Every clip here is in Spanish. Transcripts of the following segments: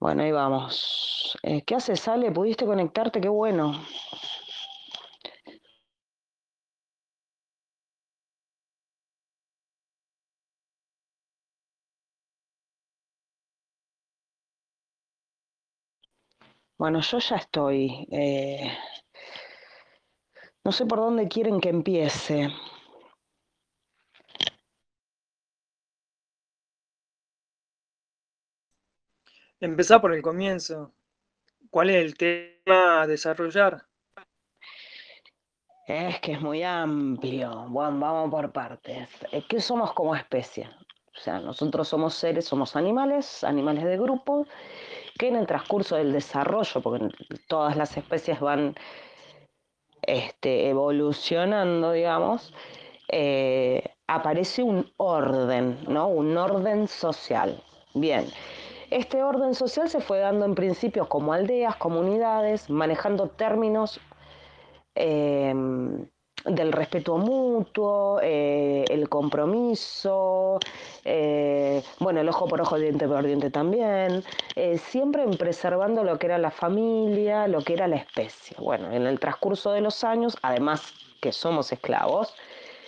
Bueno, ahí vamos. Eh, ¿Qué haces, Sale? ¿Pudiste conectarte? Qué bueno. Bueno, yo ya estoy. eh, no sé por dónde quieren que empiece. Empezá por el comienzo. ¿Cuál es el tema a desarrollar? Es que es muy amplio. Bueno, vamos por partes. Eh, ¿Qué somos como especie? O sea, nosotros somos seres, somos animales, animales de grupo, que en el transcurso del desarrollo, porque todas las especies van este, evolucionando, digamos, eh, aparece un orden, ¿no? Un orden social. Bien. Este orden social se fue dando en principio como aldeas, comunidades, manejando términos eh, del respeto mutuo, eh, el compromiso, eh, bueno, el ojo por ojo, diente por diente también, eh, siempre preservando lo que era la familia, lo que era la especie. Bueno, en el transcurso de los años, además que somos esclavos,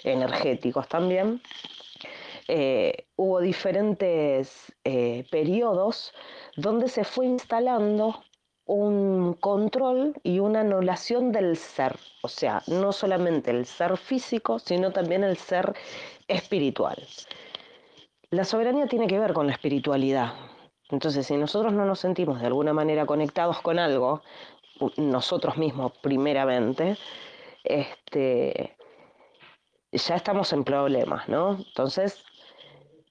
energéticos también, eh, hubo diferentes eh, periodos donde se fue instalando un control y una anulación del ser, o sea, no solamente el ser físico, sino también el ser espiritual. La soberanía tiene que ver con la espiritualidad. Entonces, si nosotros no nos sentimos de alguna manera conectados con algo, nosotros mismos primeramente, este, ya estamos en problemas, ¿no? Entonces,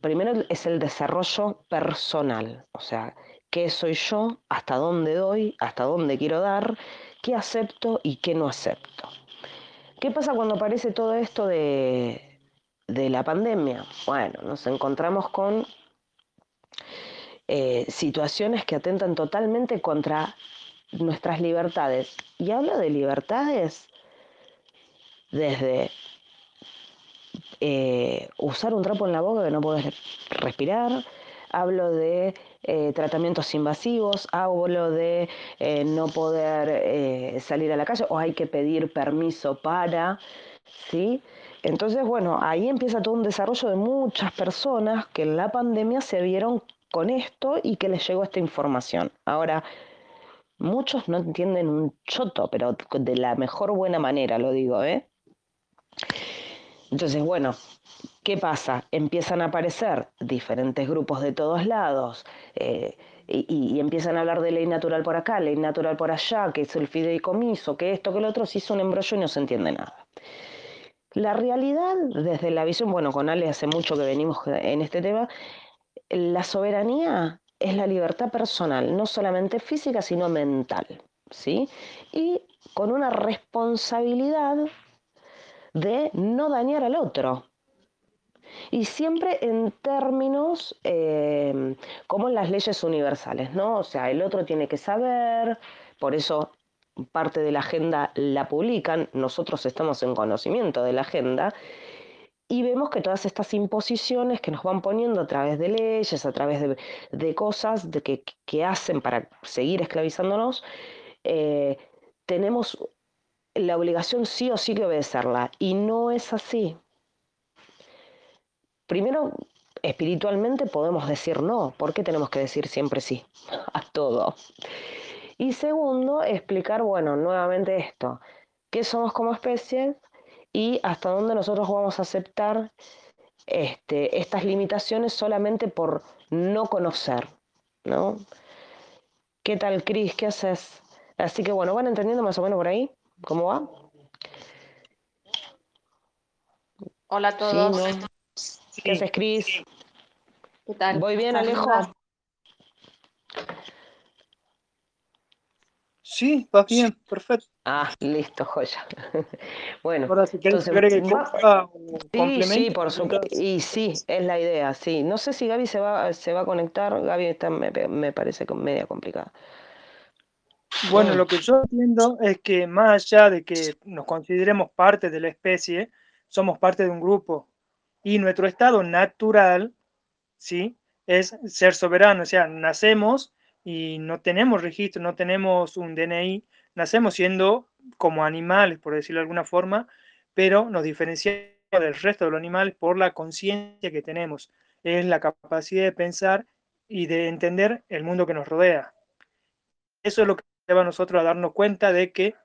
primero es el desarrollo personal, o sea, qué soy yo, hasta dónde doy, hasta dónde quiero dar, qué acepto y qué no acepto. ¿Qué pasa cuando aparece todo esto de, de la pandemia? Bueno, nos encontramos con eh, situaciones que atentan totalmente contra nuestras libertades. Y hablo de libertades desde eh, usar un trapo en la boca que no puedes respirar, hablo de eh, tratamientos invasivos, hablo de eh, no poder salir a la calle o hay que pedir permiso para, ¿sí? Entonces, bueno, ahí empieza todo un desarrollo de muchas personas que en la pandemia se vieron con esto y que les llegó esta información. Ahora, muchos no entienden un choto, pero de la mejor buena manera lo digo, ¿eh? Entonces, bueno, ¿qué pasa? Empiezan a aparecer diferentes grupos de todos lados eh, y, empiezan a hablar de ley natural por acá, ley natural por allá, que es el fideicomiso, que esto, que lo otro, se hizo un embrollo y no se entiende nada. La realidad, desde la visión, bueno, con Ale hace mucho que venimos en este tema, la soberanía es la libertad personal, no solamente física, sino mental, ¿sí? Y con una responsabilidad de no dañar al otro. Y siempre en términos eh, como en las leyes universales, ¿no? O sea, el otro tiene que saber, por eso parte de la agenda la publican, nosotros estamos en conocimiento de la agenda, y vemos que todas estas imposiciones que nos van poniendo a través de leyes, a través de, de cosas de que, que, hacen para seguir esclavizándonos, eh, tenemos la obligación sí o sí de obedecerla. Y no es así. Primero, espiritualmente podemos decir no. ¿Por qué tenemos que decir siempre sí a todo? Y segundo, explicar, bueno, nuevamente esto, qué somos como especie y hasta dónde nosotros vamos a aceptar este, estas limitaciones solamente por no conocer, ¿no? ¿Qué tal, Cris? ¿Qué haces? Así que bueno, ¿van entendiendo más o menos por ahí? ¿Cómo va? Hola a todos. Sí, ¿no? Sí. ¿Qué haces, Cris? ¿Qué tal? ¿Voy bien, Alejo? Sí, vas bien, perfecto. Ah, listo, joya. bueno, Ahora, si querés entonces, cosa sí, sí, por supuesto. Y sí, es la idea, sí. No sé si Gaby se va, se va a conectar. Gaby está, me, me parece media complicada. Bueno, lo que yo entiendo es que más allá de que nos consideremos parte de la especie, somos parte de un grupo. Y nuestro estado natural, ¿sí? Es ser soberano, o sea, nacemos y no tenemos registro, no tenemos un DNI, nacemos siendo como animales, por decirlo de alguna forma, pero nos diferenciamos del resto de los animales por la conciencia que tenemos, es la capacidad de pensar y de entender el mundo que nos rodea. Eso es lo que lleva a nosotros a darnos cuenta de que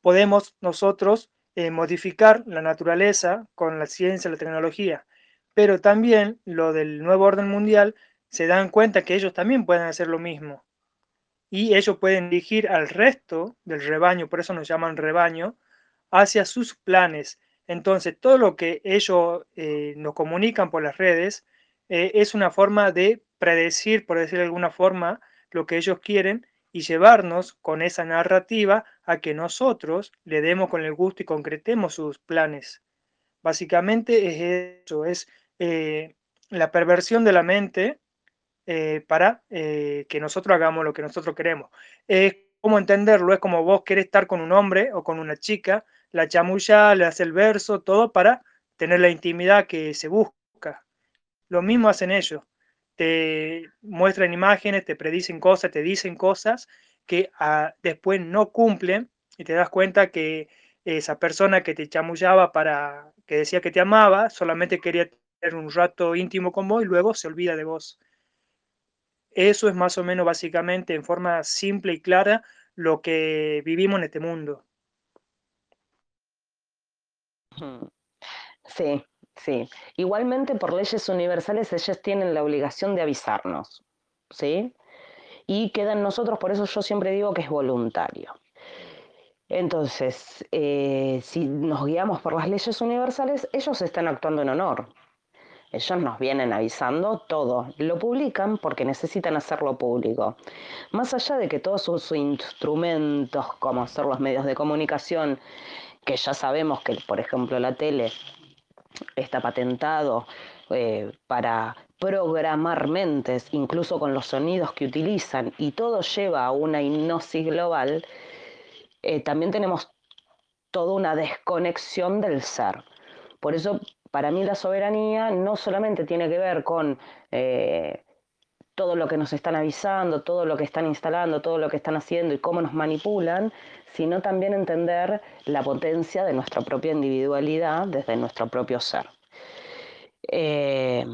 podemos nosotros eh, modificar la naturaleza con la ciencia, la tecnología, pero también lo del nuevo orden mundial se dan cuenta que ellos también pueden hacer lo mismo y ellos pueden dirigir al resto del rebaño, por eso nos llaman rebaño, hacia sus planes. Entonces, todo lo que ellos eh, nos comunican por las redes eh, es una forma de predecir, por decir de alguna forma, lo que ellos quieren y llevarnos con esa narrativa a que nosotros le demos con el gusto y concretemos sus planes. Básicamente es eso, es eh, la perversión de la mente eh, para eh, que nosotros hagamos lo que nosotros queremos. Es como entenderlo, es como vos querés estar con un hombre o con una chica, la chamulla, le hace el verso, todo para tener la intimidad que se busca. Lo mismo hacen ellos te muestran imágenes, te predicen cosas, te dicen cosas que ah, después no cumplen y te das cuenta que esa persona que te chamullaba para que decía que te amaba, solamente quería tener un rato íntimo con vos y luego se olvida de vos. Eso es más o menos básicamente en forma simple y clara lo que vivimos en este mundo. Sí, Sí, igualmente por leyes universales ellas tienen la obligación de avisarnos, ¿sí? Y queda en nosotros, por eso yo siempre digo que es voluntario. Entonces, eh, si nos guiamos por las leyes universales, ellos están actuando en honor. Ellos nos vienen avisando todo, lo publican porque necesitan hacerlo público. Más allá de que todos sus instrumentos, como ser los medios de comunicación, que ya sabemos que, por ejemplo, la tele está patentado eh, para programar mentes, incluso con los sonidos que utilizan, y todo lleva a una hipnosis global, eh, también tenemos toda una desconexión del ser. Por eso, para mí la soberanía no solamente tiene que ver con eh, todo lo que nos están avisando, todo lo que están instalando, todo lo que están haciendo y cómo nos manipulan, sino también entender la potencia de nuestra propia individualidad desde nuestro propio ser. Eh,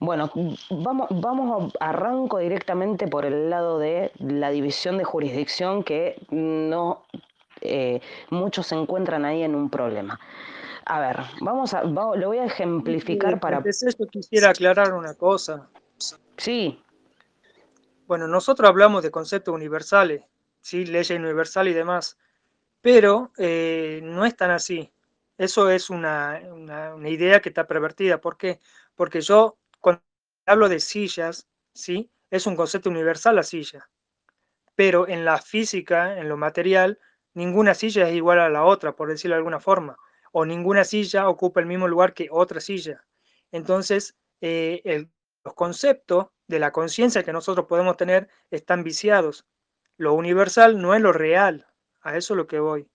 bueno, vamos, vamos arranco directamente por el lado de la división de jurisdicción que no eh, muchos se encuentran ahí en un problema. A ver, vamos a, lo voy a ejemplificar para. Antes esto quisiera aclarar una cosa. Sí. Bueno, nosotros hablamos de conceptos universales, ¿sí? leyes universales y demás, pero eh, no es tan así. Eso es una, idea que está pervertida. ¿Por qué? Porque yo, cuando hablo de sillas, ¿sí? es un concepto universal la silla, pero en la física, en lo material, ninguna silla es igual a la otra, por decirlo de alguna forma, o ninguna silla ocupa el mismo lugar que otra silla. Entonces, eh, el los conceptos de la conciencia que nosotros podemos tener están viciados. Lo universal no es lo real. A eso es lo que voy.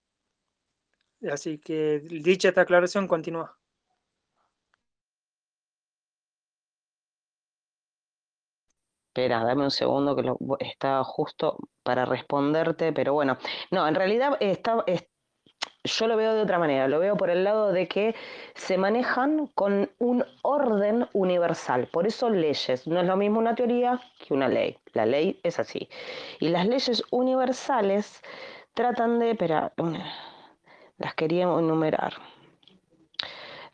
Así que dicha esta aclaración continúa. Espera, dame un segundo que lo, está justo para responderte, pero bueno, no, en realidad está, yo lo veo de otra manera, lo veo por el lado de que se manejan con un orden universal, por eso leyes, no es lo mismo una teoría que una ley, la ley es así. Y las leyes universales tratan de, espera, las queríamos enumerar.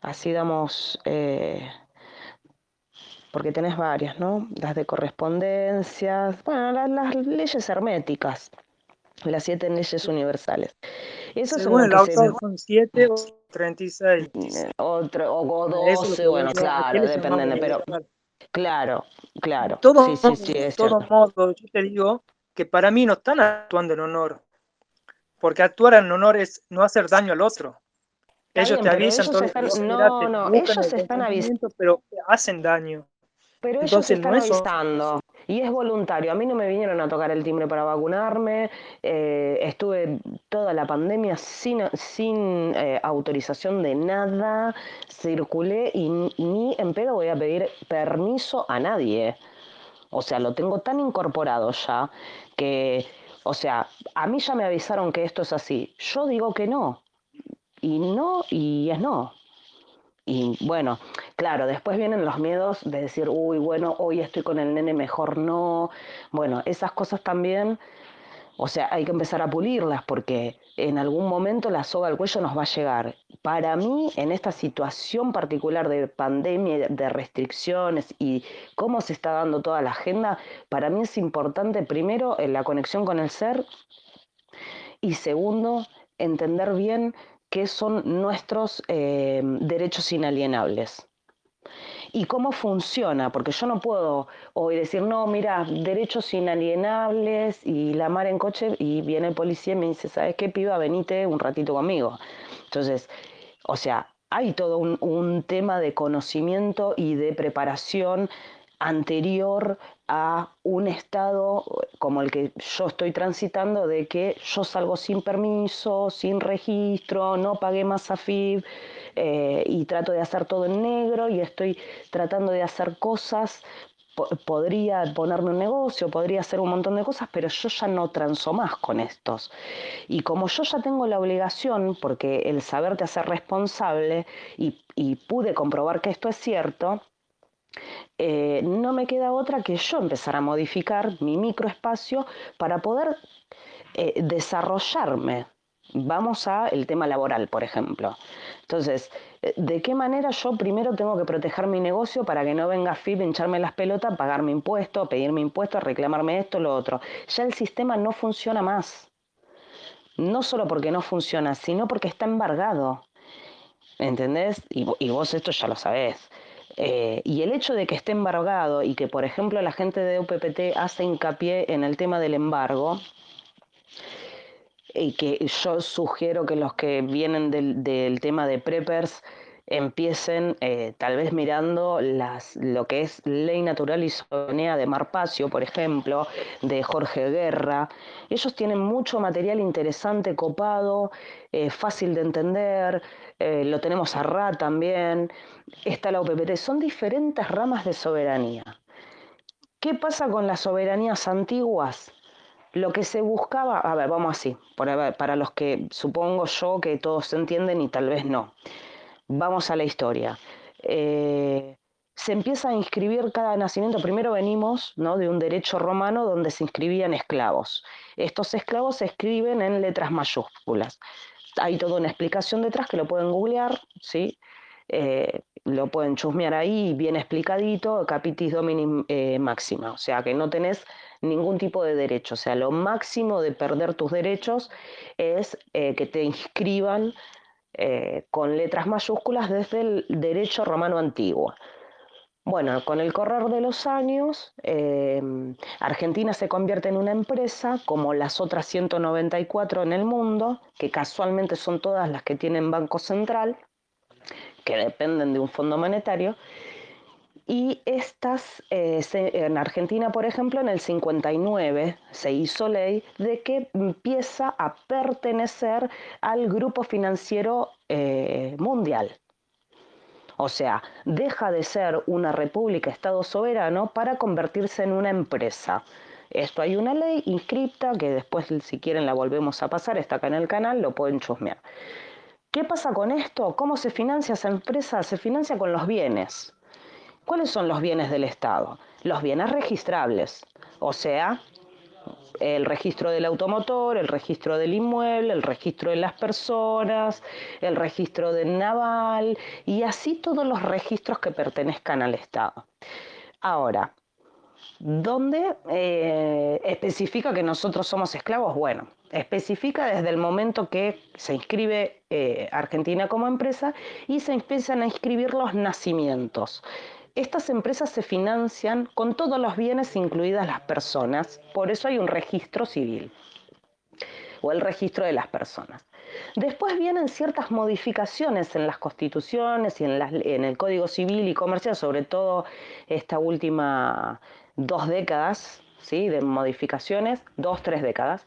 Así damos, eh, porque tenés varias, ¿no? Las de correspondencias, bueno, las leyes herméticas, las siete leyes universales. Eso Según el autor son 7 o 36. Otro, o 12, bueno, claro, depende, pero claro, claro. Todo, sí, sí, sí, de todos modos, yo te digo que para mí no están actuando en honor, porque actuar en honor es no hacer daño al otro. Ellos te avisan, ellos están, no, no, ellos están avisando, pero hacen daño. Pero ellos están avisando y es voluntario. A mí no me vinieron a tocar el timbre para vacunarme. Eh, estuve toda la pandemia sin, sin eh, autorización de nada. Circulé y, ni en pedo voy a pedir permiso a nadie. O sea, lo tengo tan incorporado ya que, o sea, a mí ya me avisaron que esto es así. Yo digo que no. Y no, y es no. Y bueno, claro, después vienen los miedos de decir, uy, bueno, hoy estoy con el nene, mejor no. Bueno, esas cosas también o sea, hay que empezar a pulirlas porque en algún momento la soga al cuello nos va a llegar. Para mí, en esta situación particular de pandemia, de restricciones y cómo se está dando toda la agenda, para mí es importante primero la conexión con el ser y segundo, entender bien qué son nuestros eh, derechos inalienables y cómo funciona, porque yo no puedo hoy decir, no, mira, derechos inalienables y la mar en coche y viene el policía y me dice, ¿sabes qué, piba? Venite un ratito conmigo. Entonces, o sea, hay todo un, un tema de conocimiento y de preparación anterior a un estado como el que yo estoy transitando de que yo salgo sin permiso, sin registro, no pagué más AFIB eh, y trato de hacer todo en negro y estoy tratando de hacer cosas podría ponerme un negocio, podría hacer un montón de cosas, pero yo ya no transo más con estos. Y como yo ya tengo la obligación, porque el saber te hace responsable y pude comprobar que esto es cierto, eh, no me queda otra que yo empezar a modificar mi microespacio para poder eh, desarrollarme. Vamos a el tema laboral, por ejemplo. Entonces, eh, ¿de qué manera yo primero tengo que proteger mi negocio para que no venga FIP, hincharme las pelotas, pagarme impuestos, pedirme impuestos, reclamarme esto, lo otro? Ya el sistema no funciona más. No solo porque no funciona, sino porque está embargado. ¿Entendés? Y, y vos esto ya lo sabés. Eh, y el hecho de que esté embargado y que, por ejemplo, la gente de UPPT hace hincapié en el tema del embargo, y que yo sugiero que los que vienen del, tema de preppers empiecen eh, tal vez mirando las, lo que es Ley Natural y Soberanía de Marpacio, por ejemplo, de Jorge Guerra. Ellos tienen mucho material interesante, copado, eh, fácil de entender, lo tenemos a RA también está la OPPT. Son diferentes ramas de soberanía. ¿Qué pasa con las soberanías antiguas? Lo que se buscaba, a ver, vamos así, para los que supongo yo que todos entienden y tal vez no. Vamos a la historia. Eh, se empieza a inscribir cada nacimiento. Primero venimos ¿no? de un derecho romano donde se inscribían esclavos. Estos esclavos se escriben en letras mayúsculas. Hay toda una explicación detrás que lo pueden googlear, ¿sí? Eh, lo pueden chusmear ahí bien explicadito, capitis domini eh, máxima, o sea que no tenés ningún tipo de derecho, o sea, lo máximo de perder tus derechos es eh, que te inscriban con letras mayúsculas desde el derecho romano antiguo. Bueno, con el correr de los años, Argentina se convierte en una empresa como las otras 194 en el mundo, que casualmente son todas las que tienen Banco Central, que dependen de un fondo monetario. Y estas, eh, en Argentina, por ejemplo, en el 59 se hizo ley de que empieza a pertenecer al grupo financiero eh, mundial. O sea, deja de ser una república, Estado soberano, para convertirse en una empresa. Esto hay una ley inscripta que después, si quieren, la volvemos a pasar, está acá en el canal, lo pueden chusmear. ¿Qué pasa con esto? ¿Cómo se financia esa empresa? Se financia con los bienes. ¿Cuáles son los bienes del Estado? Los bienes registrables, o sea, el registro del automotor, el registro del inmueble, el registro de las personas, el registro del naval y así todos los registros que pertenezcan al Estado. Ahora, ¿dónde eh, especifica que nosotros somos esclavos? Bueno, especifica desde el momento que se inscribe eh, Argentina como empresa y se empiezan a inscribir los nacimientos. Estas empresas se financian con todos los bienes, incluidas las personas, por eso hay un registro civil o el registro de las personas. Después vienen ciertas modificaciones en las constituciones y en, el Código Civil y Comercial, sobre todo esta última dos décadas, ¿sí? de modificaciones, dos, tres décadas,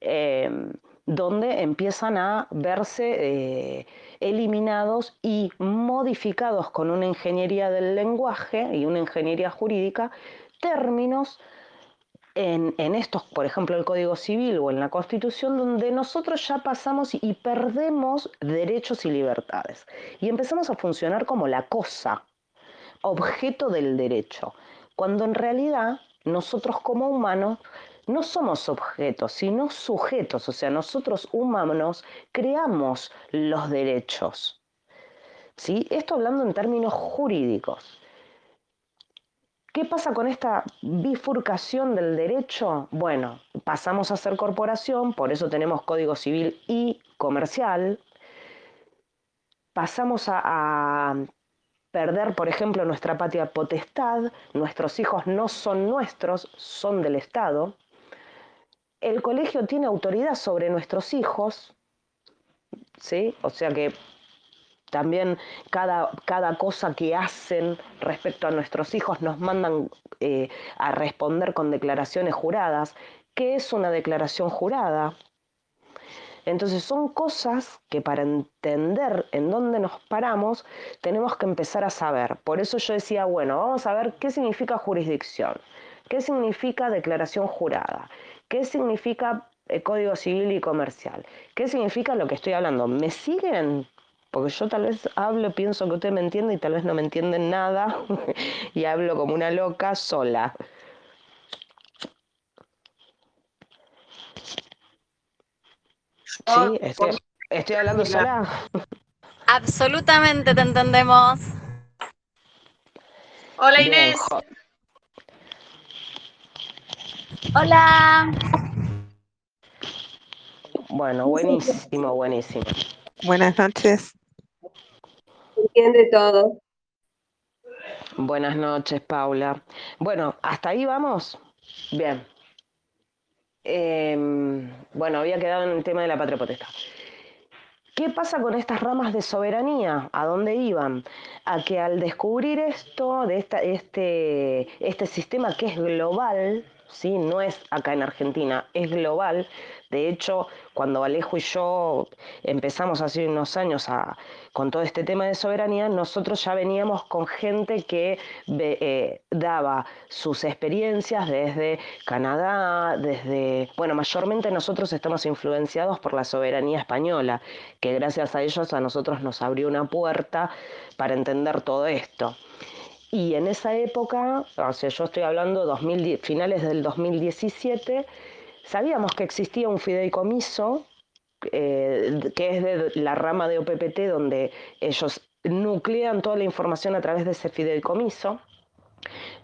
Em, donde empiezan a verse eh, eliminados y modificados con una ingeniería del lenguaje y una ingeniería jurídica términos en, en, estos, por ejemplo, el Código Civil o en la Constitución, donde nosotros ya pasamos y perdemos derechos y libertades. Y empezamos a funcionar como la cosa, objeto del derecho, cuando en realidad nosotros como humanos no somos objetos, sino sujetos, o sea, nosotros humanos creamos los derechos. ¿Sí? Esto hablando en términos jurídicos. ¿Qué pasa con esta bifurcación del derecho? Bueno, pasamos a ser corporación, por eso tenemos código civil y comercial. Pasamos a, a perder, por ejemplo, nuestra patria potestad, nuestros hijos no son nuestros, son del Estado el colegio tiene autoridad sobre nuestros hijos, ¿sí? O sea que también cada, cada cosa que hacen respecto a nuestros hijos nos mandan eh, a responder con declaraciones juradas. ¿Qué es una declaración jurada? Entonces son cosas que para entender en dónde nos paramos tenemos que empezar a saber. Por eso yo decía, bueno, vamos a ver qué significa jurisdicción, qué significa declaración jurada, ¿Qué significa el eh, Código Civil y Comercial? ¿Qué significa lo que estoy hablando? ¿Me siguen? Porque yo tal vez hablo, pienso que usted me entiende y tal vez no me entienden nada y hablo como una loca sola. Sí, estoy, hablando sola. Absolutamente te entendemos. Hola Inés. Hola. Bueno, buenísimo, buenísimo. Buenas noches. Entiende todo. Buenas noches, Paula. Bueno, hasta ahí vamos. Bien. Em, bueno, había quedado en el tema de la patria potestad. ¿Qué pasa con estas ramas de soberanía? ¿A dónde iban? A que al descubrir esto, de esta, este, este sistema que es global, ¿sí? no es acá en Argentina, es global. De hecho, cuando Alejo y yo empezamos hace unos años a, con todo este tema de soberanía, nosotros ya veníamos con gente que eh, daba sus experiencias desde Canadá, desde, bueno, mayormente nosotros estamos influenciados por la soberanía española, que gracias a ellos a nosotros nos abrió una puerta para entender todo esto. Y en esa época, o sea, yo estoy hablando 2010, finales del 2017, sabíamos que existía un fideicomiso, eh, que es de la rama de OPPT, donde ellos nuclean toda la información a través de ese fideicomiso.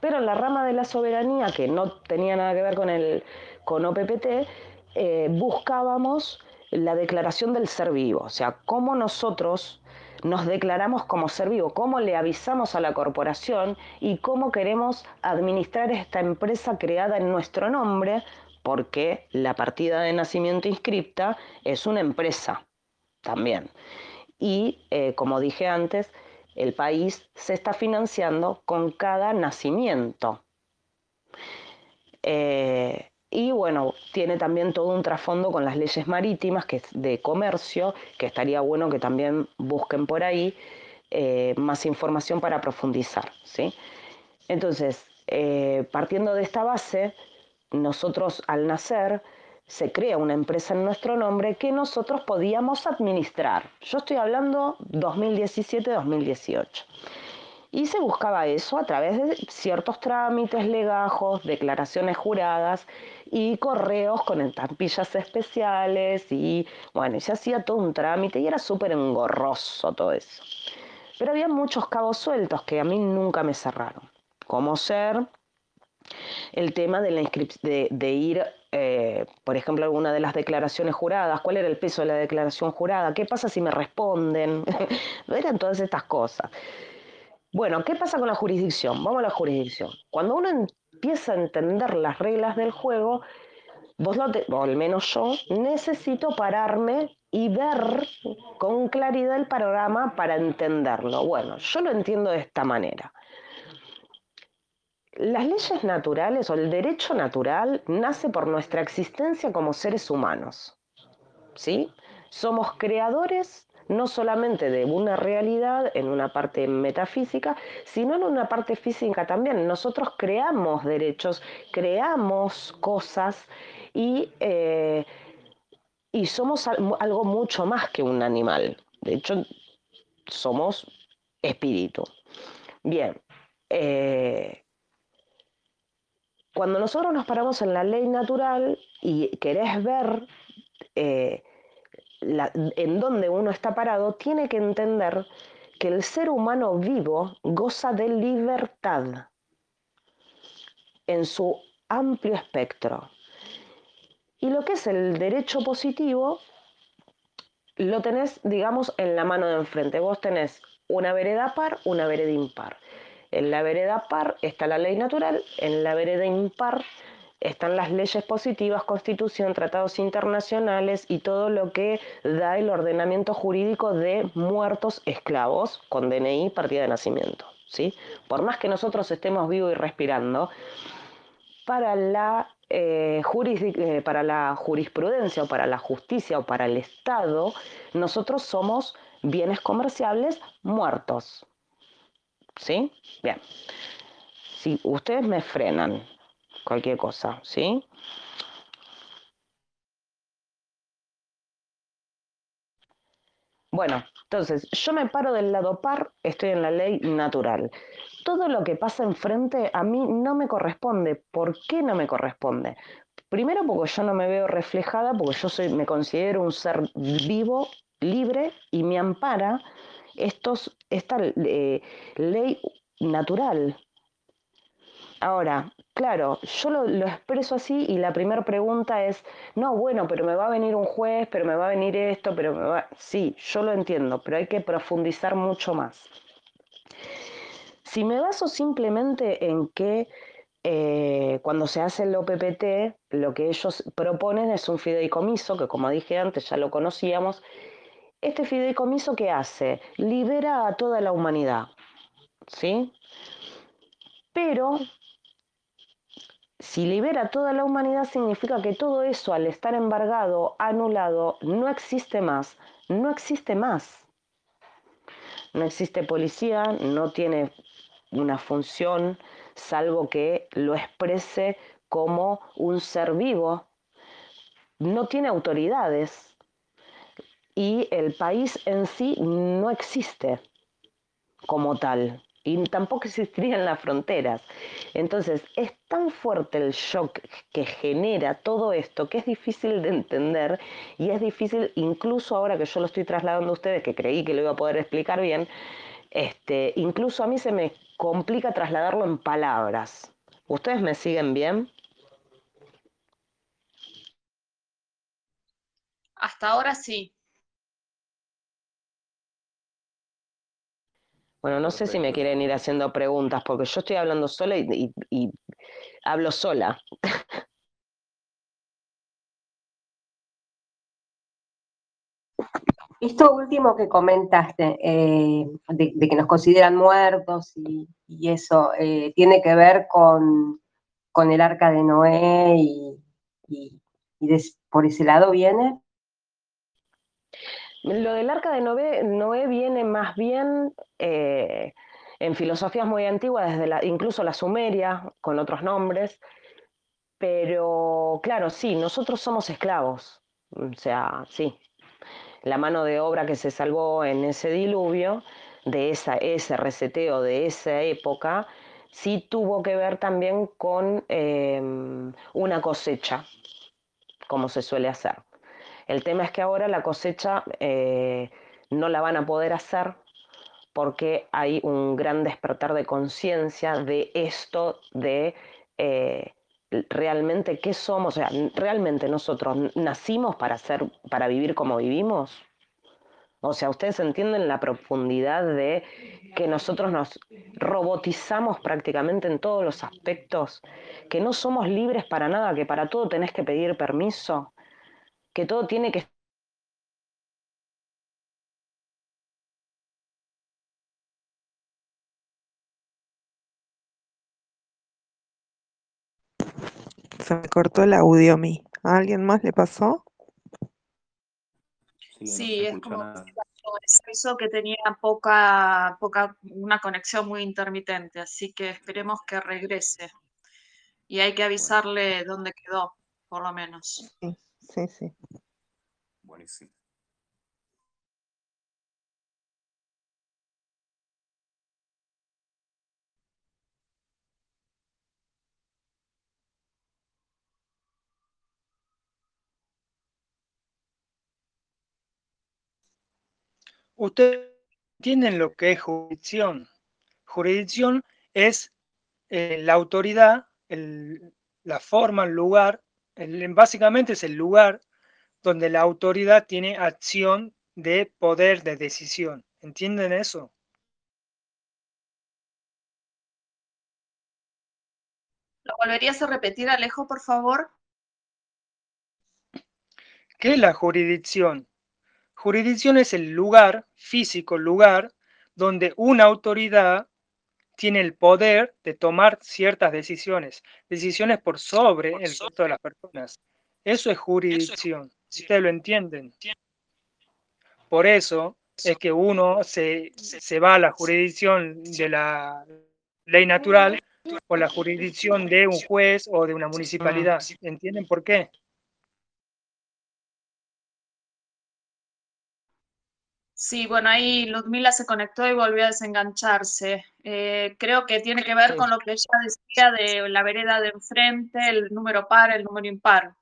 Pero en la rama de la soberanía, que no tenía nada que ver con, el, con OPPT, eh, buscábamos la declaración del ser vivo, o sea, cómo nosotros nos declaramos como ser vivo, cómo le avisamos a la corporación y cómo queremos administrar esta empresa creada en nuestro nombre, porque la partida de nacimiento inscripta es una empresa también. Y eh, como dije antes, el país se está financiando con cada nacimiento. Eh, y bueno, tiene también todo un trasfondo con las leyes marítimas, que es de comercio, que estaría bueno que también busquen por ahí eh, más información para profundizar. ¿sí? Entonces, eh, partiendo de esta base, nosotros al nacer se crea una empresa en nuestro nombre que nosotros podíamos administrar. Yo estoy hablando 2017-2018. Y se buscaba eso a través de ciertos trámites legajos, declaraciones juradas y correos con estampillas especiales y bueno, y se hacía todo un trámite y era súper engorroso todo eso. Pero había muchos cabos sueltos que a mí nunca me cerraron, como ser el tema de, la de, de ir, eh, por ejemplo, alguna de las declaraciones juradas, cuál era el peso de la declaración jurada, qué pasa si me responden, eran todas estas cosas. Bueno, ¿qué pasa con la jurisdicción? Vamos a la jurisdicción. Cuando uno empieza a entender las reglas del juego, vos lo o al menos yo, necesito pararme y ver con claridad el panorama para entenderlo. Bueno, yo lo entiendo de esta manera. Las leyes naturales o el derecho natural nace por nuestra existencia como seres humanos. ¿sí? Somos creadores no solamente de una realidad en una parte metafísica, sino en una parte física también. Nosotros creamos derechos, creamos cosas y, eh, y somos algo mucho más que un animal. De hecho, somos espíritu. Bien, eh, cuando nosotros nos paramos en la ley natural y querés ver eh, en dónde uno está parado, tiene que entender que el ser humano vivo goza de libertad en su amplio espectro. Y lo que es el derecho positivo, lo tenés, digamos, en la mano de enfrente. Vos tenés una vereda par, una vereda impar. En la vereda par está la ley natural, en la vereda impar están las leyes positivas, constitución, tratados internacionales y todo lo que da el ordenamiento jurídico de muertos esclavos con DNI partida de nacimiento. ¿sí? Por más que nosotros estemos vivos y respirando, para la, eh, eh, para la jurisprudencia o para la justicia o para el Estado, nosotros somos bienes comerciables muertos. ¿Sí? Bien. Si ustedes me frenan cualquier cosa, ¿sí? Bueno, entonces yo me paro del lado par, estoy en la ley natural. Todo lo que pasa enfrente a mí no me corresponde. ¿Por qué no me corresponde? Primero porque yo no me veo reflejada, porque yo soy, me considero un ser vivo, libre y me ampara estos, esta eh, ley natural. Ahora, claro, yo lo, expreso así y la primera pregunta es, no, bueno, pero me va a venir un juez, pero me va a venir esto, pero me va... Sí, yo lo entiendo, pero hay que profundizar mucho más. Si me baso simplemente en que eh, cuando se hace el OPPT, lo que ellos proponen es un fideicomiso, que como dije antes ya lo conocíamos, este fideicomiso que hace libera a toda la humanidad, ¿sí? Pero si libera toda la humanidad significa que todo eso al estar embargado, anulado, no existe más, no existe más. No existe policía, no tiene una función salvo que lo exprese como un ser vivo, no tiene autoridades y el país en sí no existe como tal y tampoco existirían las fronteras. Entonces, es tan fuerte el shock que genera todo esto que es difícil de entender y es difícil, incluso ahora que yo lo estoy trasladando a ustedes, que creí que lo iba a poder explicar bien, este, incluso a mí se me complica trasladarlo en palabras. ¿Ustedes me siguen bien? Hasta ahora sí. Bueno, no sé si me quieren ir haciendo preguntas, porque yo estoy hablando sola y, hablo sola. Esto último que comentaste, eh, de, que nos consideran muertos y, eso, eh, ¿tiene que ver con, el arca de Noé y, por ese lado viene? Lo del arca de Noé, viene más bien eh, en filosofías muy antiguas, desde la, incluso la Sumeria, con otros nombres, pero claro, sí, nosotros somos esclavos, o sea, sí, la mano de obra que se salvó en ese diluvio, de esa, ese reseteo de esa época, sí tuvo que ver también con em, una cosecha, como se suele hacer. El tema es que ahora la cosecha eh, no la van a poder hacer porque hay un gran despertar de conciencia de esto, de eh, realmente qué somos, o sea, realmente nosotros nacimos para ser, para vivir como vivimos. O sea, ustedes entienden la profundidad de que nosotros nos robotizamos prácticamente en todos los aspectos, que no somos libres para nada, que para todo tenés que pedir permiso que todo tiene que Se me cortó el audio a mí. ¿A alguien más le pasó? Sí, es como eso que tenía poca, poca, una conexión muy intermitente, así que esperemos que regrese. Y hay que avisarle dónde quedó, por lo menos. Sí, sí, sí. Buenísimo. Ustedes entienden lo que es jurisdicción. Jurisdicción es eh, la autoridad, la forma, el lugar, básicamente es el lugar donde la autoridad tiene acción de poder de decisión. ¿Entienden eso? ¿Lo volverías a repetir, Alejo, por favor? ¿Qué es la jurisdicción? Jurisdicción es el lugar, físico lugar, donde una autoridad tiene el poder de tomar ciertas decisiones, decisiones por sobre el resto de las personas. Eso es jurisdicción, ustedes lo entienden. Por eso es que uno se, se va a la jurisdicción de la ley natural o la jurisdicción de un juez o de una municipalidad. ¿Entienden por qué? Sí, bueno, ahí Ludmila se conectó y volvió a desengancharse. Eh, creo que tiene que ver con lo que ella decía de la vereda de enfrente, el número par, el número impar.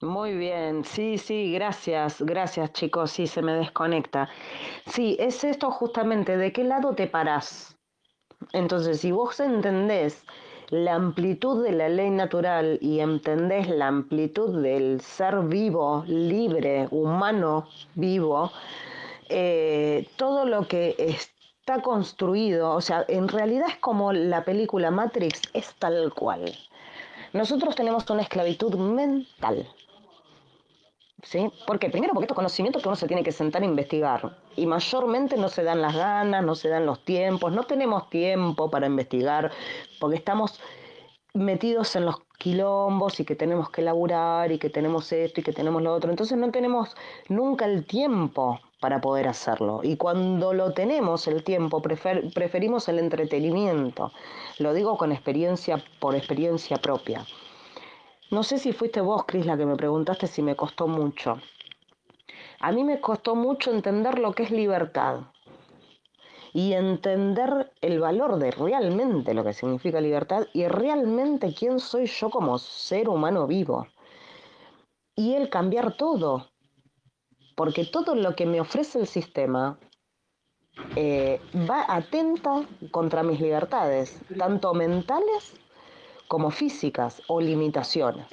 Muy bien, sí, sí, gracias, gracias chicos, sí, se me desconecta. Sí, es esto justamente, ¿de qué lado te parás? Entonces, si vos entendés la amplitud de la ley natural y entendés la amplitud del ser vivo, libre, humano, vivo, eh, todo lo que está construido, o sea, en realidad es como la película Matrix, es tal cual. Nosotros tenemos una esclavitud mental. ¿Sí? ¿Por qué? Primero porque estos conocimientos que uno se tiene que sentar a investigar y mayormente no se dan las ganas, no se dan los tiempos, no tenemos tiempo para investigar porque estamos metidos en los quilombos y que tenemos que laburar y que tenemos esto y que tenemos lo otro. Entonces no tenemos nunca el tiempo para poder hacerlo. Y cuando lo tenemos el tiempo, preferimos el entretenimiento. Lo digo con experiencia, por experiencia propia. No sé si fuiste vos, Cris, la que me preguntaste si me costó mucho. A mí me costó mucho entender lo que es libertad y entender el valor de realmente lo que significa libertad y realmente quién soy yo como ser humano vivo. Y el cambiar todo, porque todo lo que me ofrece el sistema eh, va atenta contra mis libertades, tanto mentales como físicas o limitaciones.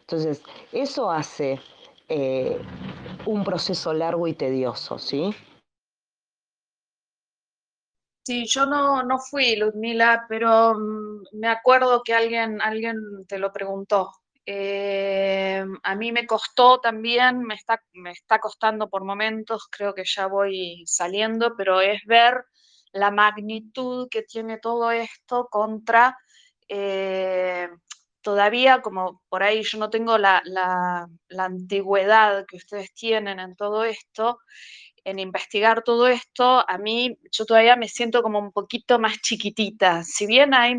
Entonces, eso hace eh, un proceso largo y tedioso, ¿sí? Sí, yo no, no fui, Ludmila, pero mm, me acuerdo que alguien, alguien te lo preguntó. Eh, a mí me costó también, me está, me está costando por momentos, creo que ya voy saliendo, pero es ver la magnitud que tiene todo esto contra eh, todavía como por ahí yo no tengo la, antigüedad que ustedes tienen en todo esto, en investigar todo esto, a mí yo todavía me siento como un poquito más chiquitita. Si bien hay,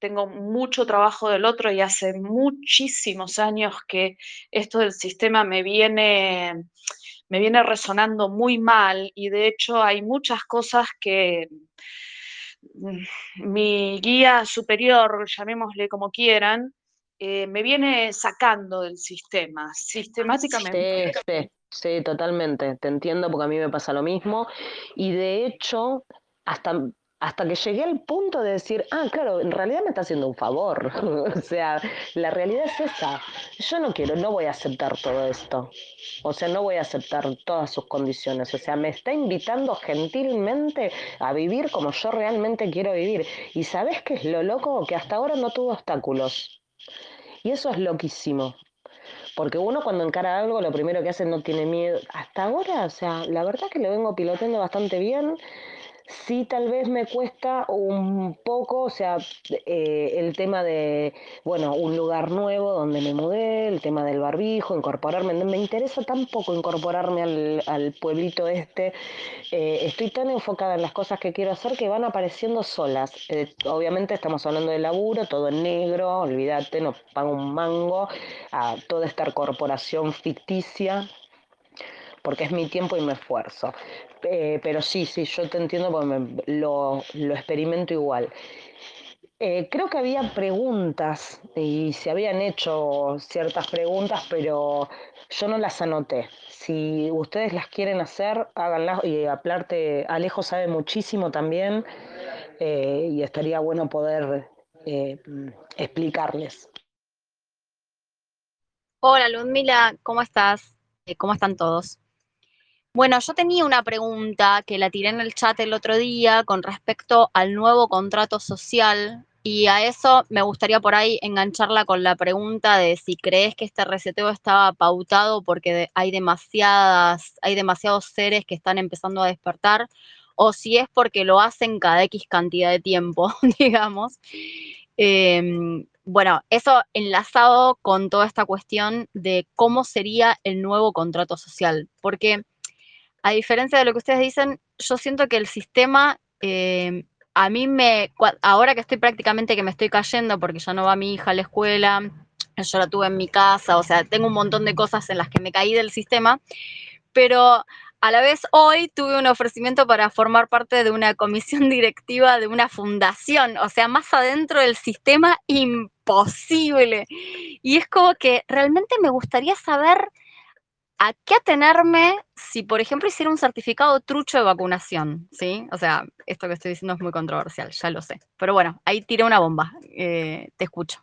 tengo mucho trabajo del otro y hace muchísimos años que esto del sistema me viene, me viene resonando muy mal y de hecho hay muchas cosas que mi guía superior, llamémosle como quieran, eh, me viene sacando del sistema sistemáticamente. Sí, sí, sí, totalmente. Te entiendo porque a mí me pasa lo mismo. Y de hecho, hasta hasta que llegué al punto de decir, ah, claro, en realidad me está haciendo un favor. o sea, la realidad es esa. Yo no quiero, no voy a aceptar todo esto. O sea, no voy a aceptar todas sus condiciones. O sea, me está invitando gentilmente a vivir como yo realmente quiero vivir. Y sabes qué es lo loco? Que hasta ahora no tuvo obstáculos. Y eso es loquísimo. Porque uno cuando encara algo, lo primero que hace no tiene miedo. Hasta ahora, o sea, la verdad que lo vengo piloteando bastante bien Sí, tal vez me cuesta un poco, o sea, eh, el tema de, bueno, un lugar nuevo donde me mudé, el tema del barbijo, incorporarme, me interesa tampoco incorporarme al, al pueblito este, eh, estoy tan enfocada en las cosas que quiero hacer que van apareciendo solas. Eh, obviamente estamos hablando de laburo, todo en negro, olvídate, no pago un mango a toda esta corporación ficticia porque es mi tiempo y mi esfuerzo. Eh, pero sí, sí, yo te entiendo porque lo, lo, experimento igual. Eh, creo que había preguntas y se habían hecho ciertas preguntas, pero yo no las anoté. Si ustedes las quieren hacer, háganlas. Y Aplarte, Alejo sabe muchísimo también eh, y estaría bueno poder explicarles. Hola Ludmila, ¿cómo estás? ¿Cómo están todos? Bueno, yo tenía una pregunta que la tiré en el chat el otro día con respecto al nuevo contrato social y a eso me gustaría por ahí engancharla con la pregunta de si crees que este reseteo estaba pautado porque hay demasiadas, hay demasiados seres que están empezando a despertar o si es porque lo hacen cada X cantidad de tiempo, digamos. Eh, bueno, eso enlazado con toda esta cuestión de cómo sería el nuevo contrato social, porque a diferencia de lo que ustedes dicen, yo siento que el sistema, eh, a mí me, ahora que estoy prácticamente que me estoy cayendo porque ya no va mi hija a la escuela, yo la tuve en mi casa, o sea, tengo un montón de cosas en las que me caí del sistema, pero a la vez hoy tuve un ofrecimiento para formar parte de una comisión directiva de una fundación, o sea, más adentro del sistema, imposible. Y es como que realmente me gustaría saber ¿a qué atenerme si, por ejemplo, hiciera un certificado trucho de vacunación? ¿Sí? O sea, esto que estoy diciendo es muy controversial, ya lo sé. Pero bueno, ahí tiré una bomba. Eh, te escucho.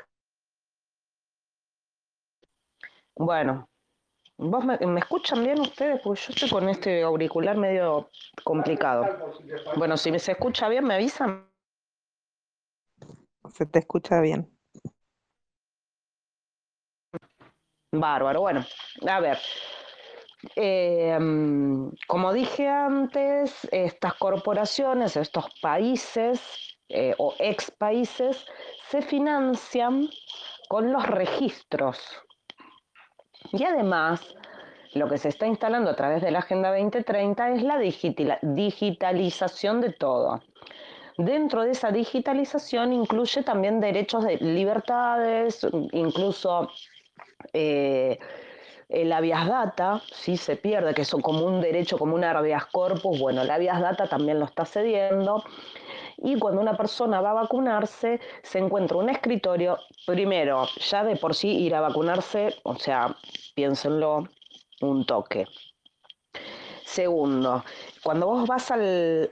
Bueno, ¿vos me, me, escuchan bien ustedes? Porque yo estoy con este auricular medio complicado. Bueno, si se escucha bien, ¿me avisan? Se te escucha bien. Bárbaro. Bueno, a ver, eh, como dije antes, estas corporaciones, estos países eh, o ex países se financian con los registros. Y además, lo que se está instalando a través de la Agenda 2030 es la digitalización de todo. Dentro de esa digitalización incluye también derechos de libertades, incluso eh, el habeas data, si se pierde, que es como un derecho, como un habeas corpus, bueno, el habeas data también lo está cediendo. Y cuando una persona va a vacunarse, se encuentra un escritorio, primero, ya de por sí ir a vacunarse, o sea, piénsenlo, un toque. Segundo, cuando vos vas al,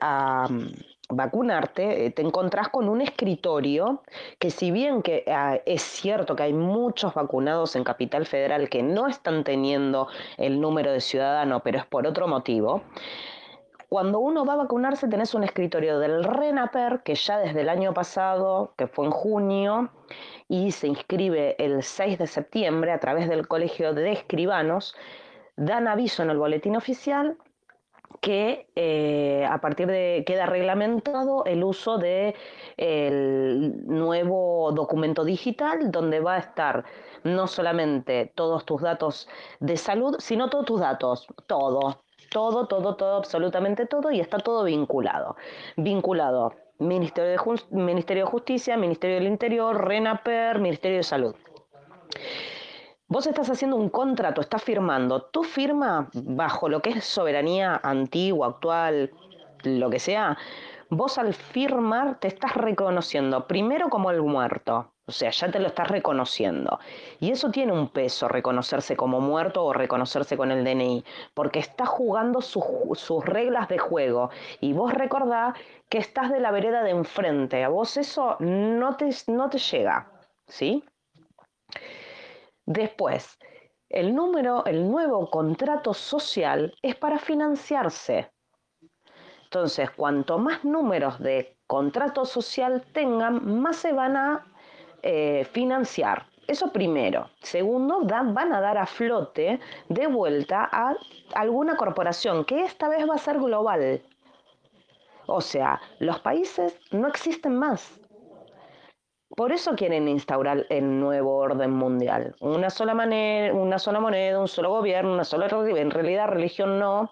vacunarte, eh, te encontrás con un escritorio que si bien que ah, es cierto que hay muchos vacunados en Capital Federal que no están teniendo el número de ciudadano, pero es por otro motivo, cuando uno va a vacunarse tenés un escritorio del RENAPER que ya desde el año pasado, que fue en junio, y se inscribe el 6 de septiembre a través del Colegio de Escribanos, dan aviso en el boletín oficial que eh, a partir de queda reglamentado el uso de el nuevo documento digital donde va a estar no solamente todos tus datos de salud, sino todos tus datos, todo, todo, todo, todo, absolutamente todo y está todo vinculado. Vinculado Ministerio de, Ministerio de Justicia, Ministerio del Interior, RENAPER, Ministerio de Salud. Vos estás haciendo un contrato, estás firmando. Tu firma, bajo lo que es soberanía antigua, actual, lo que sea, vos al firmar te estás reconociendo primero como el muerto. O sea, ya te lo estás reconociendo. Y eso tiene un peso, reconocerse como muerto o reconocerse con el DNI, porque estás jugando sus, reglas de juego. Y vos recordá que estás de la vereda de enfrente. A vos eso no te, no te llega. ¿Sí? Después, el número, el nuevo contrato social es para financiarse. Entonces, cuanto más números de contrato social tengan, más se van a eh, financiar. Eso primero. Segundo, van a dar a flote de vuelta a alguna corporación, que esta vez va a ser global. O sea, los países no existen más. Por eso quieren instaurar el nuevo orden mundial. Una sola, manera, una sola moneda, un solo gobierno, una sola religión. En realidad, religión no.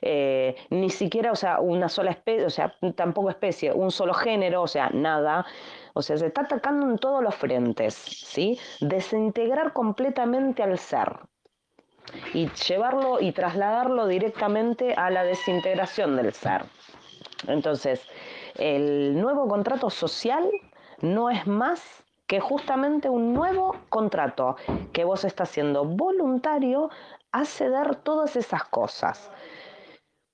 Eh, ni siquiera, o sea, una sola especie, o sea, tampoco especie, un solo género, o sea, nada. O sea, se está atacando en todos los frentes, ¿sí? Desintegrar completamente al ser y llevarlo y trasladarlo directamente a la desintegración del ser. Entonces, el nuevo contrato social no es más que justamente un nuevo contrato que vos estás siendo voluntario a ceder todas esas cosas.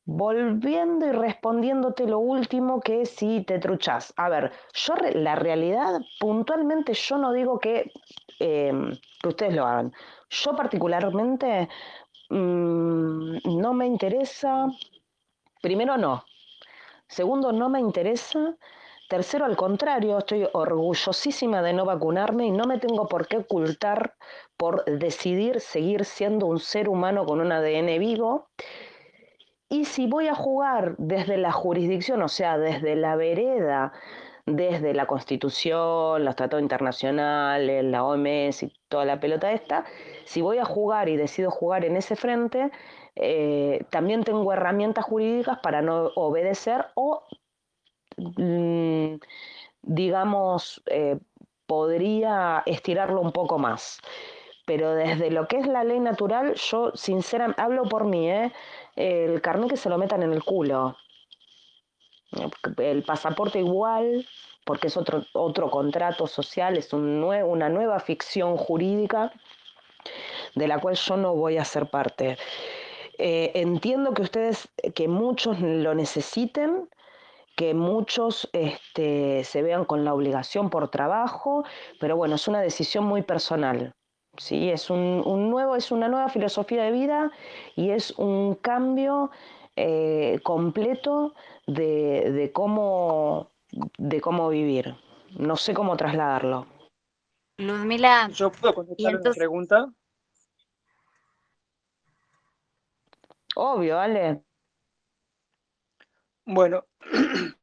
Volviendo y respondiéndote lo último que si te truchás. A ver, yo la realidad, puntualmente yo no digo que, em, que ustedes lo hagan. Yo particularmente mmm, no me interesa, primero no, segundo no me interesa Tercero, al contrario, estoy orgullosísima de no vacunarme y no me tengo por qué ocultar por decidir seguir siendo un ser humano con un ADN vivo. Y si voy a jugar desde la jurisdicción, o sea, desde la vereda, desde la Constitución, los tratados internacionales, la OMS y toda la pelota esta, si voy a jugar y decido jugar en ese frente, eh, también tengo herramientas jurídicas para no obedecer o Mm, digamos, eh, podría estirarlo un poco más. Pero desde lo que es la ley natural, yo sinceramente, hablo por mí, ¿eh? el carnet que se lo metan en el culo. El pasaporte igual, porque es otro, otro contrato social, es un una nueva ficción jurídica de la cual yo no voy a ser parte. Eh, entiendo que ustedes, que muchos lo necesiten, que muchos este, se vean con la obligación por trabajo, pero bueno, es una decisión muy personal. ¿sí? Es, un, nuevo, es una nueva filosofía de vida y es un cambio eh, completo de, cómo, de cómo vivir. No sé cómo trasladarlo. Luzmila. ¿Yo puedo contestar una pregunta? Obvio, Ale. Bueno,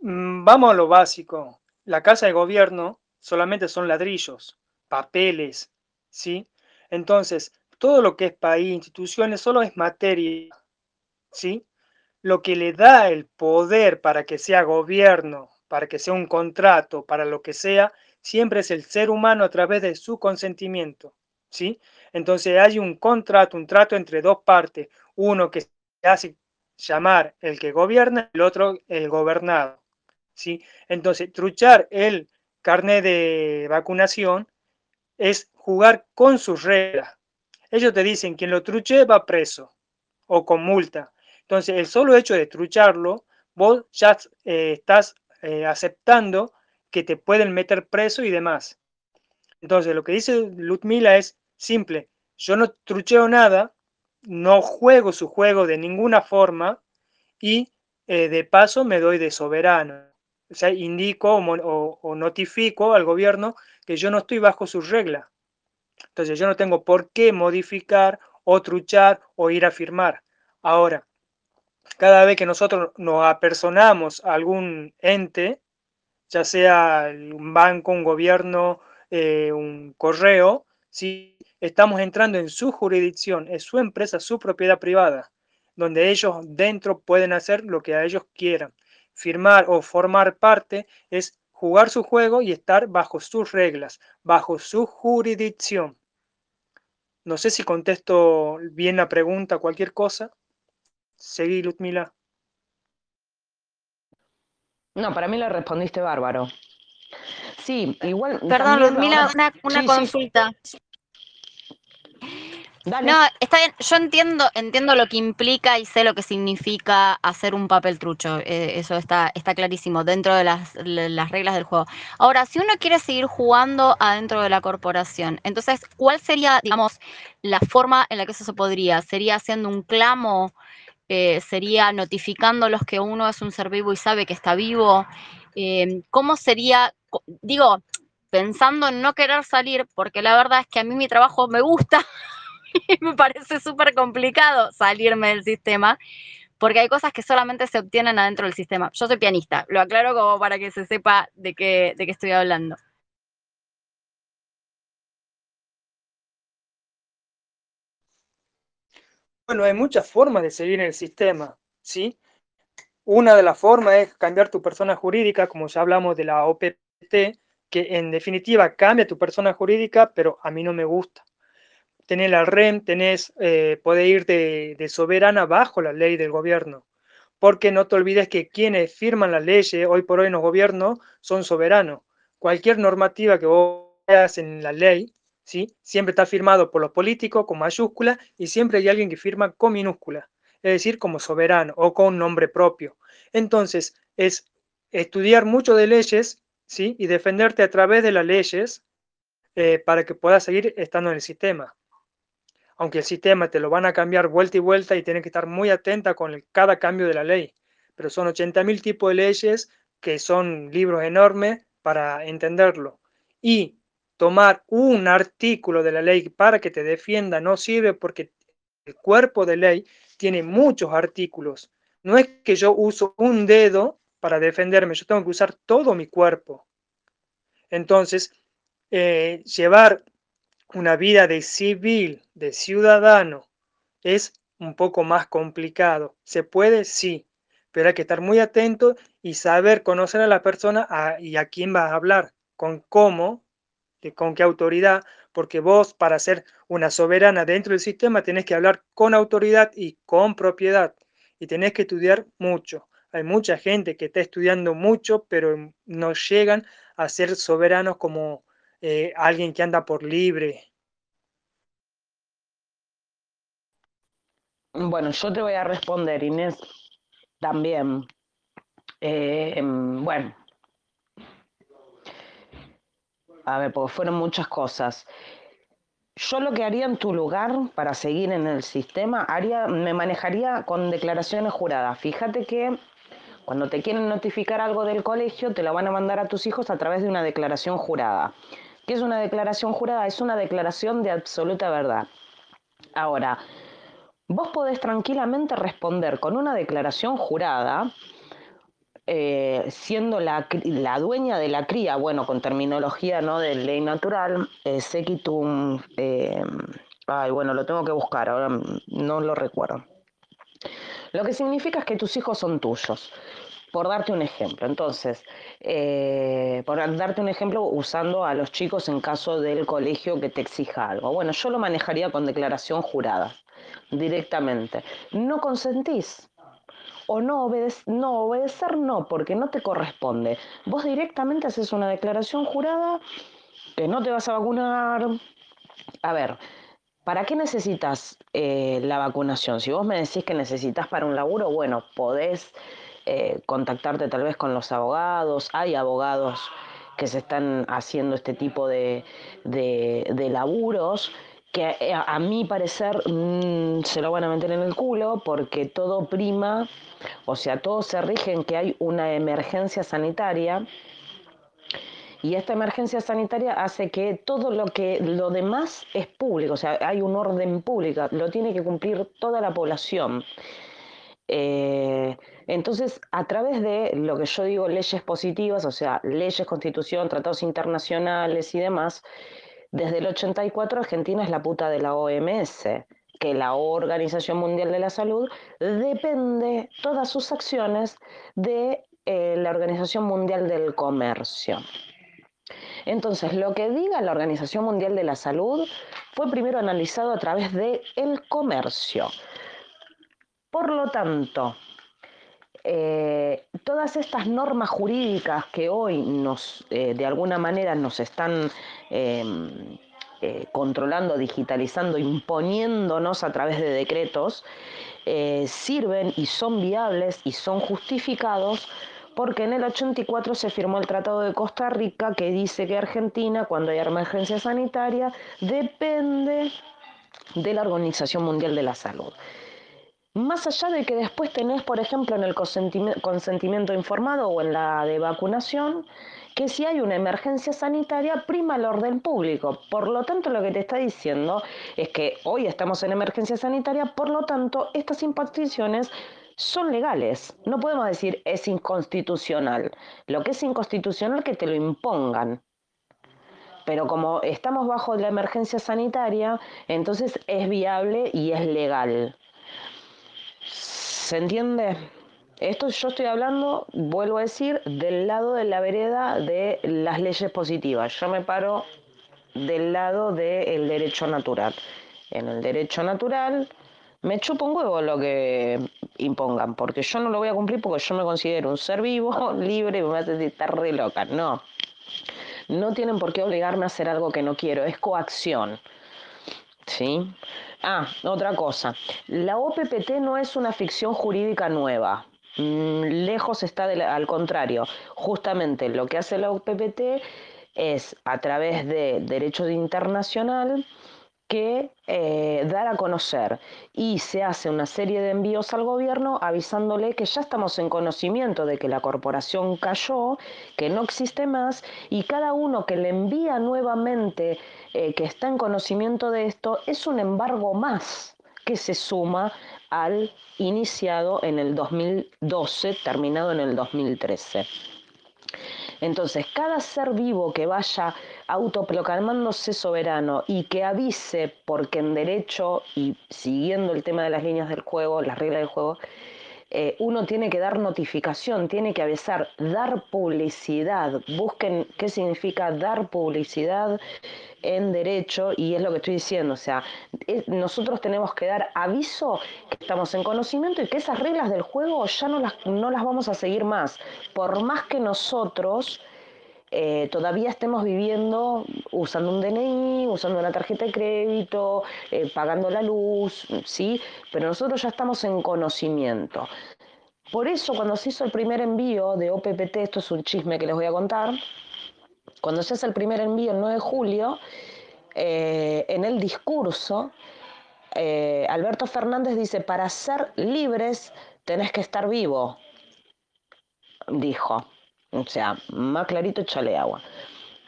vamos a lo básico. La casa de gobierno solamente son ladrillos, papeles, ¿sí? Entonces, todo lo que es país, instituciones, solo es materia, ¿sí? Lo que le da el poder para que sea gobierno, para que sea un contrato, para lo que sea, siempre es el ser humano a través de su consentimiento, ¿sí? Entonces hay un contrato, un trato entre dos partes, uno que hace llamar el que gobierna, el otro el gobernado. ¿sí? Entonces, truchar el carnet de vacunación es jugar con sus reglas. Ellos te dicen, quien lo truche va preso o con multa. Entonces, el solo hecho de trucharlo, vos ya eh, estás eh, aceptando que te pueden meter preso y demás. Entonces, lo que dice Lutmila es simple. Yo no trucheo nada, no juego su juego de ninguna forma y eh, de paso me doy de soberano. O sea, indico o, notifico al gobierno que yo no estoy bajo sus reglas. Entonces yo no tengo por qué modificar o truchar o ir a firmar. Ahora, cada vez que nosotros nos apersonamos a algún ente, ya sea un banco, un gobierno, eh, un correo, si estamos entrando en su jurisdicción, es su empresa, su propiedad privada, donde ellos dentro pueden hacer lo que a ellos quieran. Firmar o formar parte es jugar su juego y estar bajo sus reglas, bajo su jurisdicción. No sé si contesto bien la pregunta, cualquier cosa. Seguí, Lutmila. No, para mí lo respondiste bárbaro. Sí, igual. Perdón, Luzmila, una, consulta. No, está bien, yo entiendo, entiendo lo que implica y sé lo que significa hacer un papel trucho. Eh, eso está, está clarísimo dentro de las, las, reglas del juego. Ahora, si uno quiere seguir jugando adentro de la corporación, entonces, ¿cuál sería, digamos, la forma en la que eso se podría? ¿Sería haciendo un clamo? Eh, ¿Sería notificándolos que uno es un ser vivo y sabe que está vivo? Eh, ¿Cómo sería digo, pensando en no querer salir, porque la verdad es que a mí mi trabajo me gusta me parece súper complicado salirme del sistema, porque hay cosas que solamente se obtienen adentro del sistema. Yo soy pianista, lo aclaro como para que se sepa de qué, de qué estoy hablando. Bueno, hay muchas formas de seguir en el sistema, ¿sí? Una de las formas es cambiar tu persona jurídica, como ya hablamos de la OPT, que en definitiva cambia tu persona jurídica, pero a mí no me gusta. Tenés la REM, tenés, eh, ir de, de, soberana bajo la ley del gobierno, porque no te olvides que quienes firman las leyes hoy por hoy en los gobiernos son soberanos. Cualquier normativa que vos veas en la ley, ¿sí? siempre está firmado por los políticos con mayúscula y siempre hay alguien que firma con minúscula, es decir, como soberano o con nombre propio. Entonces, es estudiar mucho de leyes ¿sí? y defenderte a través de las leyes eh, para que puedas seguir estando en el sistema. Aunque el sistema te lo van a cambiar vuelta y vuelta y tienes que estar muy atenta con cada cambio de la ley. Pero son 80.000 tipos de leyes que son libros enormes para entenderlo. Y tomar un artículo de la ley para que te defienda no sirve porque el cuerpo de ley tiene muchos artículos. No es que yo uso un dedo para defenderme, yo tengo que usar todo mi cuerpo. Entonces, eh, llevar una vida de civil, de ciudadano, es un poco más complicado. ¿Se puede? Sí, pero hay que estar muy atento y saber conocer a la persona y a quién vas a hablar, con cómo, con qué autoridad, porque vos para ser una soberana dentro del sistema tenés que hablar con autoridad y con propiedad y tenés que estudiar mucho. Hay mucha gente que está estudiando mucho, pero no llegan a ser soberanos como eh, alguien que anda por libre. Bueno, yo te voy a responder, Inés, también. Eh, bueno, a ver, porque fueron muchas cosas. Yo lo que haría en tu lugar para seguir en el sistema, haría, me manejaría con declaraciones juradas. Fíjate que cuando te quieren notificar algo del colegio, te lo van a mandar a tus hijos a través de una declaración jurada. ¿Qué es una declaración jurada? Es una declaración de absoluta verdad. Ahora, vos podés tranquilamente responder con una declaración jurada, eh, siendo la, la, dueña de la cría, bueno, con terminología ¿no? de ley natural, eh, sequitum, eh, ay, bueno, lo tengo que buscar, ahora no lo recuerdo. Lo que significa es que tus hijos son tuyos. Por darte un ejemplo, entonces, eh, por darte un ejemplo usando a los chicos en caso del colegio que te exija algo. Bueno, yo lo manejaría con declaración jurada, directamente. No consentís, o no, obedec no obedecer no, porque no te corresponde. Vos directamente haces una declaración jurada que no te vas a vacunar. A ver, ¿para qué necesitas eh, la vacunación? Si vos me decís que necesitas para un laburo, bueno, podés eh, contactarte tal vez con los abogados. Hay abogados que se están haciendo este tipo de, de, laburos que eh, a, mi parecer mmm, se lo van a meter en el culo porque todo prima, o sea, todo se rige en que hay una emergencia sanitaria y esta emergencia sanitaria hace que todo lo que lo demás es público, o sea, hay un orden público, lo tiene que cumplir toda la población. Eh, entonces, a través de lo que yo digo, leyes positivas, o sea, leyes, constitución, tratados internacionales y demás, desde el 84 Argentina es la puta de la OMS, que la Organización Mundial de la Salud depende todas sus acciones de eh, la Organización Mundial del Comercio. Entonces, lo que diga la Organización Mundial de la Salud fue primero analizado a través del el comercio. Por lo tanto, eh, todas estas normas jurídicas que hoy nos, eh, de alguna manera nos están eh, controlando, digitalizando, imponiéndonos a través de decretos, sirven y son viables y son justificados porque en el 84 se firmó el Tratado de Costa Rica que dice que Argentina, cuando hay emergencia sanitaria, depende de la Organización Mundial de la Salud. Más allá de que después tenés, por ejemplo, en el consentimiento informado o en la de vacunación, que si hay una emergencia sanitaria prima el orden público. Por lo tanto, lo que te está diciendo es que hoy estamos en emergencia sanitaria, por lo tanto, estas imposiciones son legales. No podemos decir es inconstitucional. Lo que es inconstitucional es que te lo impongan. Pero como estamos bajo la emergencia sanitaria, entonces es viable y es legal. ¿Se entiende? Esto yo estoy hablando, vuelvo a decir, del lado de la vereda de las leyes positivas. Yo me paro del lado del derecho natural. En el derecho natural me chupo un huevo lo que impongan, porque yo no lo voy a cumplir porque yo me considero un ser vivo, libre y me voy a sentir estar re loca. No. No tienen por qué obligarme a hacer algo que no quiero, es coacción. ¿Sí? Ah, otra cosa. La OPPT no es una ficción jurídica nueva. Mm, lejos está al contrario. Justamente lo que hace la OPPT es a través de derecho internacional que eh, dar a conocer y se hace una serie de envíos al gobierno avisándole que ya estamos en conocimiento de que la corporación cayó, que no existe más y cada uno que le envía nuevamente eh, que está en conocimiento de esto es un embargo más que se suma al iniciado en el 2012, terminado en el 2013. Entonces, cada ser vivo que vaya autoproclamándose soberano y que avise, porque en derecho y siguiendo el tema de las líneas del juego, las reglas del juego, eh, uno tiene que dar notificación, tiene que avisar, dar publicidad. Busquen qué significa dar publicidad en derecho y es lo que estoy diciendo. O sea, nosotros tenemos que dar aviso que estamos en conocimiento y que esas reglas del juego ya no las, no las vamos a seguir más. Por más que nosotros eh, todavía estemos viviendo usando un DNI, usando una tarjeta de crédito, eh, pagando la luz, ¿sí? Pero nosotros ya estamos en conocimiento. Por eso cuando se hizo el primer envío de OPPT, esto es un chisme que les voy a contar, cuando se hace el primer envío el 9 de julio, eh, en el discurso, Alberto Fernández dice, para ser libres tenés que estar vivo, dijo. O sea, más clarito échale agua.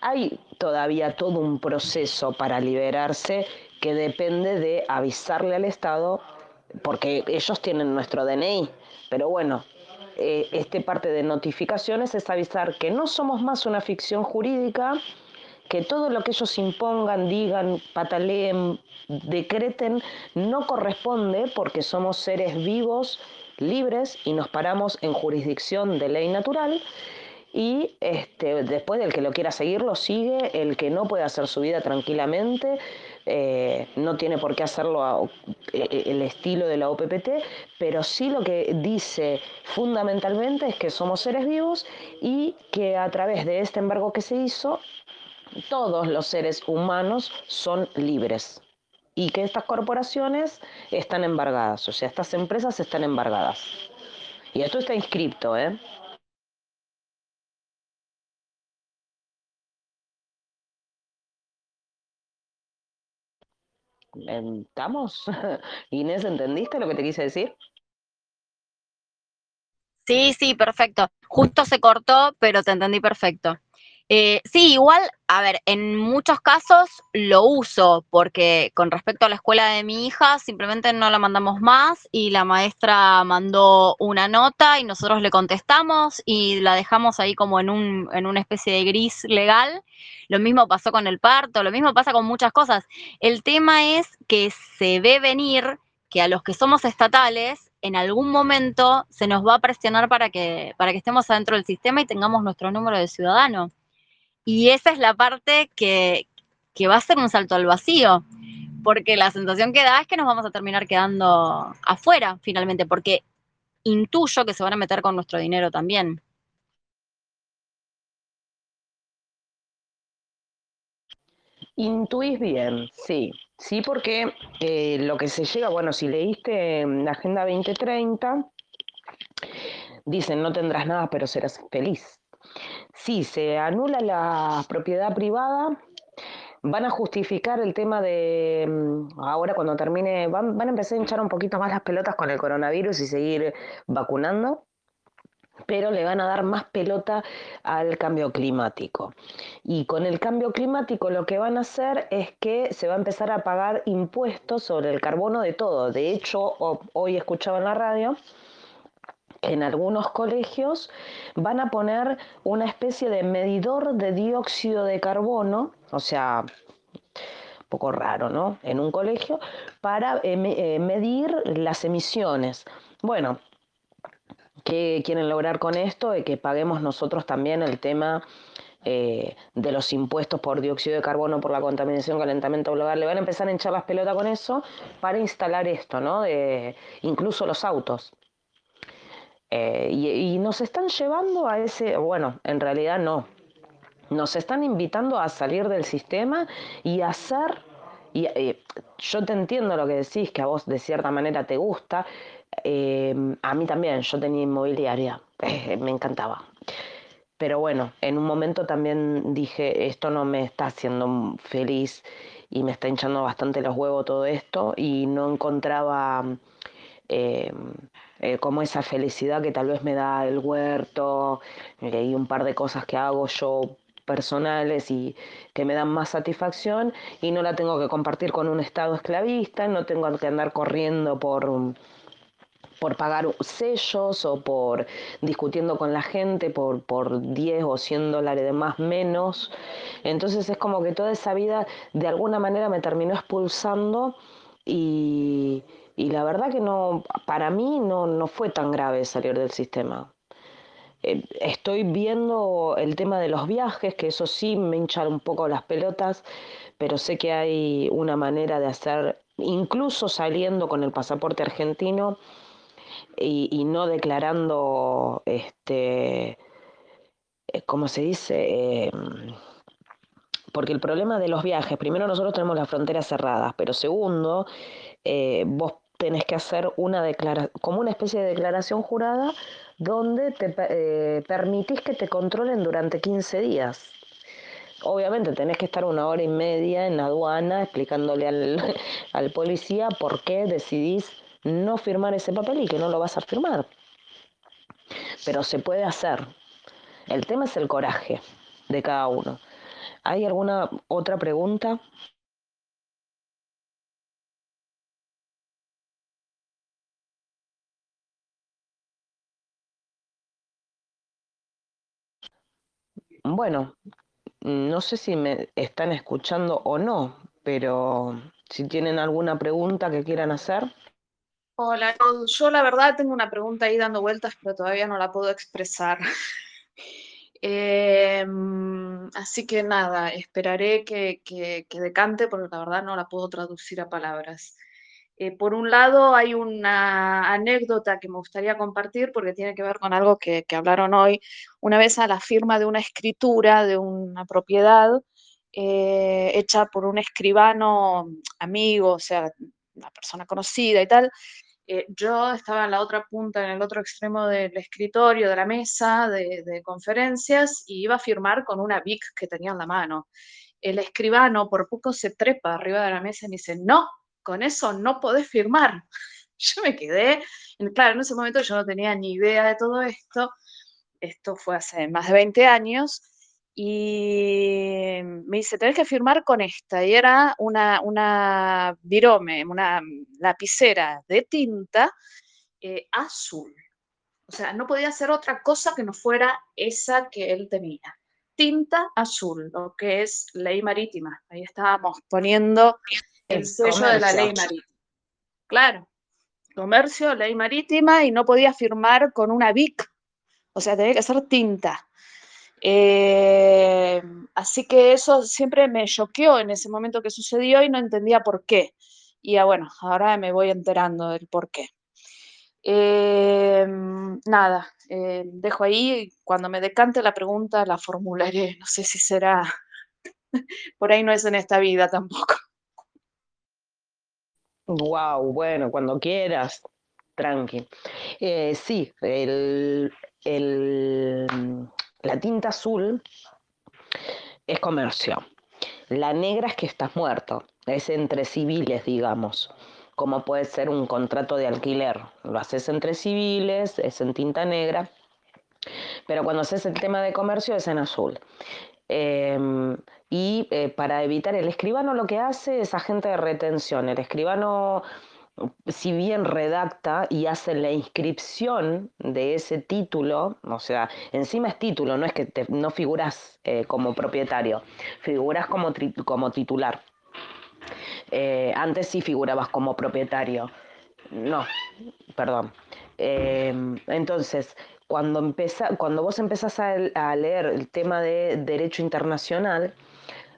Hay todavía todo un proceso para liberarse que depende de avisarle al Estado, porque ellos tienen nuestro DNI, pero bueno, eh, este parte de notificaciones es avisar que no somos más una ficción jurídica, que todo lo que ellos impongan, digan, pataleen, decreten, no corresponde porque somos seres vivos, libres y nos paramos en jurisdicción de ley natural y este, después del que lo quiera seguir lo sigue, el que no puede hacer su vida tranquilamente, eh, no tiene por qué hacerlo eh, eh, el estilo de la OPPT, pero sí lo que dice fundamentalmente es que somos seres vivos y que a través de este embargo que se hizo, todos los seres humanos son libres y que estas corporaciones están embargadas, o sea, estas empresas están embargadas. Y esto está inscripto, ¿eh? ¿Estamos? Inés, ¿entendiste lo que te quise decir? Sí, sí, perfecto. Justo se cortó, pero te entendí perfecto. Eh, sí, igual, a ver, en muchos casos lo uso porque con respecto a la escuela de mi hija simplemente no la mandamos más y la maestra mandó una nota y nosotros le contestamos y la dejamos ahí como en, un, en una especie de gris legal. Lo mismo pasó con el parto, lo mismo pasa con muchas cosas. El tema es que se ve venir que a los que somos estatales en algún momento se nos va a presionar para que, para que estemos adentro del sistema y tengamos nuestro número de ciudadano. Y esa es la parte que, va a ser un salto al vacío, porque la sensación que da es que nos vamos a terminar quedando afuera finalmente, porque intuyo que se van a meter con nuestro dinero también. Intuís bien, sí. Sí, porque eh, lo que se llega, bueno, si leíste la Agenda 2030, dicen no tendrás nada, pero serás feliz. Si se anula la propiedad privada, van a justificar el tema de mm, ahora cuando termine, van, van, a empezar a hinchar un poquito más las pelotas con el coronavirus y seguir vacunando, pero le van a dar más pelota al cambio climático. Y con el cambio climático lo que van a hacer es que se va a empezar a pagar impuestos sobre el carbono de todo. De hecho, hoy escuchaba en la radio en algunos colegios van a poner una especie de medidor de dióxido de carbono, o sea, un poco raro, ¿no? En un colegio, para eh, eh, medir las emisiones. Bueno, ¿qué quieren lograr con esto? De que paguemos nosotros también el tema eh, de los impuestos por dióxido de carbono, por la contaminación, calentamiento global. Le van a empezar a hinchar las pelotas con eso para instalar esto, ¿no? De, incluso los autos. Eh, y, nos están llevando a ese, bueno, en realidad no, nos están invitando a salir del sistema y a hacer, eh, yo te entiendo lo que decís, que a vos de cierta manera te gusta, a mí también, yo tenía inmobiliaria, me encantaba. Pero bueno, en un momento también dije, esto no me está haciendo feliz y me está hinchando bastante los huevos todo esto y no encontraba eh, como esa felicidad que tal vez me da el huerto eh, y un par de cosas que hago yo personales y que me dan más satisfacción y no la tengo que compartir con un estado esclavista, no tengo que andar corriendo por por pagar sellos o por discutiendo con la gente por, por 10 o 100 dólares de más menos. Entonces es como que toda esa vida de alguna manera me terminó expulsando y, la verdad que no, para mí no, no fue tan grave salir del sistema. Eh, estoy viendo el tema de los viajes, que eso sí me hincha un poco las pelotas, pero sé que hay una manera de hacer, incluso saliendo con el pasaporte argentino, y, no declarando, este, eh, ¿cómo se dice? Em, porque el problema de los viajes, primero nosotros tenemos las fronteras cerradas, pero segundo, eh, vos tenés que hacer una declaración, como una especie de declaración jurada donde te eh, permitís que te controlen durante 15 días. Obviamente tenés que estar una hora y media en aduana explicándole al, al policía por qué decidís no firmar ese papel y que no lo vas a firmar. Pero se puede hacer. El tema es el coraje de cada uno. ¿Hay alguna otra pregunta? Bueno, no sé si me están escuchando o no, pero si tienen alguna pregunta que quieran hacer. Hola, yo la verdad tengo una pregunta ahí dando vueltas, pero todavía no la puedo expresar. Em, así que nada, esperaré que, decante porque la verdad no la puedo traducir a palabras. Eh, por un lado, hay una anécdota que me gustaría compartir porque tiene que ver con algo que, hablaron hoy. Una vez a la firma de una escritura de una propiedad eh, hecha por un escribano amigo, o sea, una persona conocida y tal, eh, yo estaba en la otra punta, en el otro extremo del escritorio, de la mesa de, conferencias, y iba a firmar con una BIC que tenía en la mano. El escribano por poco se trepa arriba de la mesa y me dice, no, con eso no podés firmar. Yo me quedé, claro, en ese momento yo no tenía ni idea de todo esto, esto fue hace más de 20 años, y me dice, tenés que firmar con esta. Y era una, una virome, una lapicera de tinta eh, azul. O sea, no podía hacer otra cosa que no fuera esa que él tenía. Tinta azul, lo que es ley marítima. Ahí estábamos poniendo el, sello de la ley marítima. Claro, comercio, ley marítima, y no podía firmar con una BIC. O sea, tenía que ser tinta. Eh, así que eso siempre me choqueó en ese momento que sucedió y no entendía por qué. Y bueno, ahora me voy enterando del por qué. Eh, nada, eh, dejo ahí, cuando me decante la pregunta la formularé, no sé si será, por ahí no es en esta vida tampoco. Wow, bueno, cuando quieras, tranqui. sí, el, el la tinta azul es comercio. La negra es que estás muerto. Es entre civiles, digamos. Como puede ser un contrato de alquiler. Lo haces entre civiles, es en tinta negra. Pero cuando haces el tema de comercio es en azul. Em, y eh, para evitar, el escribano lo que hace es agente de retención. El escribano si bien redacta y hace la inscripción de ese título, o sea, encima es título, no es que no figuras eh, como propietario, figuras como, como titular. Eh, antes sí figurabas como propietario. No, perdón. Em, entonces, cuando, empieza, cuando vos empezás a, leer el tema de derecho internacional,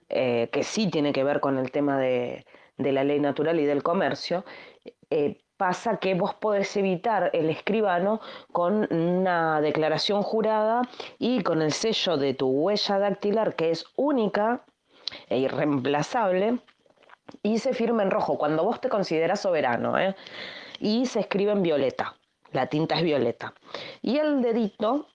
eh, que sí tiene que ver con el tema de, de la ley natural y del comercio, eh, pasa que vos podés evitar el escribano con una declaración jurada y con el sello de tu huella dactilar que es única e irreemplazable y se firma en rojo cuando vos te consideras soberano ¿eh? y se escribe en violeta, la tinta es violeta y el dedito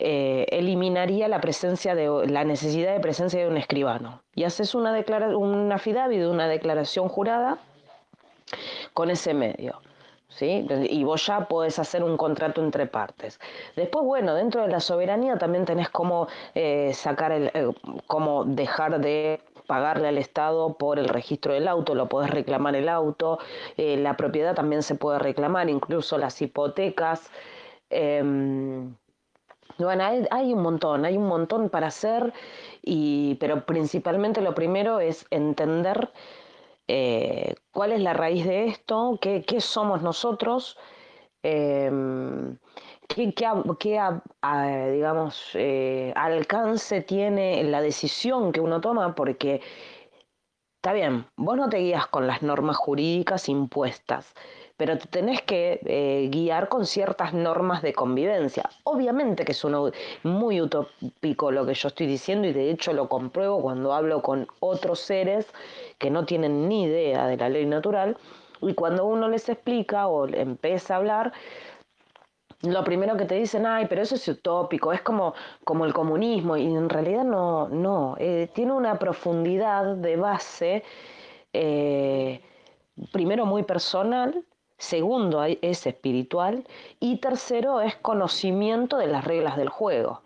eh, eliminaría la presencia de la necesidad de presencia de un escribano y haces una declara, una una declaración jurada con ese medio. ¿Sí? Y vos ya podés hacer un contrato entre partes. Después, bueno, dentro de la soberanía también tenés cómo eh, sacar el, eh, cómo dejar de pagarle al Estado por el registro del auto, lo podés reclamar el auto, eh, la propiedad también se puede reclamar, incluso las hipotecas. Em, bueno, hay, un montón, hay un montón para hacer, y, pero principalmente lo primero es entender eh, cuál es la raíz de esto, qué, somos nosotros, em, qué, digamos, eh, alcance tiene la decisión que uno toma, porque está bien, vos no te guías con las normas jurídicas impuestas, pero te tenés que eh, guiar con ciertas normas de convivencia. Obviamente que es uno muy utópico lo que yo estoy diciendo y de hecho lo compruebo cuando hablo con otros seres que no tienen ni idea de la ley natural y cuando uno les explica o empieza a hablar, lo primero que te dicen, ay, pero eso es utópico, es como, como el comunismo, y en realidad no, no, eh, tiene una profundidad de base, eh, primero muy personal, segundo es espiritual y tercero es conocimiento de las reglas del juego.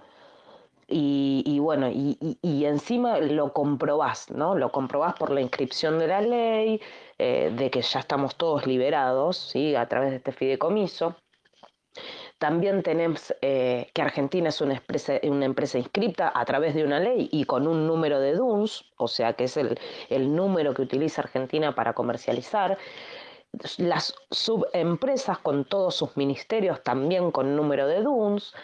Y, bueno, y, encima lo comprobás, ¿no? Lo comprobás por la inscripción de la ley, eh, de que ya estamos todos liberados, ¿sí? A través de este fideicomiso. También tenemos eh, que Argentina es una empresa, una empresa, inscripta a través de una ley y con un número de DUNS, o sea que es el, el número que utiliza Argentina para comercializar las subempresas con todos sus ministerios también con número de DUNS.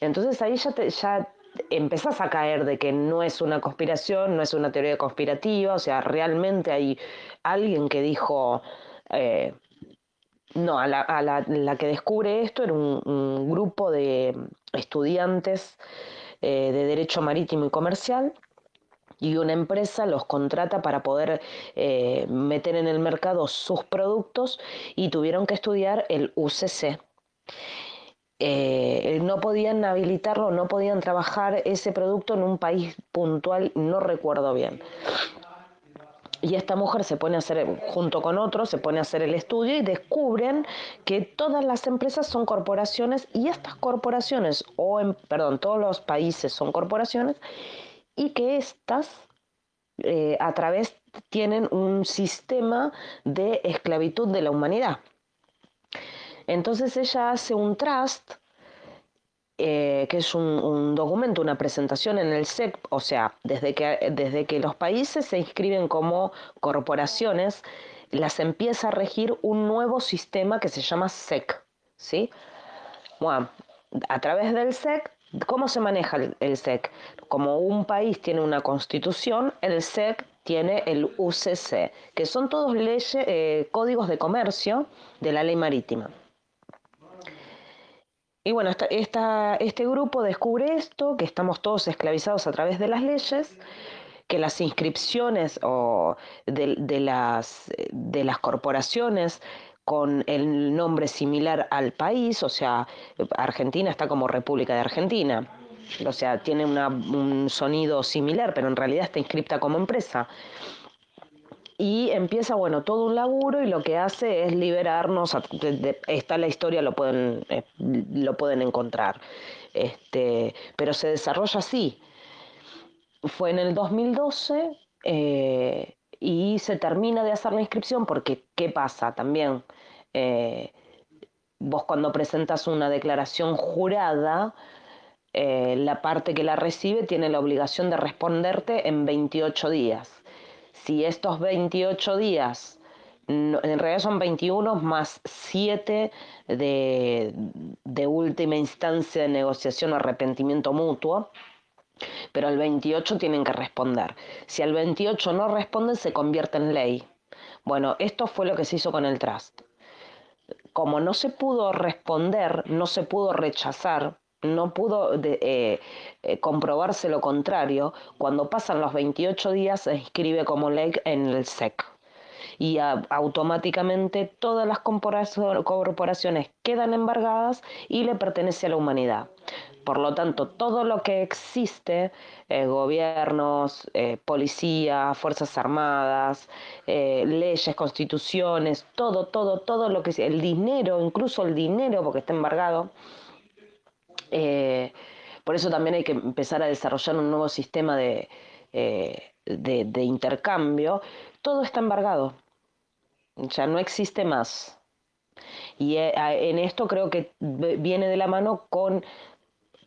Entonces ahí ya, ya empezás a caer de que no es una conspiración, no es una teoría conspirativa, o sea, realmente hay alguien que dijo, eh, no, a, la, que descubre esto era un, grupo de estudiantes eh, de Derecho Marítimo y Comercial y una empresa los contrata para poder eh, meter en el mercado sus productos y tuvieron que estudiar el UCC. Eh, no podían habilitarlo, no podían trabajar ese producto en un país puntual, no recuerdo bien. Y esta mujer se pone a hacer, junto con otros, se pone a hacer el estudio y descubren que todas las empresas son corporaciones y estas corporaciones, o en, perdón, todos los países son corporaciones y que éstas eh, a través tienen un sistema de esclavitud de la humanidad. Entonces ella hace un trust, eh, que es un, documento, una presentación en el SEC, o sea, desde que, desde que los países se inscriben como corporaciones, las empieza a regir un nuevo sistema que se llama SEC. ¿sí? Bueno, a través del SEC ¿Cómo se maneja el, SEC? Como un país tiene una constitución, el SEC tiene el UCC, que son todos leyes, eh, códigos de comercio de la ley marítima. Y bueno, este grupo descubre esto, que estamos todos esclavizados a través de las leyes, que las inscripciones o de, las, de las corporaciones con el nombre similar al país, o sea, Argentina está como República de Argentina, o sea, tiene un sonido similar, pero en realidad está inscripta como empresa. Y empieza, bueno, todo un laburo y lo que hace es liberarnos, está la historia, lo pueden, eh, lo pueden encontrar, este, pero se desarrolla así. Fue en el 2012, y se termina de hacer la inscripción porque, ¿qué pasa? También eh, vos cuando presentas una declaración jurada, eh, la parte que la recibe tiene la obligación de responderte en 28 días. Si estos 28 días, en realidad son 21 más 7 de, de última instancia de negociación o arrepentimiento mutuo, pero al 28 tienen que responder. Si al 28 no responden, se convierte en ley. Bueno, esto fue lo que se hizo con el trust. Como no se pudo responder, no se pudo rechazar, no pudo eh, eh, comprobarse lo contrario, cuando pasan los 28 días se inscribe como ley en el SEC. Y automáticamente todas las corporaciones quedan embargadas y le pertenece a la humanidad. Por lo tanto, todo lo que existe, eh, gobiernos, eh, policía, fuerzas armadas, leyes, constituciones, todo, todo, todo lo que el dinero, incluso el dinero, porque está embargado. Por eso también hay que empezar a desarrollar un nuevo sistema de, de intercambio. Todo está embargado. Ya no existe más. Y en esto creo que viene de la mano con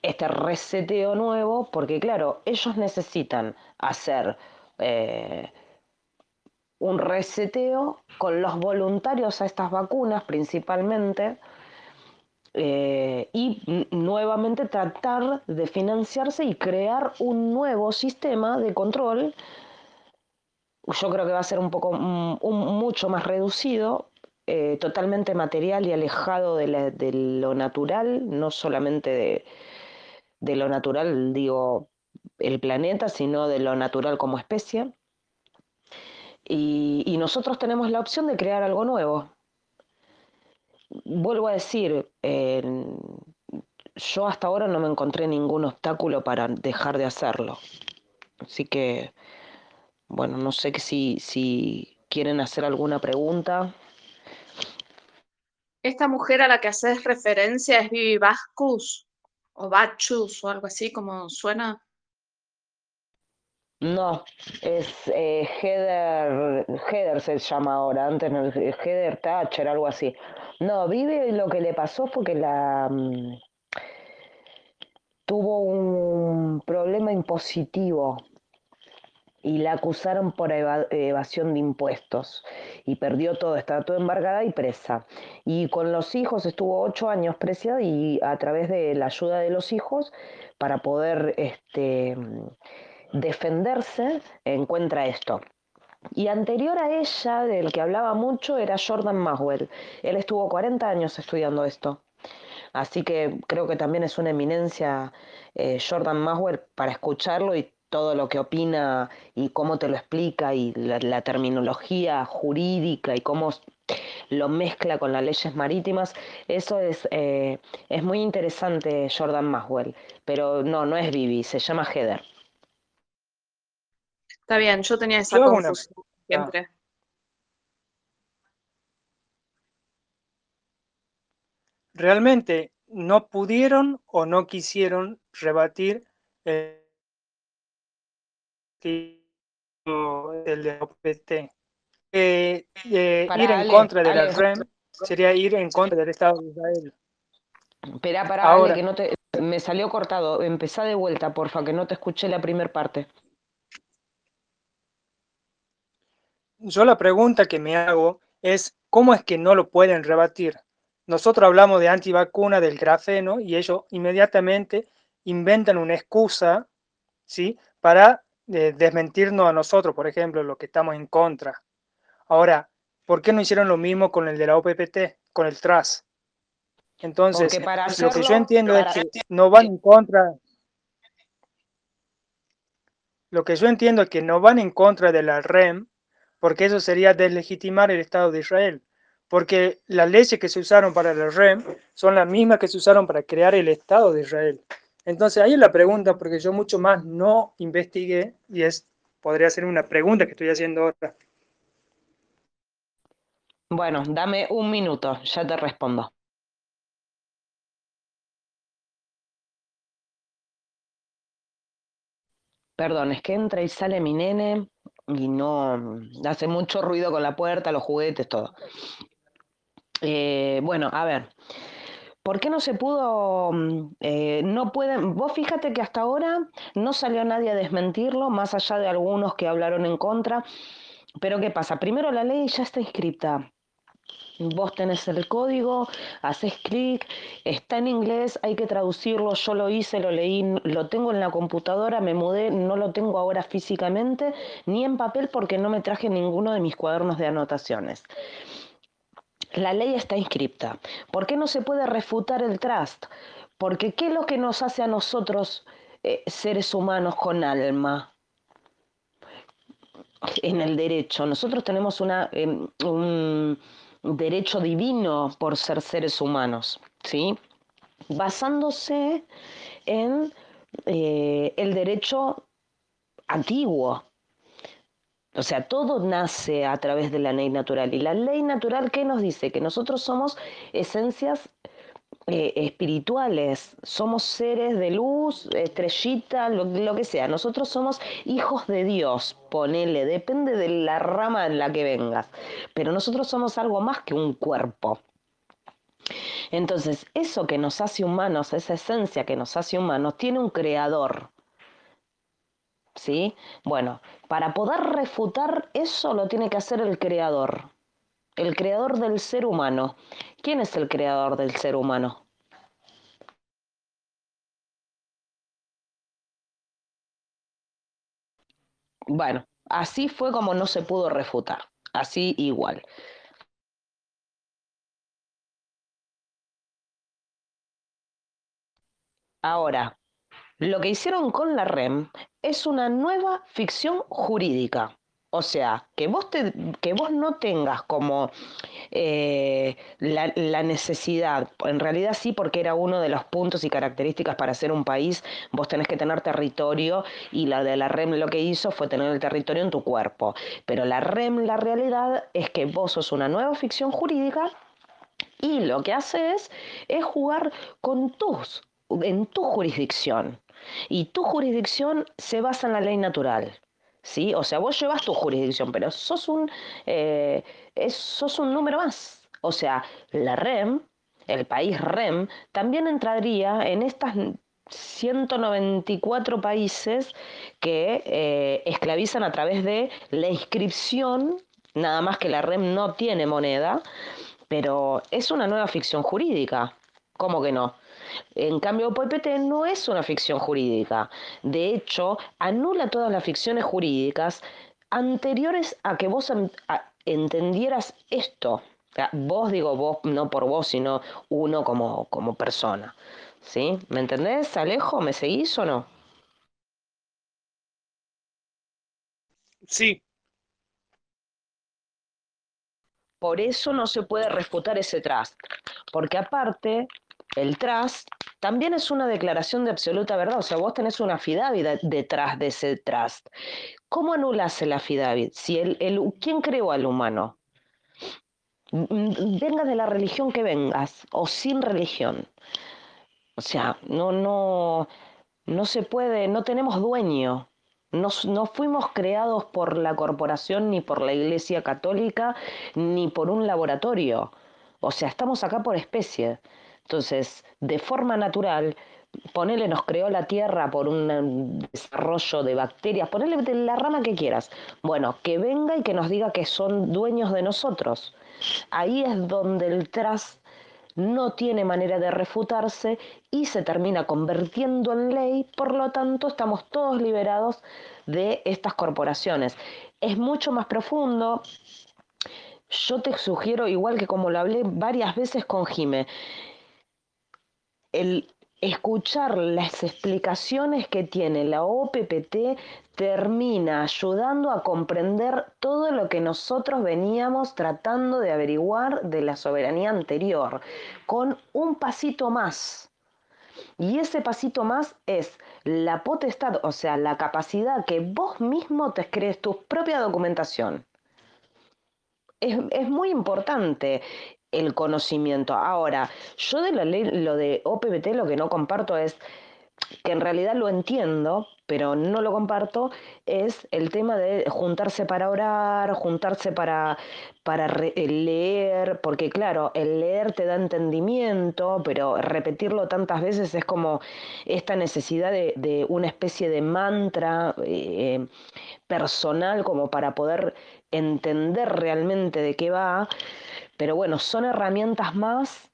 este reseteo nuevo, porque claro, ellos necesitan hacer eh, un reseteo con los voluntarios a estas vacunas principalmente, eh, y nuevamente tratar de financiarse y crear un nuevo sistema de control. Yo creo que va a ser un poco mm, mucho más reducido, eh, totalmente material y alejado de, lo natural, no solamente de lo natural, digo, el planeta, sino de lo natural como especie. Y, nosotros tenemos la opción de crear algo nuevo. Vuelvo a decir, yo hasta ahora no me encontré ningún obstáculo para dejar de hacerlo. Así que, bueno, no sé si, si quieren hacer alguna pregunta. Esta mujer a la que haces referencia es Vivi Vascus o Bachus o algo así como suena. No, es eh, Heather, Heather se llama ahora, antes no, Heather Thatcher, algo así. No, Vive lo que le pasó fue que la mm, tuvo un problema impositivo y la acusaron por evasión de impuestos y perdió todo, estaba todo embargada y presa. Y con los hijos estuvo ocho años presa y a través de la ayuda de los hijos para poder este, defenderse encuentra esto. Y anterior a ella, del que hablaba mucho, era Jordan Maswell. Él estuvo 40 años estudiando esto. Así que creo que también es una eminencia eh, Jordan Maswell para escucharlo y todo lo que opina y cómo te lo explica y la, terminología jurídica y cómo lo mezcla con las leyes marítimas, eso es, eh, es muy interesante Jordan Maswell, pero no, no es Vivi, se llama Heather. Está bien, yo tenía esa confusión siempre. Realmente no pudieron o no quisieron rebatir el el de OPT. Eh, eh, ir en contra de la REM sería ir en contra del Estado de Israel. Espera, para Ahora, que no te, me salió cortado. Empezá de vuelta, porfa, que no te escuché la primera parte. Yo la pregunta que me hago es, ¿cómo es que no lo pueden rebatir? Nosotros hablamos de antivacuna, del grafeno, y ellos inmediatamente inventan una excusa, ¿sí? Para desmentirnos a nosotros, por ejemplo, lo que estamos en contra. Ahora, ¿por qué no hicieron lo mismo con el de la OPPT, con el TRAS? Entonces, lo que yo entiendo es que no van en contra. Lo que yo entiendo es que no van en contra de la REM, porque eso sería deslegitimar el Estado de Israel. Porque las leyes que se usaron para la REM son las mismas que se usaron para crear el Estado de Israel. Entonces ahí es la pregunta, porque yo mucho más no investigué y es, podría ser una pregunta que estoy haciendo ahora. Bueno, dame un minuto, ya te respondo. Perdón, es que entra y sale mi nene y no hace mucho ruido con la puerta, los juguetes, todo. Eh, bueno, a ver. ¿Por qué no se pudo, mm, eh, no pueden, vos fíjate que hasta ahora no salió nadie a desmentirlo, más allá de algunos que hablaron en contra, pero ¿qué pasa? Primero la ley ya está inscripta, Vos tenés el código, haces clic, está en inglés, hay que traducirlo, yo lo hice, lo leí, lo tengo en la computadora, me mudé, no lo tengo ahora físicamente, ni en papel porque no me traje ninguno de mis cuadernos de anotaciones. La ley está inscripta. ¿Por qué no se puede refutar el trust? Porque ¿qué es lo que nos hace a nosotros eh, seres humanos con alma? En el derecho. Nosotros tenemos una, em, un derecho divino por ser seres humanos, ¿sí? Basándose en eh, el derecho antiguo, o sea, todo nace a través de la ley natural. ¿Y la ley natural qué nos dice? Que nosotros somos esencias eh, espirituales, somos seres de luz, estrellita, lo, lo, que sea. Nosotros somos hijos de Dios, ponele, depende de la rama en la que vengas. Pero nosotros somos algo más que un cuerpo. Entonces, eso que nos hace humanos, esa esencia que nos hace humanos, tiene un creador. ¿sí? Bueno, para poder refutar eso lo tiene que hacer el creador, el creador del ser humano. ¿Quién es el creador del ser humano? Bueno, así fue como no se pudo refutar, así igual. Ahora, lo que hicieron con la REM es una nueva ficción jurídica. O sea, que vos, te, que vos no tengas como eh, la, la, necesidad, en realidad sí, porque era uno de los puntos y características para ser un país, vos tenés que tener territorio y la de la REM lo que hizo fue tener el territorio en tu cuerpo. Pero la REM, la realidad es que vos sos una nueva ficción jurídica y lo que haces es jugar con tus, en tu jurisdicción. Y tu jurisdicción se basa en la ley natural. ¿Sí? O sea, vos llevas tu jurisdicción, pero sos un, eh, es, sos un número más. O sea, la REM, el país REM, también entraría en estas 194 países que eh, esclavizan a través de la inscripción, nada más que la REM no tiene moneda, pero es una nueva ficción jurídica. ¿Cómo que no? En cambio, PPT no es una ficción jurídica. De hecho, anula todas las ficciones jurídicas anteriores a que vos entendieras esto. vos digo vos, no por vos, sino uno como, como persona. ¿Sí? ¿Me entendés, Alejo? ¿Me seguís o no? Sí. Por eso no se puede refutar ese trust. Porque aparte, el trust también es una declaración de absoluta verdad, o sea, vos tenés una affidavit detrás de ese trust. ¿Cómo anulas el affidavit? Si el, el, ¿Quién creó al humano? Venga de la religión que vengas o sin religión. O sea, no, no, no se puede, no tenemos dueño. No, no, fuimos creados por la corporación, ni por la Iglesia Católica, ni por un laboratorio. O sea, estamos acá por especie. Entonces, de forma natural, ponele, nos creó la Tierra por un desarrollo de bacterias, ponele la rama que quieras. Bueno, que venga y que nos diga que son dueños de nosotros. Ahí es donde el tras no tiene manera de refutarse y se termina convirtiendo en ley, por lo tanto estamos todos liberados de estas corporaciones. Es mucho más profundo. Yo te sugiero, igual que como lo hablé varias veces con Jime, el escuchar las explicaciones que tiene la OPPT termina ayudando a comprender todo lo que nosotros veníamos tratando de averiguar de la soberanía anterior, con un pasito más. Y ese pasito más es la potestad, o sea, la capacidad que vos mismo te crees tu propia documentación. Es, es muy importante el conocimiento. Ahora, yo de la ley, lo de OPBT lo que no comparto es que en realidad lo entiendo, pero no lo comparto, es el tema de juntarse para orar, juntarse para, para eh, leer, porque claro, el leer te da entendimiento, pero repetirlo tantas veces es como esta necesidad de, una especie de mantra eh, personal como para poder entender realmente de qué va. Pero bueno, son herramientas más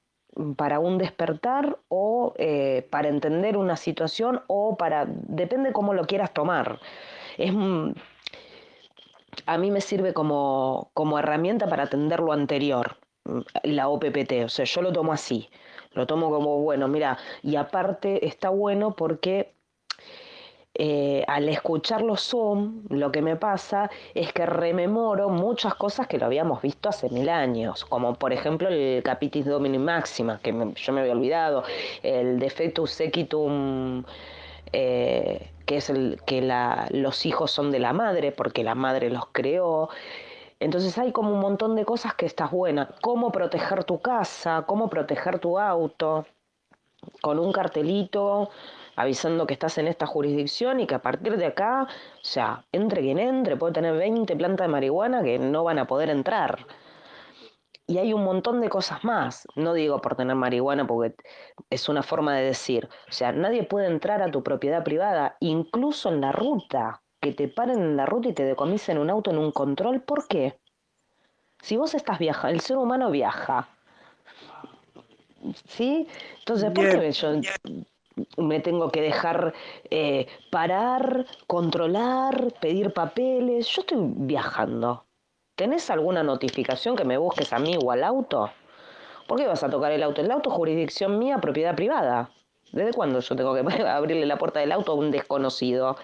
para un despertar o eh, para entender una situación o para, depende cómo lo quieras tomar. Es, a mí me sirve como, como herramienta para atender lo anterior, la OPPT, o sea, yo lo tomo así, lo tomo como, bueno, mira, y aparte está bueno porque eh, al escuchar los Zoom, lo que me pasa es que rememoro muchas cosas que lo habíamos visto hace mil años, como por ejemplo el Capitis Domini Máxima, que yo me había olvidado, el Defectus Sequitum, eh, que es el que los hijos son de la madre, porque la madre los creó. Entonces hay como un montón de cosas que estás buena. Cómo proteger tu casa, cómo proteger tu auto, con un cartelito avisando que estás en esta jurisdicción y que a partir de acá, o sea, entre quien entre, puede tener 20 plantas de marihuana que no van a poder entrar. Y hay un montón de cosas más. No digo por tener marihuana porque es una forma de decir. O sea, nadie puede entrar a tu propiedad privada, incluso en la ruta. Que te paren en la ruta y te decomisen un auto en un control. ¿Por qué? Si vos estás viajando, el ser humano viaja. ¿Sí? Entonces, ¿por qué yo me tengo que dejar eh, parar, controlar, pedir papeles. Yo estoy viajando. ¿Tenés alguna notificación que me busques a mí o al auto? ¿Por qué vas a tocar el auto? El auto es jurisdicción mía, propiedad privada. ¿Desde cuándo yo tengo que abrirle la puerta del auto a un desconocido?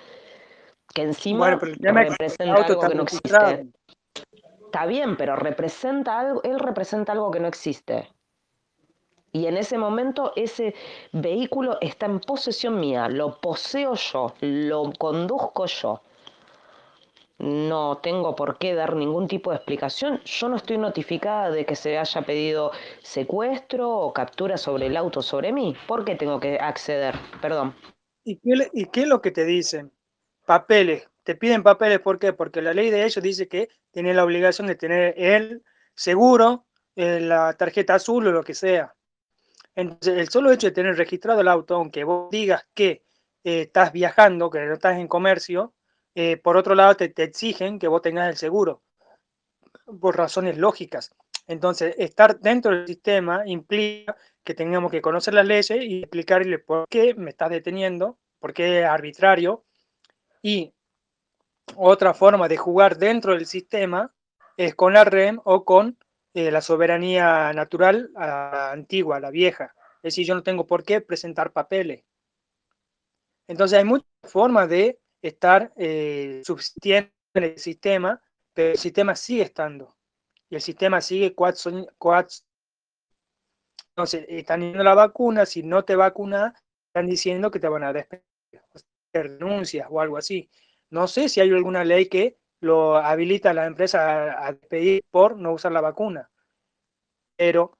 Que encima representa algo que no existe. Está bien, pero representa algo, él representa algo que no existe. Y en ese momento ese vehículo está en posesión mía, lo poseo yo, lo conduzco yo. No tengo por qué dar ningún tipo de explicación. Yo no estoy notificada de que se haya pedido secuestro o captura sobre el auto sobre mí. ¿Por qué tengo que acceder? Perdón. ¿Y qué, y qué es lo que te dicen? Papeles. Te piden papeles, ¿por qué? Porque la ley de ellos dice que tiene la obligación de tener el seguro, eh, la tarjeta azul o lo que sea. Entonces, el solo hecho de tener registrado el auto, aunque vos digas que eh, estás viajando, que no estás en comercio, eh, por otro lado te, exigen que vos tengas el seguro, por razones lógicas. Entonces, estar dentro del sistema implica que tengamos que conocer las leyes y explicarle por qué me estás deteniendo, por qué es arbitrario. Y otra forma de jugar dentro del sistema es con la REM o con la soberanía natural antigua, la vieja. Es decir, yo no tengo por qué presentar papeles. Entonces hay muchas formas de estar eh, subsistiendo en el sistema, pero el sistema sigue estando. Y el sistema sigue cuatro, Entonces, están yendo la vacuna, si no te vacunas, están diciendo que te van a despedir, renuncias o algo así. No sé si hay alguna ley que lo habilita a la empresa a, pedir por no usar la vacuna. Pero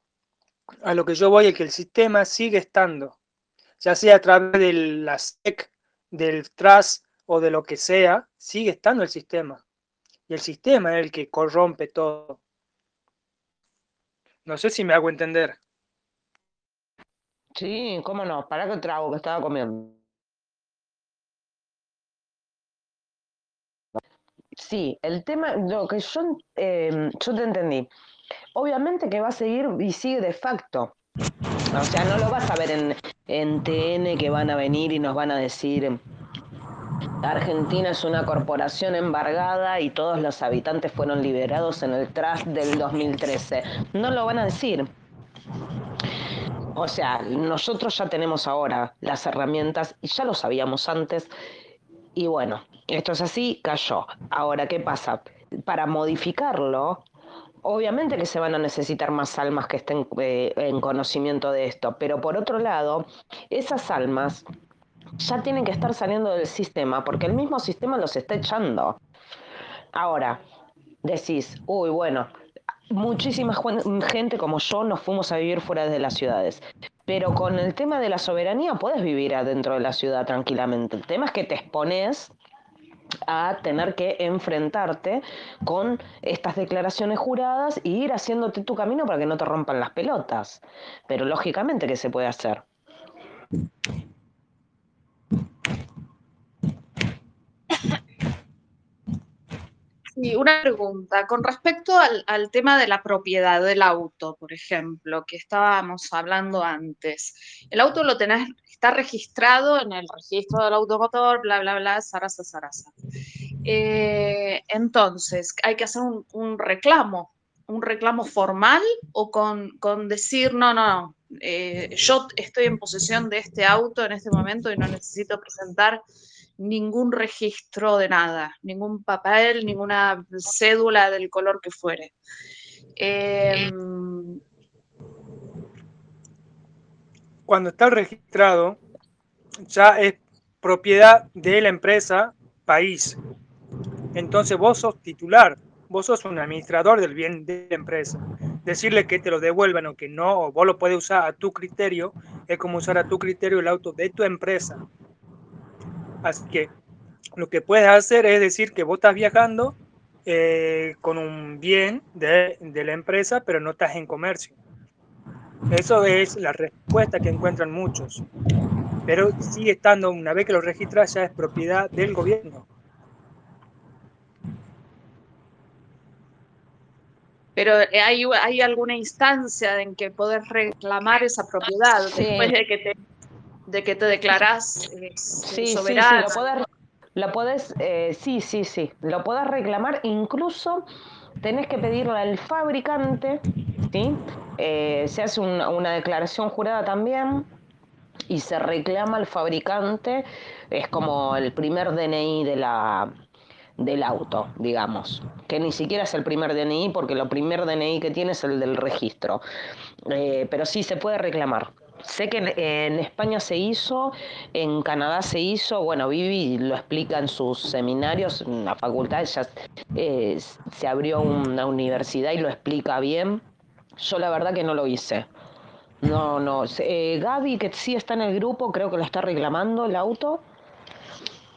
a lo que yo voy es que el sistema sigue estando, ya sea a través de la SEC, del TRAS o de lo que sea, sigue estando el sistema. Y el sistema es el que corrompe todo. No sé si me hago entender. Sí, cómo no, para que trago que estaba comiendo. Sí, el tema, lo que yo, em, yo te entendí. Obviamente que va a seguir y sigue de facto. O sea, no lo vas a ver en, en TN que van a venir y nos van a decir, Argentina es una corporación embargada y todos los habitantes fueron liberados en el tras del 2013. No lo van a decir. O sea, nosotros ya tenemos ahora las herramientas y ya lo sabíamos antes y bueno, esto es así, cayó. Ahora, ¿qué pasa? Para modificarlo, obviamente que se van a necesitar más almas que estén eh, en conocimiento de esto, pero por otro lado, esas almas ya tienen que estar saliendo del sistema porque el mismo sistema los está echando. Ahora, decís, uy, bueno, muchísima gente como yo nos fuimos a vivir fuera de las ciudades. Pero con el tema de la soberanía puedes vivir adentro de la ciudad tranquilamente. El tema es que te expones a tener que enfrentarte con estas declaraciones juradas y ir haciéndote tu camino para que no te rompan las pelotas. Pero lógicamente que se puede hacer. Sí, una pregunta. Con respecto al, al, tema de la propiedad del auto, por ejemplo, que estábamos hablando antes. El auto lo tenés, está registrado en el registro del automotor, bla, bla, bla, zaraza, zaraza. Eh, entonces, hay que hacer un, un, reclamo, un reclamo formal o con, con decir, no, no, eh, yo estoy en posesión de este auto en este momento y no necesito presentar ningún registro de nada, ningún papel, ninguna cédula del color que fuere. Eh, Cuando está registrado, ya es propiedad de la empresa país. Entonces vos sos titular, vos sos un administrador del bien de la empresa. Decirle que te lo devuelvan o que no, o vos lo puedes usar a tu criterio, es como usar a tu criterio el auto de tu empresa. Así que lo que puedes hacer es decir que vos estás viajando eh, con un bien de, de, la empresa, pero no estás en comercio. Eso es la respuesta que encuentran muchos. Pero sigue estando, una vez que lo registras, ya es propiedad del gobierno. Pero hay, hay alguna instancia en que poder reclamar esa propiedad sí. después de que te de que te declaras eh, sí. Sí, sí, lo puedes, lo puedes eh, sí, sí, sí, lo puedes reclamar, incluso tenés que pedirle al fabricante, ¿sí? Eh, se hace una, una, declaración jurada también y se reclama al fabricante, es como el primer DNI de la, del auto, digamos, que ni siquiera es el primer DNI porque lo primer DNI que tiene es el del registro, eh, pero sí se puede reclamar. Sé que en, España se hizo, en Canadá se hizo, bueno, Vivi lo explica en sus seminarios, en la facultad ya eh, se abrió una universidad y lo explica bien. Yo la verdad que no lo hice. No, no. Eh, Gaby, que sí está en el grupo, creo que lo está reclamando el auto.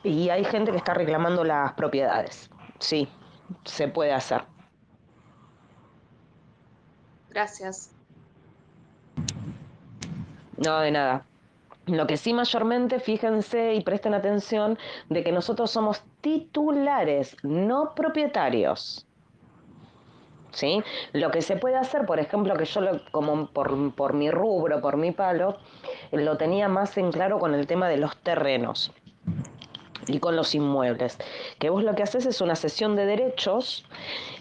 Y hay gente que está reclamando las propiedades. Sí, se puede hacer. Gracias. No, de nada. Lo que sí mayormente, fíjense y presten atención de que nosotros somos titulares, no propietarios. ¿Sí? Lo que se puede hacer, por ejemplo, que yo lo, como por, por mi rubro, por mi palo, lo tenía más en claro con el tema de los terrenos y con los inmuebles. Que vos lo que haces es una sesión de derechos,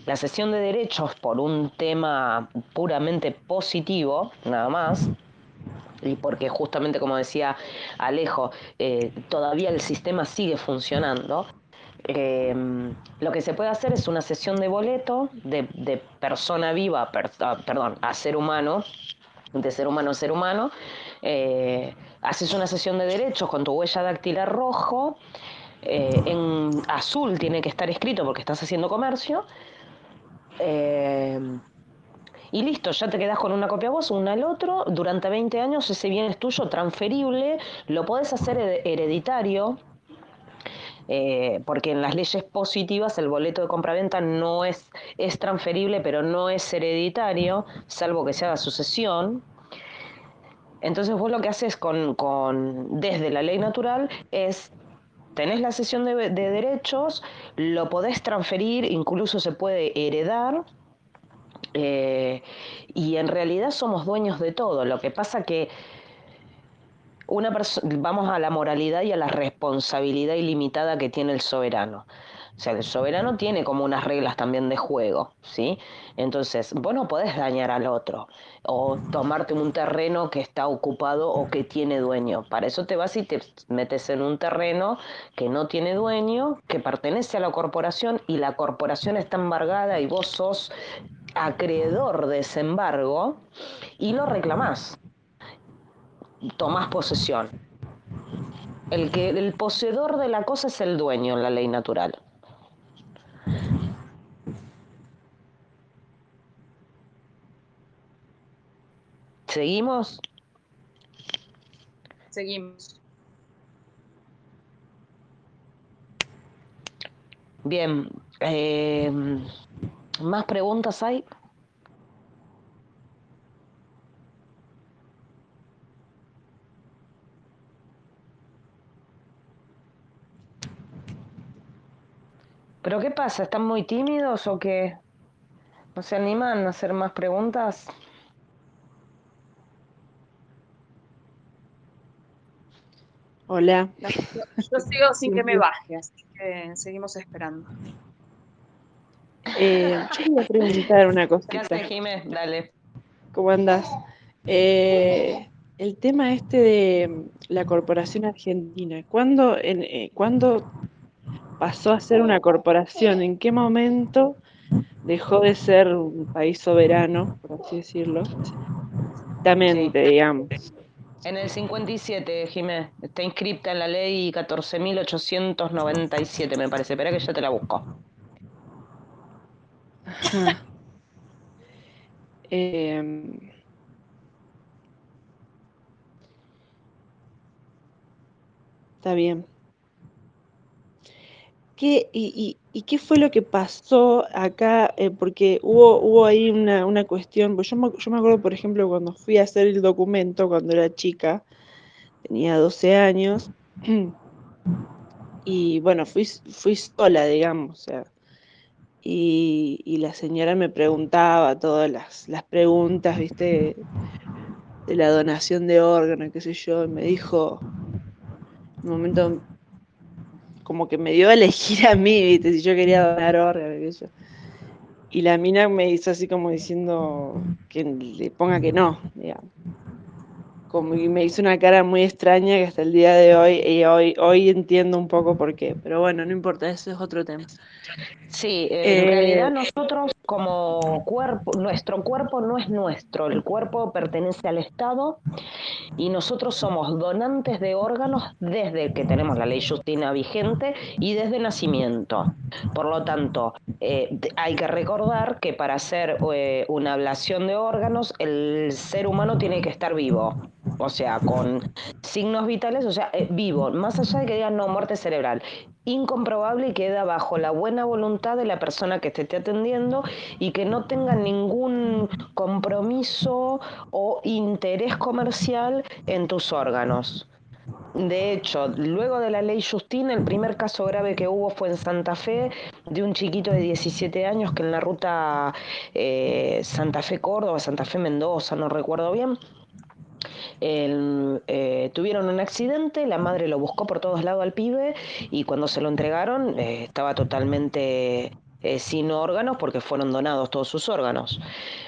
la sesión de derechos por un tema puramente positivo, nada más, y porque justamente como decía Alejo, eh, todavía el sistema sigue funcionando. Eh, lo que se puede hacer es una sesión de boleto de, persona viva, per, perdón, a ser humano, de ser humano a ser humano. Eh, haces una sesión de derechos con tu huella dactilar rojo, eh, en azul tiene que estar escrito porque estás haciendo comercio. Eh, y listo, ya te quedas con una copia vos, una al otro. Durante 20 años ese bien es tuyo, transferible. Lo podés hacer hereditario. Eh, porque en las leyes positivas el boleto de compraventa no es, es transferible, pero no es hereditario, salvo que se haga sucesión. Entonces vos lo que haces con, con, desde la ley natural es tenés la sesión de, de, derechos, lo podés transferir, incluso se puede heredar, eh, y en realidad somos dueños de todo. Lo que pasa que una vamos a la moralidad y a la responsabilidad ilimitada que tiene el soberano. O sea, el soberano tiene como unas reglas también de juego, ¿sí? Entonces, vos no podés dañar al otro o tomarte un terreno que está ocupado o que tiene dueño. Para eso te vas y te metes en un terreno que no tiene dueño, que pertenece a la corporación y la corporación está embargada y vos sos acreedor de ese embargo y lo reclamás. Tomás posesión. El, que, el poseedor de la cosa es el dueño en la ley natural. ¿Seguimos? seguimos. Bien, eh, ¿más preguntas hay? ¿Pero qué pasa? ¿Están muy tímidos o qué? ¿No se animan a hacer más preguntas? Hola. Yo, yo sigo sin que me baje, así que seguimos esperando. Eh, yo quería preguntar una ¿Qué cosita. haces, Jimé? Dale. ¿Cómo andás? Eh, el tema este de la corporación argentina, ¿cuándo, en, eh, ¿cuándo pasó a ser una corporación? ¿En qué momento dejó de ser un país soberano, por así decirlo? Exactamente, digamos. En el 57, Jimé, está inscripta en la ley 14.897, me parece. Espera que ya te la busco. Em, está bien. ¿Qué, y, y- y qué fue lo que pasó acá? Eh, porque hubo, hubo ahí una, una cuestión, pues yo me, yo me acuerdo, por ejemplo, cuando fui a hacer el documento cuando era chica, tenía 12 años, y bueno, fui, fui sola, digamos, o sea, y, la señora me preguntaba todas las, las preguntas, ¿viste? De la donación de órganos, qué sé yo, y me dijo, en un momento, como que me dio a elegir a mí, ¿viste? Si yo quería donar órganos, qué sé yo. Y la mina me hizo así como diciendo que le ponga que no, digamos. Como y me hizo una cara muy extraña que hasta el día de hoy, y hoy, hoy entiendo un poco por qué. Pero bueno, no importa, eso es otro tema. Sí, en Eh, realidad nosotros como cuerpo, nuestro cuerpo no es nuestro, el cuerpo pertenece al Estado y nosotros somos donantes de órganos desde que tenemos la ley Justina vigente y desde nacimiento. Por lo tanto, eh, hay que recordar que para hacer eh, una ablación de órganos, el ser humano tiene que estar vivo. O sea, con signos vitales, o sea, eh, vivo, más allá de que digan no, muerte cerebral, incomprobable y queda bajo la buena voluntad de la persona que te esté atendiendo y que no tenga ningún compromiso o interés comercial en tus órganos. De hecho, luego de la ley Justina, el primer caso grave que hubo fue en Santa Fe, de un chiquito de 17 años que en la ruta eh, Santa Fe-Córdoba, Santa Fe-Mendoza, no recuerdo bien, eh, tuvieron un accidente, la madre lo buscó por todos lados al pibe y cuando se lo entregaron eh, estaba totalmente eh, sin órganos porque fueron donados todos sus órganos.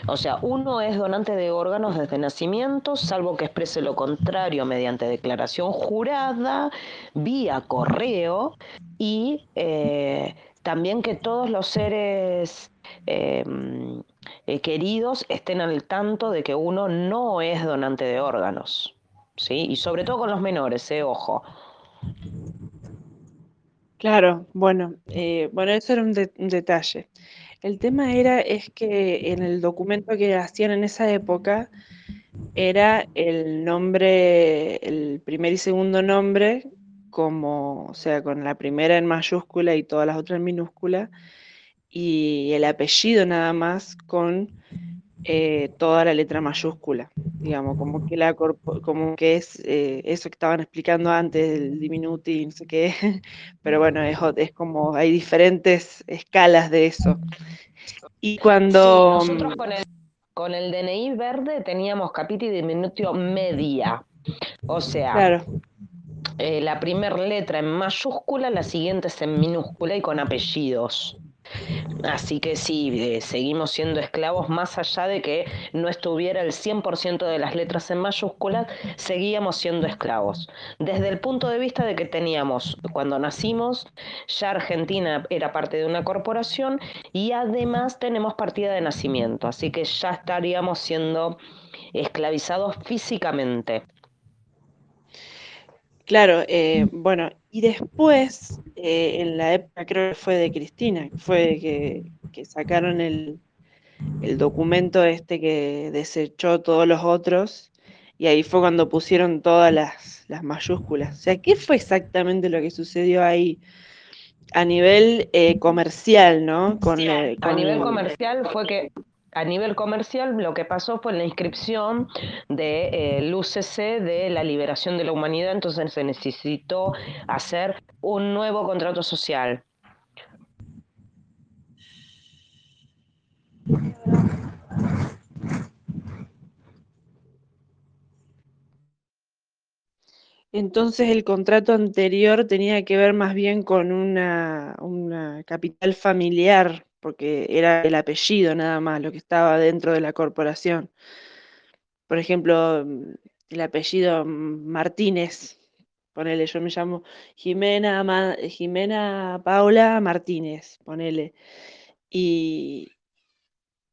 O sea, uno es donante de órganos desde nacimiento, salvo que exprese lo contrario mediante declaración jurada, vía correo y también que todos los seres eh, eh, queridos estén al tanto de que uno no es donante de órganos. ¿sí? Y sobre todo con los menores, eh, ojo. Claro, bueno, eh, bueno, eso era un detalle. El tema era, es que en el documento que hacían en esa época era el nombre, el primer y segundo nombre, como, o sea, con la primera en mayúscula y todas las otras en minúscula, y el apellido nada más con eh, toda la letra mayúscula, digamos, como que la corpo- como que es eh, eso que estaban explicando antes, el diminuti, no sé qué, pero bueno, es, como hay diferentes escalas de eso. Y Sí, cuando nosotros con el, con el DNI verde teníamos capiti diminutio media. O sea, claro, eh, la primera letra en mayúscula, la siguiente es en minúscula y con apellidos. Así que sí, eh, seguimos siendo esclavos más allá de que no estuviera el 100% de las letras en mayúsculas, seguíamos siendo esclavos. Desde el punto de vista de que teníamos, cuando nacimos, ya Argentina era parte de una corporación y además tenemos partida de nacimiento, así que ya estaríamos siendo esclavizados físicamente. claro, eh, bueno, y después, eh, en la época creo que fue de Cristina, fue que, que sacaron el, el documento este que desechó todos los otros y ahí fue cuando pusieron todas las, las mayúsculas. O sea, ¿qué fue exactamente lo que sucedió ahí? A nivel eh, comercial, ¿no? Con, eh, a nivel comercial fue que a nivel comercial lo que pasó fue la inscripción de, UCC de la liberación de la humanidad, entonces se necesitó hacer un nuevo contrato social. Entonces el contrato anterior tenía que ver más bien con una, capital familiar, porque era el apellido nada más lo que estaba dentro de la corporación. Por ejemplo, el apellido Martínez, ponele, yo me llamo Jimena, Jimena Paula Martínez, ponele. Y,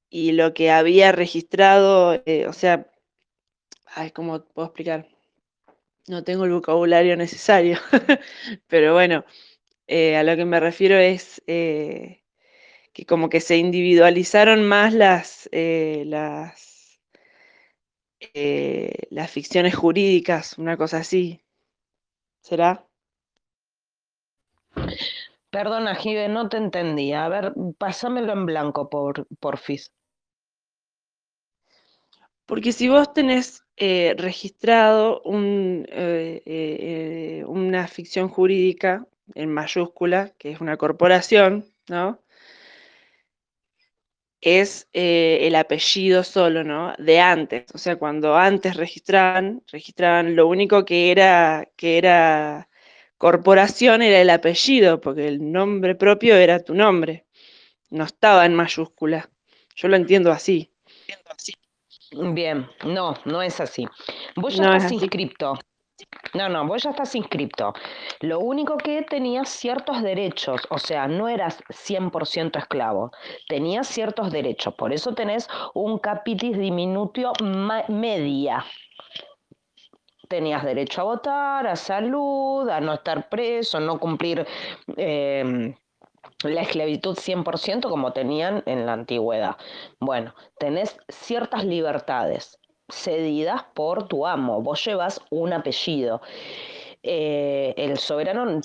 y lo que había registrado, eh, o sea, ay, ¿cómo puedo explicar? No tengo el vocabulario necesario, pero bueno, eh, a lo que me refiero es eh, que como que se individualizaron más las, eh, las, las ficciones jurídicas, una cosa así. ¿Será? Perdona, Jive, no te entendí. A ver, pásamelo en blanco, por, porfis. Porque si vos tenés eh, registrado un, eh, eh, una ficción jurídica en mayúscula, que es una corporación, ¿no? Es el apellido solo, ¿no? De antes. O sea, cuando antes registraban, registraban lo único que era, que era corporación era el apellido, porque el nombre propio era tu nombre. No estaba en mayúscula. Yo lo entiendo así. Bien, no, no es así. Vos ya estás inscripto. No, no, vos ya estás inscripto. Lo único que tenías ciertos derechos, o sea, no eras 100% esclavo, tenías ciertos derechos, por eso tenés un capitis diminutio media. Tenías derecho a votar, a salud, a no estar preso, no cumplir em, la esclavitud 100% como tenían en la antigüedad. Bueno, tenés ciertas libertades cedidas por tu amo, vos llevas un apellido. Eh, el soberano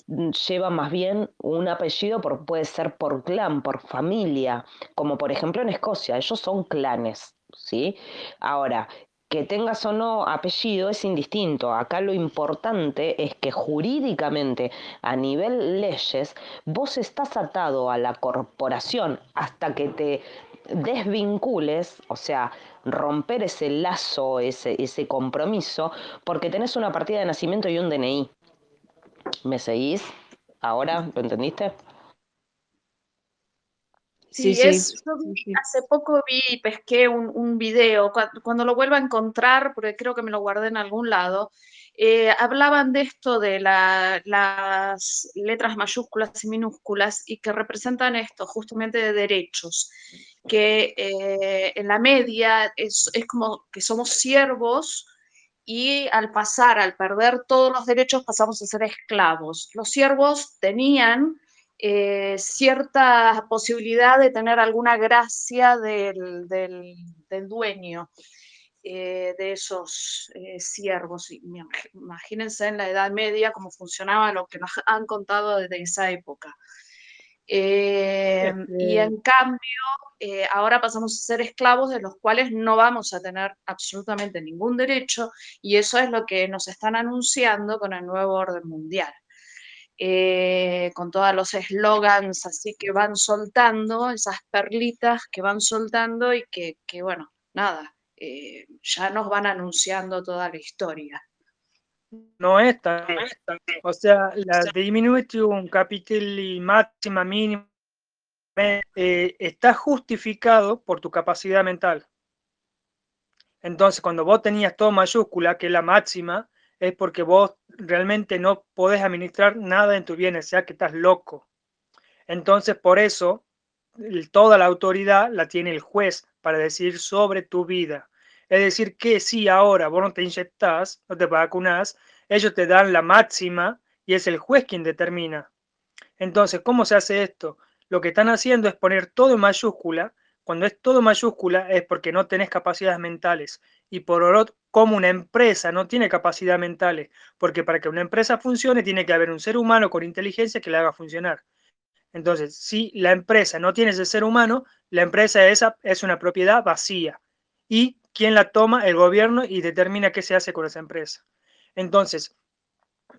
lleva más bien un apellido, por, puede ser por clan, por familia, como por ejemplo en Escocia, ellos son clanes, ¿sí? Ahora, que tengas o no apellido es indistinto. Acá lo importante es que jurídicamente, a nivel leyes, vos estás atado a la corporación hasta que te desvincules, o sea, romper ese lazo, ese, ese compromiso, porque tenés una partida de nacimiento y un DNI. ¿Me seguís? ¿Ahora? ¿Lo entendiste? Sí, es, hace poco vi y pesqué un, un video, cuando, lo vuelva a encontrar, porque creo que me lo guardé en algún lado, eh, hablaban de esto de las letras mayúsculas y minúsculas y que representan esto, justamente de derechos, que eh, en la media es, es como que somos siervos y al pasar, al perder todos los derechos, pasamos a ser esclavos. Los siervos tenían eh, cierta posibilidad de tener alguna gracia del, dueño eh, de esos eh, siervos. Imagínense en la Edad Media cómo funcionaba lo que nos han contado desde esa época. y en cambio, ahora pasamos a ser esclavos de los cuales no vamos a tener absolutamente ningún derecho y eso es lo que nos están anunciando con el nuevo orden mundial. Eh, con todos los eslogans así que van soltando, esas perlitas que van soltando y que, bueno, nada, eh, ya nos van anunciando toda la historia. No es tan, o sea, la diminution capital y máxima mínima eh, está justificado por tu capacidad mental. Entonces, cuando vos tenías todo mayúscula, que es la máxima, es porque vos realmente no podés administrar nada en tu bienes, sea que estás loco. Entonces, por eso, toda la autoridad la tiene el juez para decidir sobre tu vida. Es decir, que si ahora vos no te inyectás, no te vacunás, ellos te dan la máxima y es el juez quien determina. Entonces, ¿cómo se hace esto? Lo que están haciendo es poner todo en mayúscula. Cuando es todo mayúscula es porque no tenés capacidades mentales. Y por, cómo una empresa no tiene capacidad mentales, porque para que una empresa funcione tiene que haber un ser humano con inteligencia que la haga funcionar. Entonces, si la empresa no tiene ese ser humano, la empresa esa es una propiedad vacía. ¿Y quién la toma? El gobierno y determina qué se hace con esa empresa. Entonces,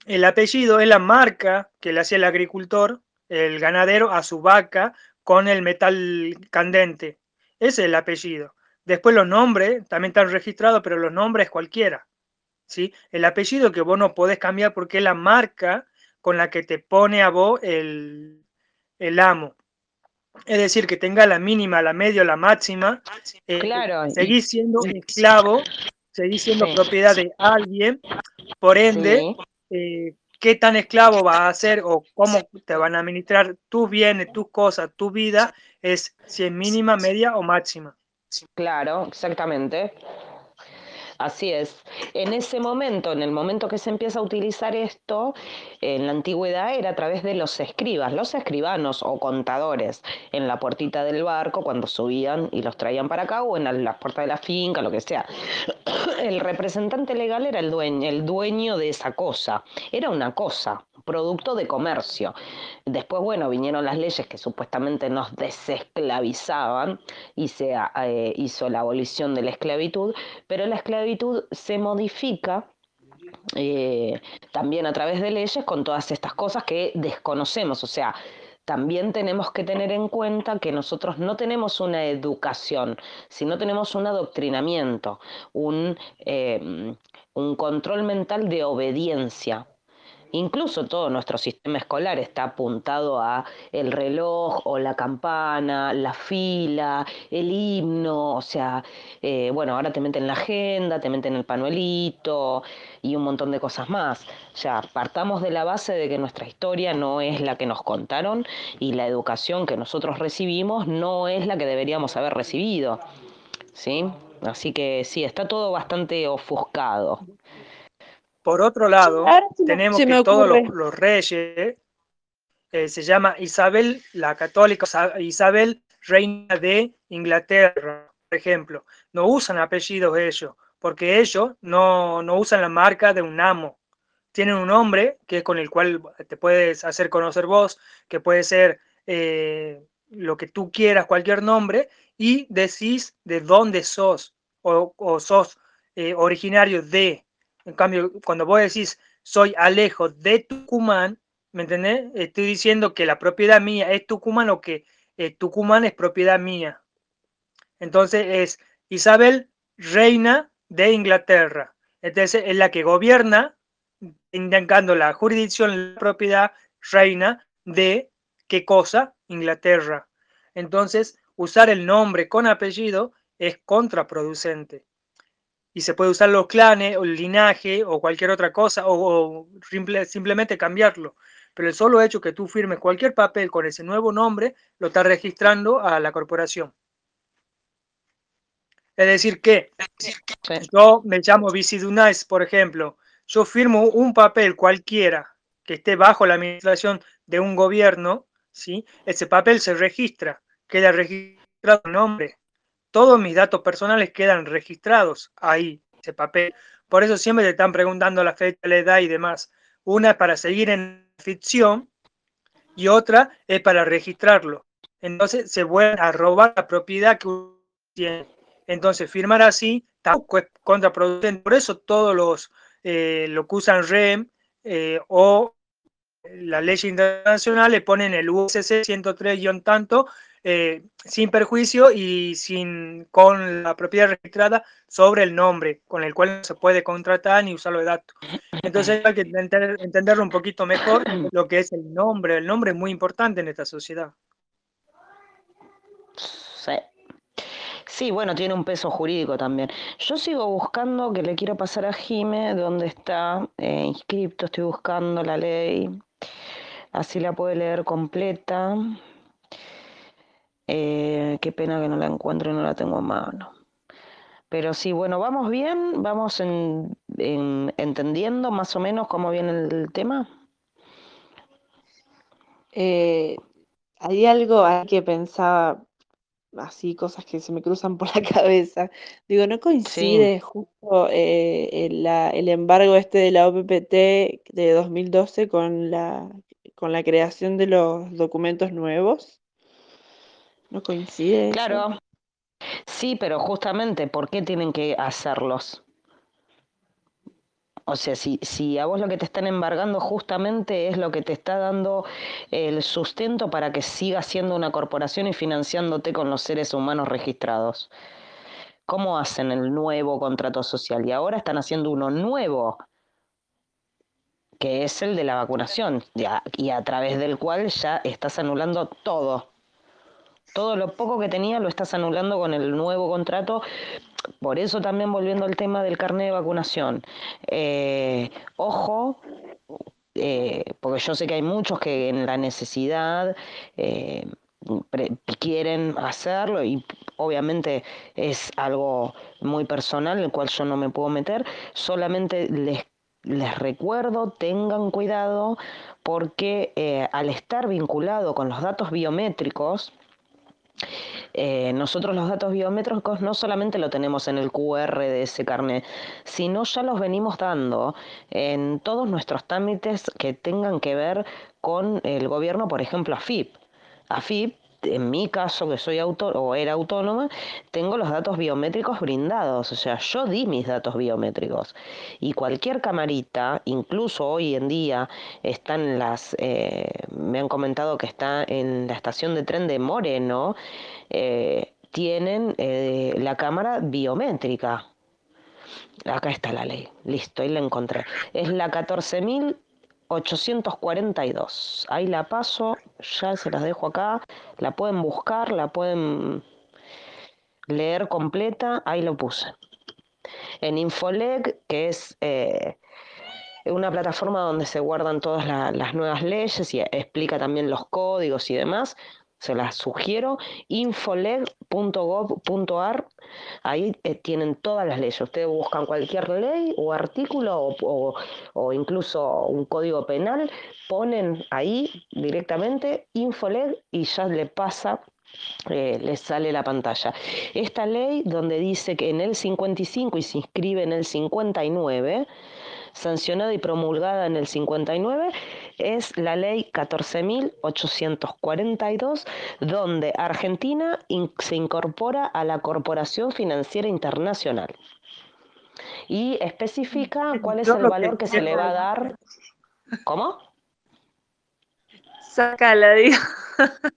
el apellido es la marca que le hacía el agricultor, el ganadero, a su vaca con el metal candente. Ese es el apellido. Después los nombres también están registrados, pero los nombres cualquiera. ¿sí? El apellido que vos no podés cambiar porque es la marca con la que te pone a vos el, el amo. Es decir, que tenga la mínima, la media, la máxima. Eh, Claro, seguís siendo esclavo, seguís siendo propiedad de alguien. Por ende, Sí. eh, qué tan esclavo vas a ser o cómo te van a administrar tus bienes, tus cosas, tu vida, es si es mínima, media o máxima. Claro, exactamente. Así es. En ese momento, en el momento que se empieza a utilizar esto, en la antigüedad era a través de los escribas, los escribanos o contadores en la puertita del barco cuando subían y los traían para acá o en la- las puertas de la finca, lo que sea. El representante legal era el dueño, el dueño de esa cosa. Era una cosa, producto de comercio. Después, bueno, vinieron las leyes que supuestamente nos desesclavizaban y se eh, hizo la abolición de la esclavitud, pero la esclavitud se modifica eh, también a través de leyes con todas estas cosas que desconocemos. O sea, también tenemos que tener en cuenta que nosotros no tenemos una educación, sino tenemos un adoctrinamiento, un, eh, un control mental de obediencia. Incluso todo nuestro sistema escolar está apuntado a el reloj o la campana, la fila, el himno, o sea, eh, bueno, ahora te meten la agenda, te meten el panuelito y un montón de cosas más. Sea, partamos de la base de que nuestra historia no es la que nos contaron y la educación que nosotros recibimos no es la que deberíamos haber recibido, ¿sí? Así que sí, está todo bastante ofuscado. Por otro lado, tenemos que todos los, reyes, eh, se llama Isabel la católica, Isabel reina de Inglaterra, por ejemplo, no usan apellidos ellos, porque ellos no, no usan la marca de un amo. Tienen un nombre que es con el cual te puedes hacer conocer vos, que puede ser eh, lo que tú quieras, cualquier nombre, y decís de dónde sos, o, o sos eh, originario de. En cambio, cuando vos decís soy Alejo de Tucumán, ¿me entendés? Estoy diciendo que la propiedad mía es Tucumán o que eh, Tucumán es propiedad mía. Entonces es Isabel, reina de Inglaterra. Entonces es la que gobierna, indicando la jurisdicción, la propiedad reina de qué cosa? Inglaterra. Entonces, usar el nombre con apellido es contraproducente y se puede usar los clanes o el linaje o cualquier otra cosa o, o simple, simplemente cambiarlo. Pero el solo hecho que tú firmes cualquier papel con ese nuevo nombre lo está registrando a la corporación. Es decir, que Sí. yo me llamo Vicidunais, por ejemplo, yo firmo un papel cualquiera que esté bajo la administración de un gobierno, ¿sí? ese papel se registra, queda registrado el nombre todos mis datos personales quedan registrados ahí, ese papel. Por eso siempre te están preguntando la fecha, la edad y demás. Una es para seguir en ficción y otra es para registrarlo. Entonces se vuelven a robar la propiedad que uno tiene. Entonces firmar así tampoco es contraproducente. Por eso todos los eh, lo que usan REM eh, o la ley internacional le ponen el USC 103 tanto eh, sin perjuicio y sin con la propiedad registrada sobre el nombre con el cual no se puede contratar ni usar los datos. Entonces hay que entender, entenderlo un poquito mejor lo que es el nombre. El nombre es muy importante en esta sociedad. Sí. Sí, bueno, tiene un peso jurídico también. Yo sigo buscando, que le quiero pasar a Jime, dónde está eh, inscripto, estoy buscando la ley, así la puede leer completa. Eh, qué pena que no la encuentro y no la tengo a mano. Pero sí, bueno, vamos bien, vamos en- en- entendiendo más o menos cómo viene el tema. Eh, hay algo ahí que pensaba, así cosas que se me cruzan por la cabeza. Digo, ¿no coincide justo eh, el, la- el embargo este de la OPPT de 2012 con la, con la creación de los documentos nuevos? ¿No coincide? Claro, sí, pero justamente, ¿por qué tienen que hacerlos? O sea, si, si a vos lo que te están embargando justamente es lo que te está dando el sustento para que sigas siendo una corporación y financiándote con los seres humanos registrados. ¿Cómo hacen el nuevo contrato social? Y ahora están haciendo uno nuevo, que es el de la vacunación, y a través del cual ya estás anulando todo. Todo lo poco que tenía lo estás anulando con el nuevo contrato. Por eso también volviendo al tema del carnet de vacunación. Eh, ojo, eh, porque yo sé que hay muchos que en la necesidad eh, quieren hacerlo y obviamente es algo muy personal, el cual yo no me puedo meter. Solamente les, les recuerdo, tengan cuidado, porque eh, al estar vinculado con los datos biométricos, eh, nosotros los datos biométricos no solamente lo tenemos en el QR de ese carnet, sino ya los venimos dando en todos nuestros trámites que tengan que ver con el gobierno, por ejemplo, AFIP. AFIP, en mi caso, que soy auto o era autónoma, tengo los datos biométricos brindados, o sea, yo di mis datos biométricos. Y cualquier camarita, incluso hoy en día, están las, eh, me han comentado que está en la estación de tren de Moreno, eh, tienen eh, la cámara biométrica. Acá está la ley, listo, ahí la encontré. Es la 14.842. Ahí la paso, ya se las dejo acá. La pueden buscar, la pueden leer completa, ahí lo puse. En Infoleg, que es eh, una plataforma donde se guardan todas la- las nuevas leyes y explica también los códigos y demás, se las sugiero, infoleg.gov.ar, ahí eh, tienen todas las leyes. Ustedes buscan cualquier ley o artículo o, o- incluso un código penal, ponen ahí directamente infoleg y ya le pasa eh, les sale la pantalla. Esta ley donde dice que en el 55 y se inscribe en el 59, sancionada y promulgada en el 59, es la ley 14.842, donde Argentina in- se incorpora a la Corporación Financiera Internacional y especifica cuál es Yo el que valor que se le va a dar. ¿Cómo? Sácala, digo.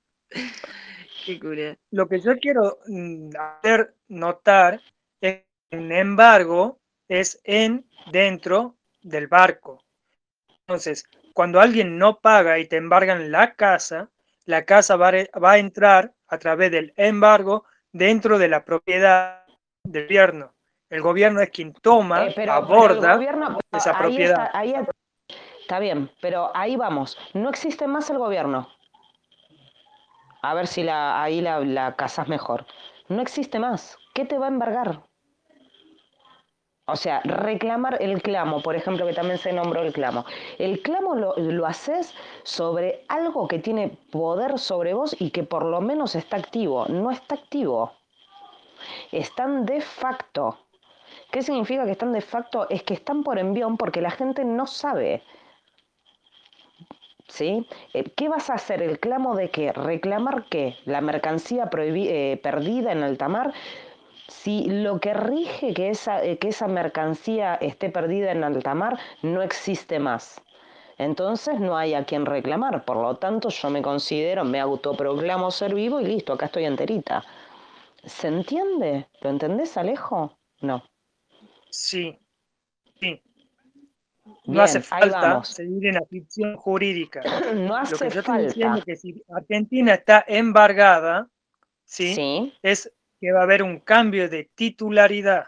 Qué cura. Lo que yo quiero mm, hacer notar es que un embargo es en dentro del barco. Entonces, cuando alguien no paga y te embargan la casa, la casa va a, re- va a entrar a través del embargo dentro de la propiedad del gobierno. El gobierno es quien toma, Eh, pero, pero el aborda gobierno, esa ahí propiedad. Está, ahí está bien, pero ahí vamos. No existe más el gobierno. A ver si la, ahí la, la casas mejor. No existe más. ¿Qué te va a embargar? O sea, reclamar el clamo, por ejemplo, que también se nombró el clamo. El clamo lo, lo haces sobre algo que tiene poder sobre vos y que por lo menos está activo. No está activo. Están de facto. ¿Qué significa que están de facto? Es que están por envión porque la gente no sabe. ¿Sí? Eh, ¿Qué vas a hacer? ¿El clamo de qué? ¿Reclamar qué? ¿La mercancía eh, perdida en alta mar? Si lo que rige que esa, eh, que esa mercancía esté perdida en alta mar no existe más. Entonces no hay a quien reclamar. Por lo tanto, yo me considero, me autoproclamo ser vivo y listo, acá estoy enterita. ¿Se entiende? ¿Lo entendés, Alejo? No. Sí, sí. No hace falta seguir en la ficción jurídica. No Lo hace que yo estoy diciendo falta. es que si Argentina está embargada, ¿sí? Sí, es que va a haber un cambio de titularidad.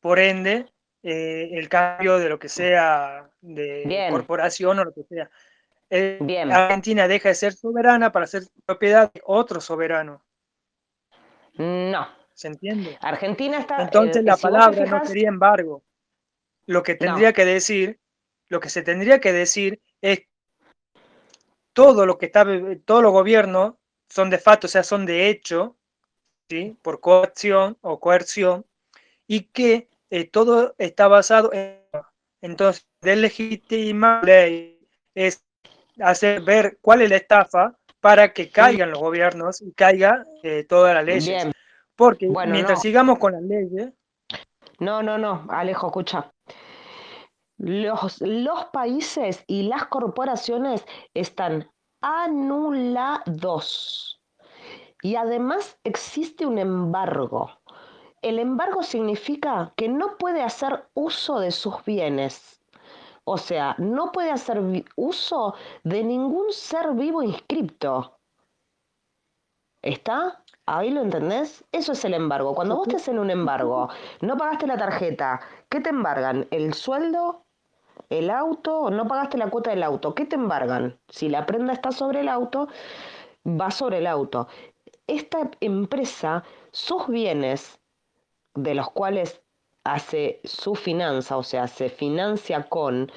Por ende, eh, el cambio de lo que sea de Bien. corporación o lo que sea. Eh, Bien. Argentina deja de ser soberana para ser propiedad de otro soberano. no. ¿Se entiende? Argentina está. Entonces eh, la si palabra no sería embargo. Lo que tendría No. que decir, lo que se tendría que decir es todo lo que está, todos los gobiernos son de facto, o sea, son de hecho, ¿sí? por coacción o coerción, y que eh, todo está basado en... Entonces, deslegitimar la ley es hacer ver cuál es la estafa para que caigan los gobiernos y caiga eh, todas las leyes. Bien. Porque Bueno, mientras no. sigamos con las leyes, No, no, no, Alejo, escucha. Los, los países y las corporaciones están anulados. Y además existe un embargo. El embargo significa que no puede hacer uso de sus bienes. O sea, no puede hacer uso de ningún ser vivo inscripto. ¿Está? ¿Ahí lo entendés? Eso es el embargo. Cuando vos te hacen un embargo, no pagaste la tarjeta, ¿qué te embargan? ¿El sueldo? ¿El auto? ¿No pagaste la cuota del auto? ¿Qué te embargan? Si la prenda está sobre el auto, va sobre el auto. Esta empresa, sus bienes, de los cuales hace su finanza, o sea, se financia con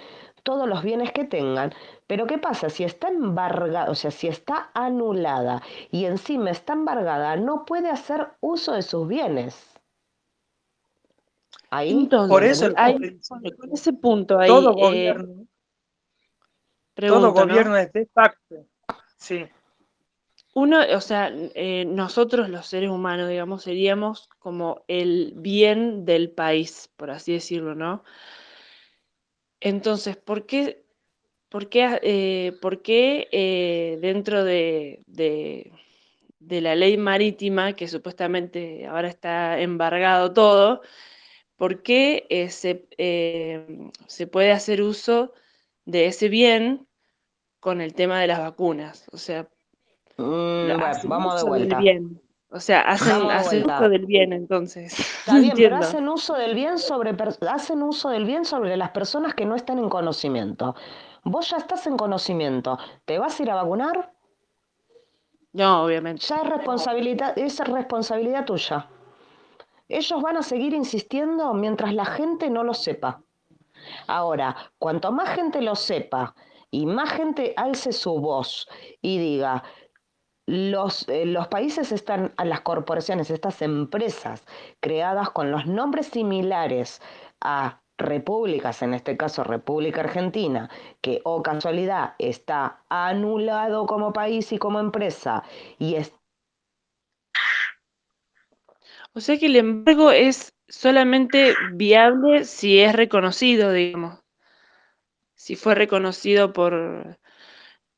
todos los bienes que tengan, pero ¿qué pasa? Si está embargada, o sea, si está anulada y encima está embargada, no puede hacer uso de sus bienes. Ahí, Entonces, Por eso con ese punto ahí, todo eh, gobierno, pregunto, todo ¿no? gobierno es de facto. Sí, Uno, o sea, eh, nosotros los seres humanos, digamos, seríamos como el bien del país, por así decirlo, ¿no? Entonces, ¿por qué, por qué, eh, por qué, eh, dentro de, de- de la ley marítima, que supuestamente ahora está embargado todo, ¿por qué se, se puede hacer uso de ese bien con el tema de las vacunas? O sea, mm, bueno, vamos de vuelta. bien. O sea, hacen, hacen uso del bien entonces. Está bien, pero hacen uso del bien sobre hacen uso del bien sobre las personas que no están en conocimiento. Vos ya estás en conocimiento, ¿te vas a ir a vacunar? No, obviamente. Ya es responsabilidad, es responsabilidad tuya. Ellos van a seguir insistiendo mientras la gente no lo sepa. Ahora, cuanto más gente lo sepa y más gente alce su voz y diga, los, eh, los países están, a las corporaciones, estas empresas creadas con los nombres similares a repúblicas, en este caso República Argentina, que, o casualidad, está anulado como país y como empresa, y es- O sea que el embargo es solamente viable si es reconocido, digamos. Si fue reconocido por,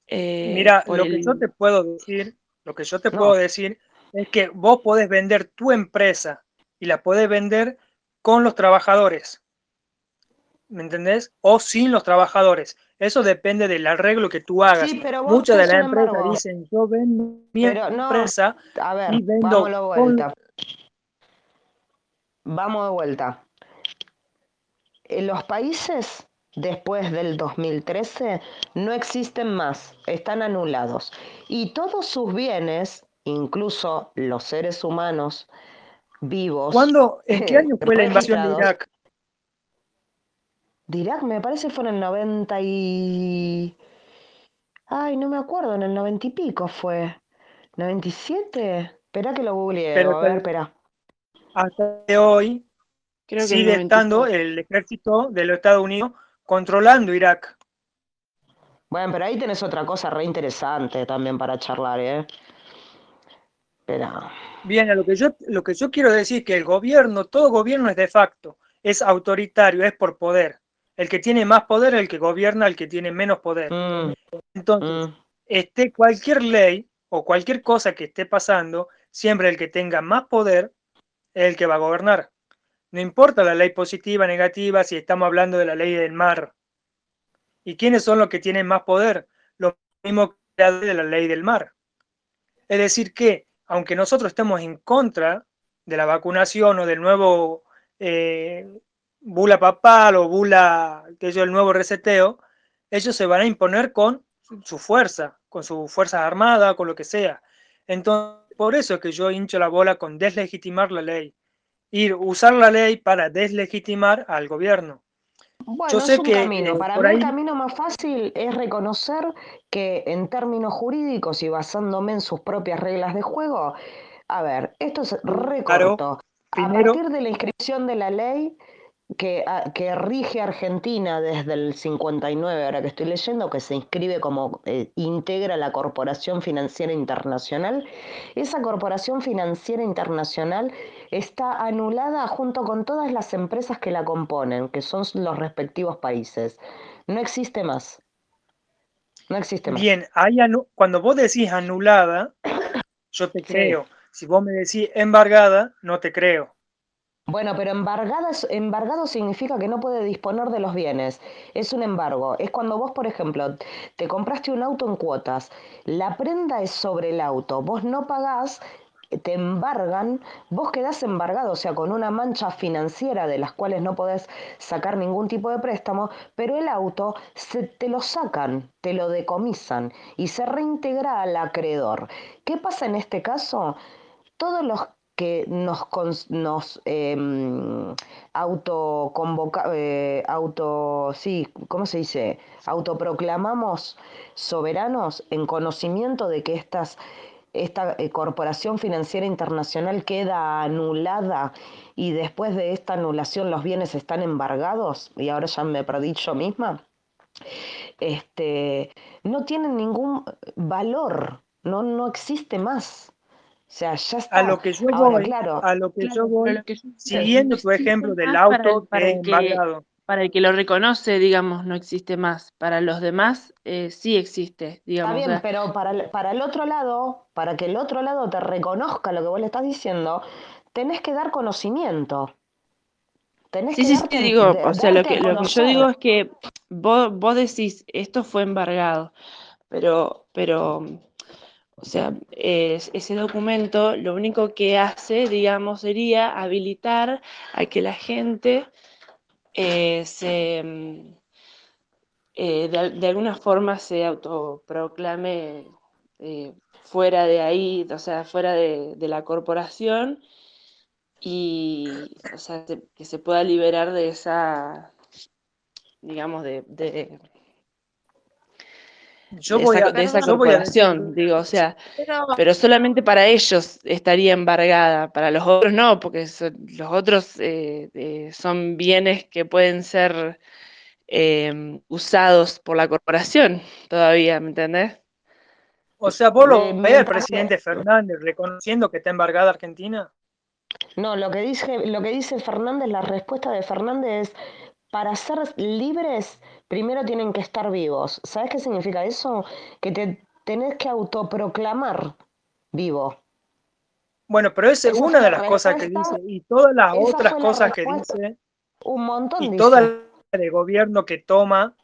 eh, mira, por lo que yo te puedo decir, lo que yo te No. puedo decir es que vos podés vender tu empresa y la podés vender con los trabajadores. ¿Me entendés? O sin los trabajadores. Eso depende del arreglo que tú hagas. Sí, pero vos Muchas de las empresas embargo. dicen, yo vendo mi Pero no, empresa a ver, y vendo de con- vuelta. Vamos de vuelta. En los países después del 2013 no existen más, están anulados. Y todos sus bienes, incluso los seres humanos vivos, ¿Cuándo, en qué año fue la invasión de. Irak? de Irak, me parece fue en el 90 y... Ay, no me acuerdo, en el 90 y pico fue. ¿97? Espera que lo googleé, Pero a ver, espera. Hasta de hoy Creo que sigue 90 y estando el ejército de los Estados Unidos controlando Irak. Bueno, pero ahí tenés otra cosa re interesante también para charlar, ¿eh? Espera. Bien, lo que yo, lo que yo quiero decir es que el gobierno, todo gobierno es de facto, es autoritario, es por poder. El que tiene más poder, el que gobierna, el que tiene menos poder. Mm, Entonces, mm. esté cualquier ley o cualquier cosa que esté pasando, siempre el que tenga más poder es el que va a gobernar. No importa la ley positiva, negativa, si estamos hablando de la ley del mar. ¿Y quiénes son los que tienen más poder? Los mismos creadores de la ley del mar. Es decir, que aunque nosotros estemos en contra de la vacunación o del nuevo eh, bula papal o bula, que es el nuevo reseteo, ellos se van a imponer con su fuerza, con su fuerza armada, con lo que sea. Entonces, por eso es que yo hincho la bola con deslegitimar la ley. Ir, usar la ley para deslegitimar al gobierno. Bueno, Yo es sé un que, camino. eh, Para mí el camino más fácil es reconocer que en términos jurídicos y basándome en sus propias reglas de juego, A ver, esto es re Claro. A partir de la inscripción de la ley que, a- que rige Argentina desde el 59, ahora que estoy leyendo, que se inscribe como eh, integra la Corporación Financiera Internacional, esa Corporación Financiera Internacional está anulada junto con todas las empresas que la componen, que son los respectivos países. No existe más. No existe más. Bien, hay anu- cuando vos decís anulada, yo te Sí. creo. Si vos me decís embargada, no te creo. Bueno, pero embargada embargado significa que no puede disponer de los bienes. Es un embargo. Es cuando vos, por ejemplo, te compraste un auto en cuotas. La prenda es sobre el auto. Vos no pagás, te embargan, vos quedás embargado, o sea, con una mancha financiera de las cuales no podés sacar ningún tipo de préstamo, pero el auto se, te lo sacan, te lo decomisan y se reintegra al acreedor. ¿Qué pasa en este caso? todos los que nos, nos em, autoconvoca, eh, auto, sí, ¿cómo se dice? Autoproclamamos soberanos en conocimiento de que estas, esta eh, corporación financiera internacional queda anulada y después de esta anulación los bienes están embargados, y ahora ya me perdí yo misma, este, no tienen ningún valor, no, no existe más. O sea, ya está. A lo que yo Ahora, voy, claro, a lo que Claro, yo voy, lo que yo digo, siguiendo no tu ejemplo del más para el- auto para que. Para el que lo reconoce, digamos, no existe más. Para los demás, eh, sí existe, está digamos. o bien, sea, pero para el, para el otro lado, para que el otro lado te reconozca lo que vos le estás diciendo, tenés que dar conocimiento. Tenés Sí, que sí, sí, darte, digo, de- o sea, lo que, lo que yo digo es que vos, vos decís, esto fue embargado, pero, pero, o sea, es- ese documento lo único que hace, digamos, sería habilitar a que la gente eh, se, mm, eh, de, de alguna forma se autoproclame eh, fuera de ahí, o sea, fuera de, de la corporación y, o sea, se- que se pueda liberar de esa, digamos, de, Yo de voy esa, a, de esa yo voy a corporación, digo, o sea, Pero pero solamente para ellos estaría embargada, para los otros no, porque son- los otros eh, eh, son bienes que pueden ser eh, usados por la corporación todavía, ¿me entendés? o sea, vos Eh, lo ves al presidente Fernández reconociendo que está embargada Argentina. No, lo que dice, lo que dice Fernández, la respuesta de Fernández es, para ser libres, primero tienen que estar vivos. ¿Sabes qué significa eso? Que te tenés que autoproclamar vivo. Bueno, pero esa es Esa una de la las cosas que dice y todas las otras la cosas que dice Un montón y dice. toda la de gobierno que toma,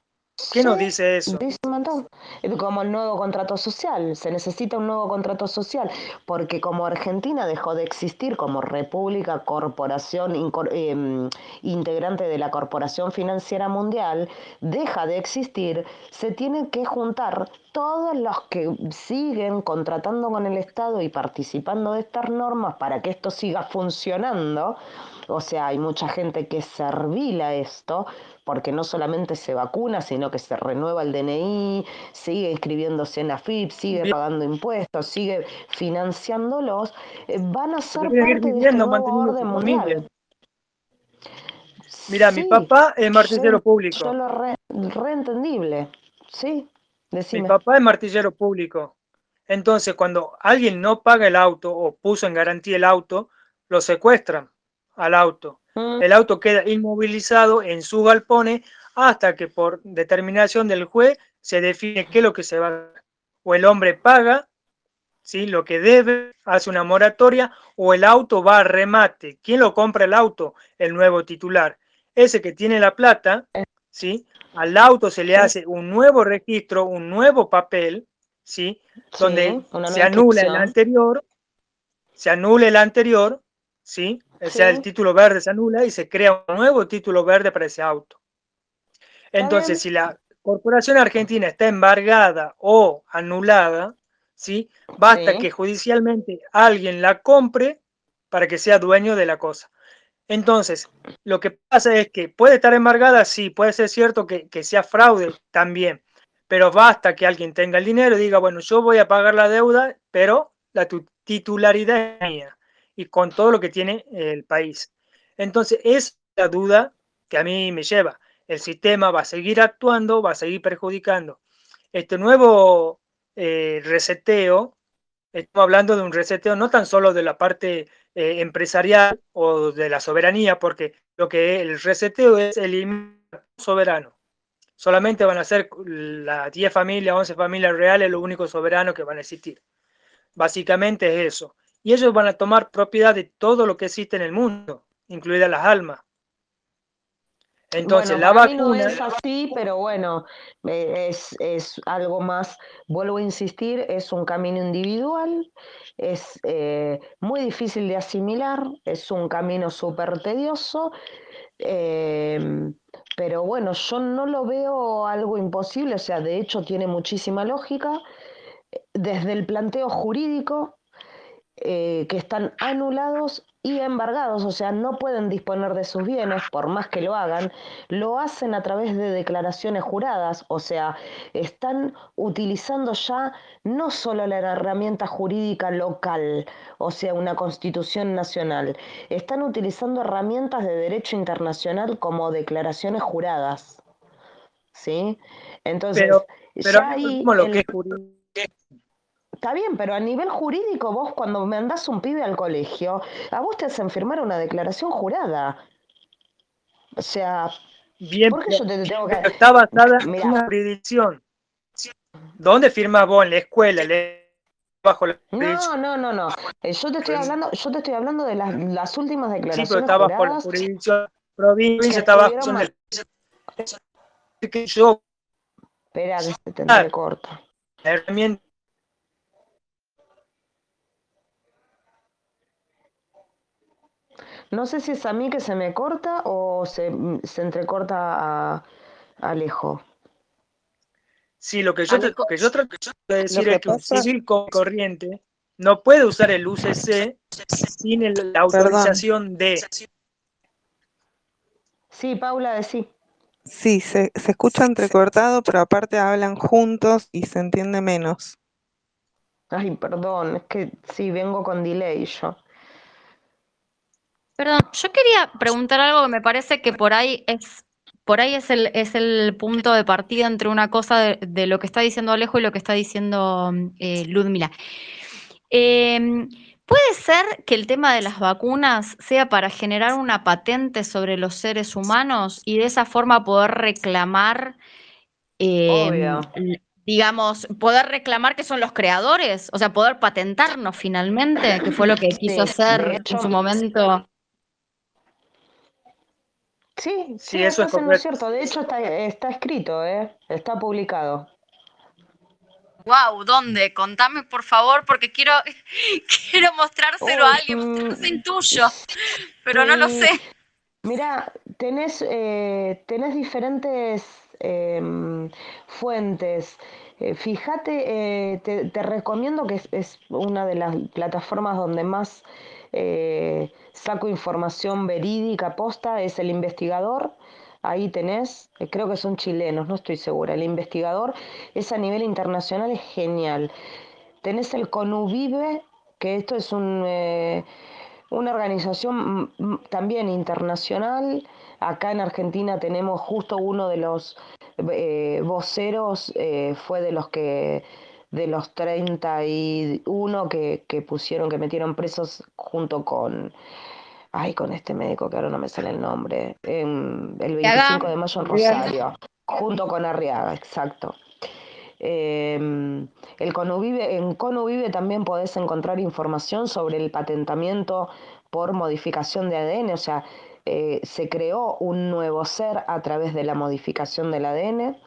¿qué nos dice eso? Dice un montón. Es Como el nuevo contrato social, se necesita un nuevo contrato social, porque como Argentina dejó de existir como república, corporación, em, integrante de la Corporación Financiera Mundial, deja de existir, se tienen que juntar todos los que siguen contratando con el Estado y participando de estas normas para que esto siga funcionando. O sea, hay mucha gente que es servil a esto, porque no solamente se vacuna, sino que se renueva el DNI, sigue inscribiéndose en AFIP, sigue pagando impuestos, sigue financiándolos, eh, van a ser parte de este nuevo orden mundial. Mira, mi papá es martillero yo, público. yo lo re, reentendible, sí, Mi papá es martillero público. Entonces, cuando alguien no paga el auto o puso en garantía el auto, lo secuestran al auto. Mm, El auto queda inmovilizado en sus galpones hasta que por determinación del juez se define qué es lo que se va a hacer. O el hombre paga ¿sí? lo que debe, hace una moratoria, o el auto va a remate. ¿Quién lo compra el auto? El nuevo titular. Ese que tiene la plata, ¿sí? al auto se le hace un nuevo registro, un nuevo papel, ¿sí? donde sí, se anula el anterior, se anula el anterior, ¿sí? O sea, el título verde se anula y se crea un nuevo título verde para ese auto. Entonces, si la corporación argentina está embargada o anulada, ¿sí? Basta Sí. que judicialmente alguien la compre para que sea dueño de la cosa. Entonces, lo que pasa es que puede estar embargada, sí, puede ser cierto que, que sea fraude también, pero basta que alguien tenga el dinero y diga, bueno, yo voy a pagar la deuda, pero la, tu- titularidad mía y con todo lo que tiene el país. Entonces, es la duda que a mí me lleva. El sistema va a seguir actuando, va a seguir perjudicando. Este nuevo eh, reseteo, estamos hablando de un reseteo no tan solo de la parte eh, empresarial o de la soberanía, porque lo que el reseteo es el soberano. Solamente van a ser las 10 familias, 11 familias reales los únicos soberanos que van a existir. Básicamente es eso. Y ellos van a tomar propiedad de todo lo que existe en el mundo, incluidas las almas. Entonces, la vacuna. no es así, pero bueno, es, es, algo más, vuelvo a insistir, es un camino individual, es eh, muy difícil de asimilar, es un camino súper tedioso, eh, pero bueno, yo no lo veo algo imposible, o sea, de hecho tiene muchísima lógica. Desde el planteo jurídico, que están anulados y embargados, o sea, no pueden disponer de sus bienes, por más que lo hagan, lo hacen a través de declaraciones juradas, o sea, están utilizando ya no solo la herramienta jurídica local, o sea, una constitución nacional, están utilizando herramientas de derecho internacional como declaraciones juradas. ¿Sí? Entonces, ya ahí lo que Está bien, pero a nivel jurídico, vos cuando mandás un pibe al colegio, a vos te hacen firmar una declaración jurada. O sea, bien, ¿por qué yo te tengo que.? Está basada en una jurisdicción. ¿Dónde firmas vos? ¿En la escuela? Bajo la no, no, no, no. Eh, yo te estoy hablando, yo te estoy hablando de las, las últimas declaraciones. Sí, pero está bajo la jurisdicción provincia, está bajo el. Que yo. Espera, que se te entrecorta. La herramienta No sé si es a mí que se me corta o se, se entrecorta a, Alejo. Sí, lo que yo, te, que yo trato de decir es que un civil corriente no puede usar el UCC sin la autorización de... Sí, Paula, sí. Sí, se, se escucha entrecortado, pero aparte hablan juntos y se entiende menos. Ay, perdón, es que sí, vengo con delay yo. Perdón, yo quería preguntar algo que me parece que por ahí es, por ahí es el, es el punto de partida entre una cosa de, lo que está diciendo Alejo y lo que está diciendo eh, Ludmila. Em, ¿Puede ser que el tema de las vacunas sea para generar una patente sobre los seres humanos y de esa forma poder reclamar, em, digamos, poder reclamar que son los creadores? O sea, poder patentarnos finalmente, que fue lo que quiso hacer en su momento. Sí, sí, eso es, cierto. De hecho, está, está escrito, ¿eh? está publicado. Wow, ¿dónde? Contame por favor, porque quiero, quiero mostrárselo a alguien, no se intuyo, pero no lo sé. Mira, tenés, eh, tenés diferentes em, fuentes. Eh, fíjate, eh, te, recomiendo que es, es, una de las plataformas donde más eh, saco información verídica, posta, es el investigador. Ahí tenés, eh, creo que son chilenos, no estoy segura. El investigador es a nivel internacional, es genial. Tenés el CONUVIVE, que esto es un, eh, una organización también internacional. Acá en Argentina tenemos justo uno de los voceros, fue de los que de los 31 que, que pusieron, que metieron presos junto con, ay, con este médico que ahora no me sale el nombre, el 25 de mayo en Rosario, junto con Arriaga, exacto. Em, el Conuvive, en Conuvive también podés encontrar información sobre el patentamiento por modificación de ADN, o sea, eh, se creó un nuevo ser a través de la modificación del ADN.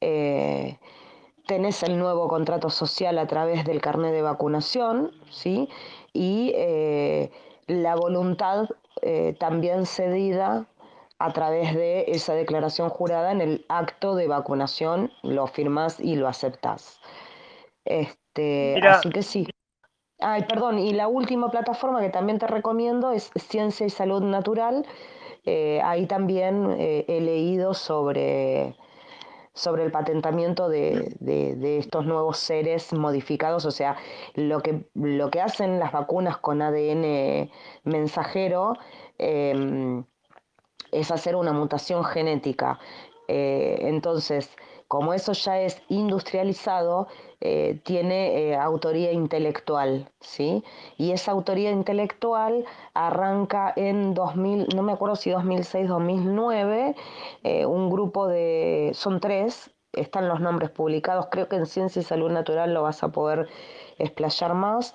Eh, tenés el nuevo contrato social a través del carnet de vacunación, ¿sí? Y eh, la voluntad eh, también cedida a través de esa declaración jurada en el acto de vacunación, lo firmas y lo aceptás. Este, así que sí. Ay, perdón, y la última plataforma que también te recomiendo es Ciencia y Salud Natural. Eh, ahí también he leído sobre sobre el patentamiento de, de, estos nuevos seres modificados, o sea, lo que, lo que hacen las vacunas con ADN mensajero em, es hacer una mutación genética. Eh, entonces, como eso ya es industrializado, eh, tiene eh, autoría intelectual, ¿sí? Y esa autoría intelectual arranca en 2000, no me acuerdo si 2006, 2009, un grupo de, son tres, están los nombres publicados, creo que en Ciencia y Salud Natural lo vas a poder explayar más.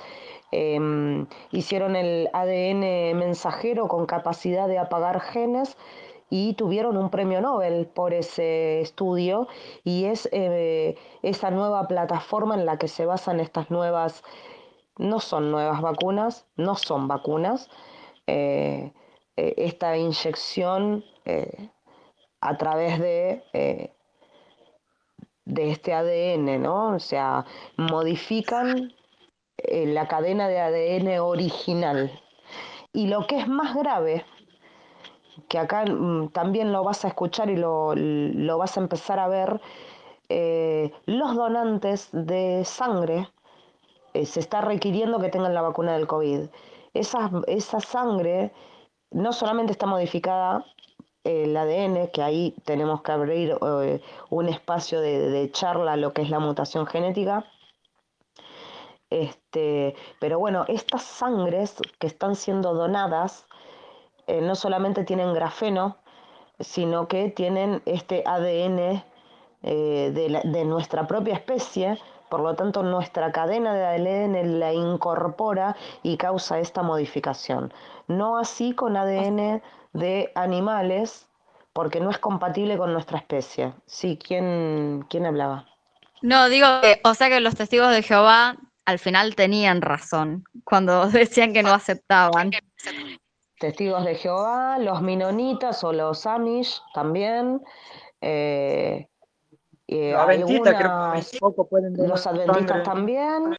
Em, hicieron el ADN mensajero con capacidad de apagar genes y tuvieron un premio Nobel por ese estudio y es eh, esa nueva plataforma en la que se basan estas nuevas, no son nuevas vacunas, no son vacunas, eh, eh, esta inyección a través de, de este ADN, ¿no? O sea, modifican la cadena de ADN original. Y lo que es más grave, que acá mm, también lo vas a escuchar y lo, vas a empezar a ver, eh, los donantes de sangre eh, se está requiriendo que tengan la vacuna del COVID. Esa, esa sangre no solamente está modificada el ADN, que ahí tenemos que abrir eh, un espacio de, de, charla lo que es la mutación genética. Este, pero bueno, estas sangres que están siendo donadas eh, no solamente tienen grafeno, sino que tienen este ADN eh, de, nuestra propia especie, por lo tanto nuestra cadena de ADN la incorpora y causa esta modificación. No así con ADN de animales, porque no es compatible con nuestra especie. Sí, ¿quién, quién hablaba? No, digo que, o sea que los testigos de Jehová al final tenían razón cuando decían que no aceptaban. Testigos de Jehová, los Minonitas o los Amish también. Eh, eh, los adventistas Los adventistas también.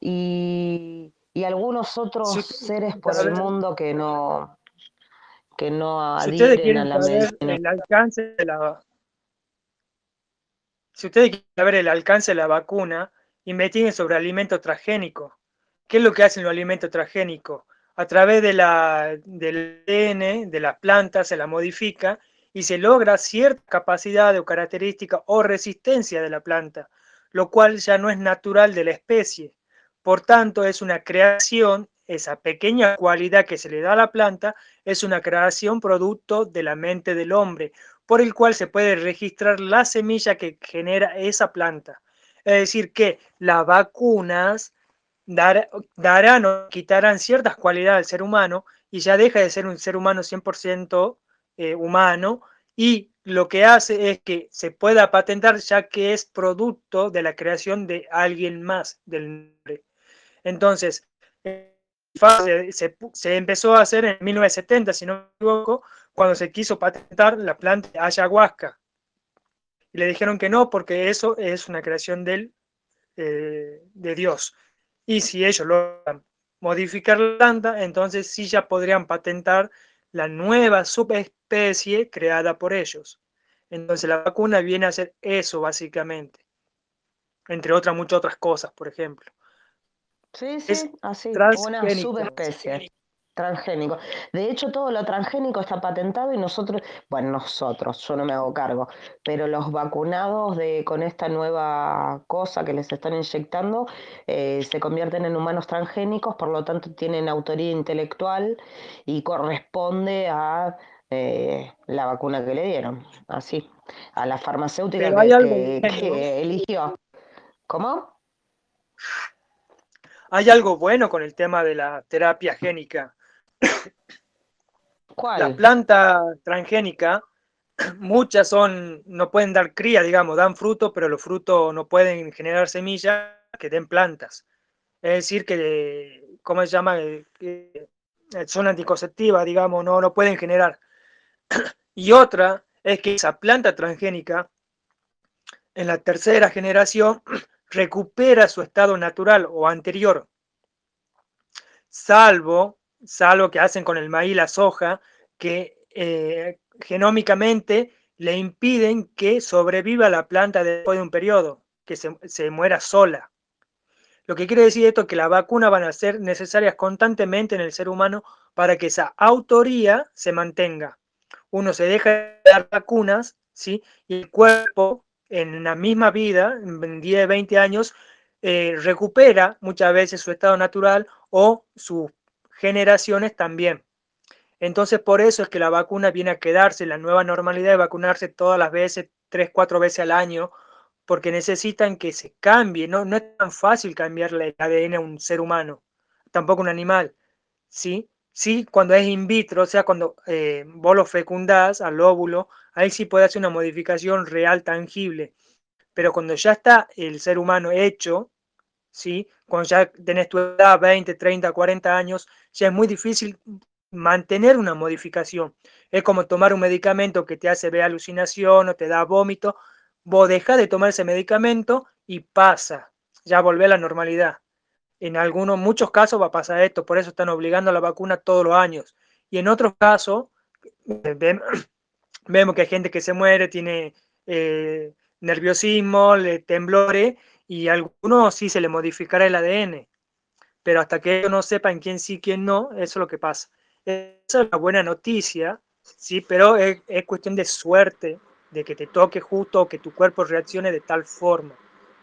Y, algunos otros seres por el mundo que no que no adhieren a la medicina. El alcance de la, si ustedes quieren saber el alcance de la vacuna, investiguen sobre alimentos transgénicos. ¿Qué es lo que hacen los alimentos transgénicos? A través de la, del ADN de las plantas se la modifica y se logra cierta capacidad o característica o resistencia de la planta, lo cual ya no es natural de la especie. Por tanto, es una creación, esa pequeña cualidad que se le da a la planta es una creación producto de la mente del hombre, por el cual se puede registrar la semilla que genera esa planta. Es decir, que las vacunas darán o quitarán ciertas cualidades del ser humano y ya deja de ser un ser humano 100% eh, humano y lo que hace es que se pueda patentar ya que es producto de la creación de alguien más del nombre. Entonces, se, se, empezó a hacer en 1970, si no me equivoco, cuando se quiso patentar la planta de ayahuasca. Y le dijeron que no, porque eso es una creación del, eh, de Dios. Y si ellos logran modificar la planta, entonces sí ya podrían patentar la nueva subespecie creada por ellos. Entonces la vacuna viene a hacer eso básicamente, entre otras muchas otras cosas, por ejemplo. Sí, sí, así, una subespecie transgénico. De hecho, todo lo transgénico está patentado y nosotros, bueno, nosotros, yo no me hago cargo, pero los vacunados de, con esta nueva cosa que les están inyectando eh, se convierten en humanos transgénicos, por lo tanto tienen autoría intelectual y corresponde a eh, la vacuna que le dieron, así, a la farmacéutica que eligió. ¿Cómo? Hay algo bueno con el tema de la terapia génica. La planta transgénica, muchas son, no pueden dar cría, digamos, dan fruto, pero los frutos no pueden generar semillas que den plantas. Es decir, que, ¿cómo se llama? Que son anticonceptivas, digamos, no, no pueden generar. Y otra es que esa planta transgénica, en la tercera generación, recupera su estado natural o anterior, salvo salvo que hacen con el maíz, la soja, que eh, genómicamente le impiden que sobreviva la planta después de un periodo, que se, se muera sola. Lo que quiere decir esto es que las vacunas van a ser necesarias constantemente en el ser humano para que esa autoría se mantenga. Uno se deja de dar vacunas, ¿sí? Y el cuerpo, en la misma vida, en 10, 20 años, eh, recupera muchas veces su estado natural o sus generaciones también. Entonces, por eso es que la vacuna viene a quedarse, la nueva normalidad de vacunarse todas las veces, tres, cuatro veces al año, porque necesitan que se cambie. No, no es tan fácil cambiar el ADN a un ser humano, tampoco un animal. ¿sí? Sí, cuando es in vitro, o sea, cuando eh, vos lo fecundás al óvulo, ahí sí puede hacer una modificación real, tangible. Pero cuando ya está el ser humano hecho, ¿sí? cuando ya tenés tu edad, 20, 30, 40 años, ya es muy difícil mantener una modificación. Es como tomar un medicamento que te hace ver alucinación o te da vómito. Vos dejás de tomar ese medicamento y pasa, ya volvé a la normalidad. En algunos, muchos casos va a pasar esto, por eso están obligando a la vacuna todos los años. Y en otros casos, eh, vemos que hay gente que se muere, tiene eh, nerviosismo, le temblores, y a algunos sí se le modificará el ADN. Pero hasta que ellos no sepan quién sí, quién no, eso es lo que pasa. Esa es una buena noticia, sí, pero es, es cuestión de suerte, de que te toque justo o que tu cuerpo reaccione de tal forma.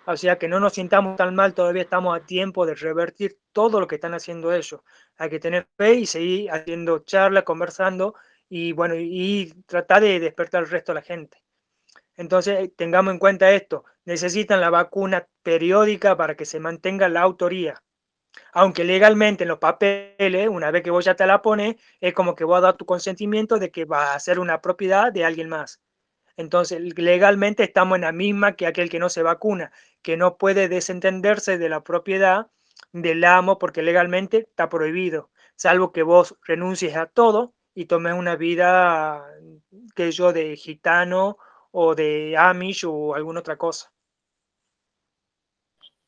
O sea, que no nos sintamos tan mal, todavía estamos a tiempo de revertir todo lo que están haciendo ellos. Hay que tener fe y seguir haciendo charla, conversando y bueno, y tratar de despertar al resto de la gente. Entonces, tengamos en cuenta esto, necesitan la vacuna periódica para que se mantenga la autoría. Aunque legalmente en los papeles, una vez que vos ya te la pones, es como que vos dar tu consentimiento de que va a ser una propiedad de alguien más. Entonces, legalmente estamos en la misma que aquel que no se vacuna, que no puede desentenderse de la propiedad del amo porque legalmente está prohibido, salvo que vos renuncies a todo y tomes una vida, que yo, de gitano o de Amish o alguna otra cosa.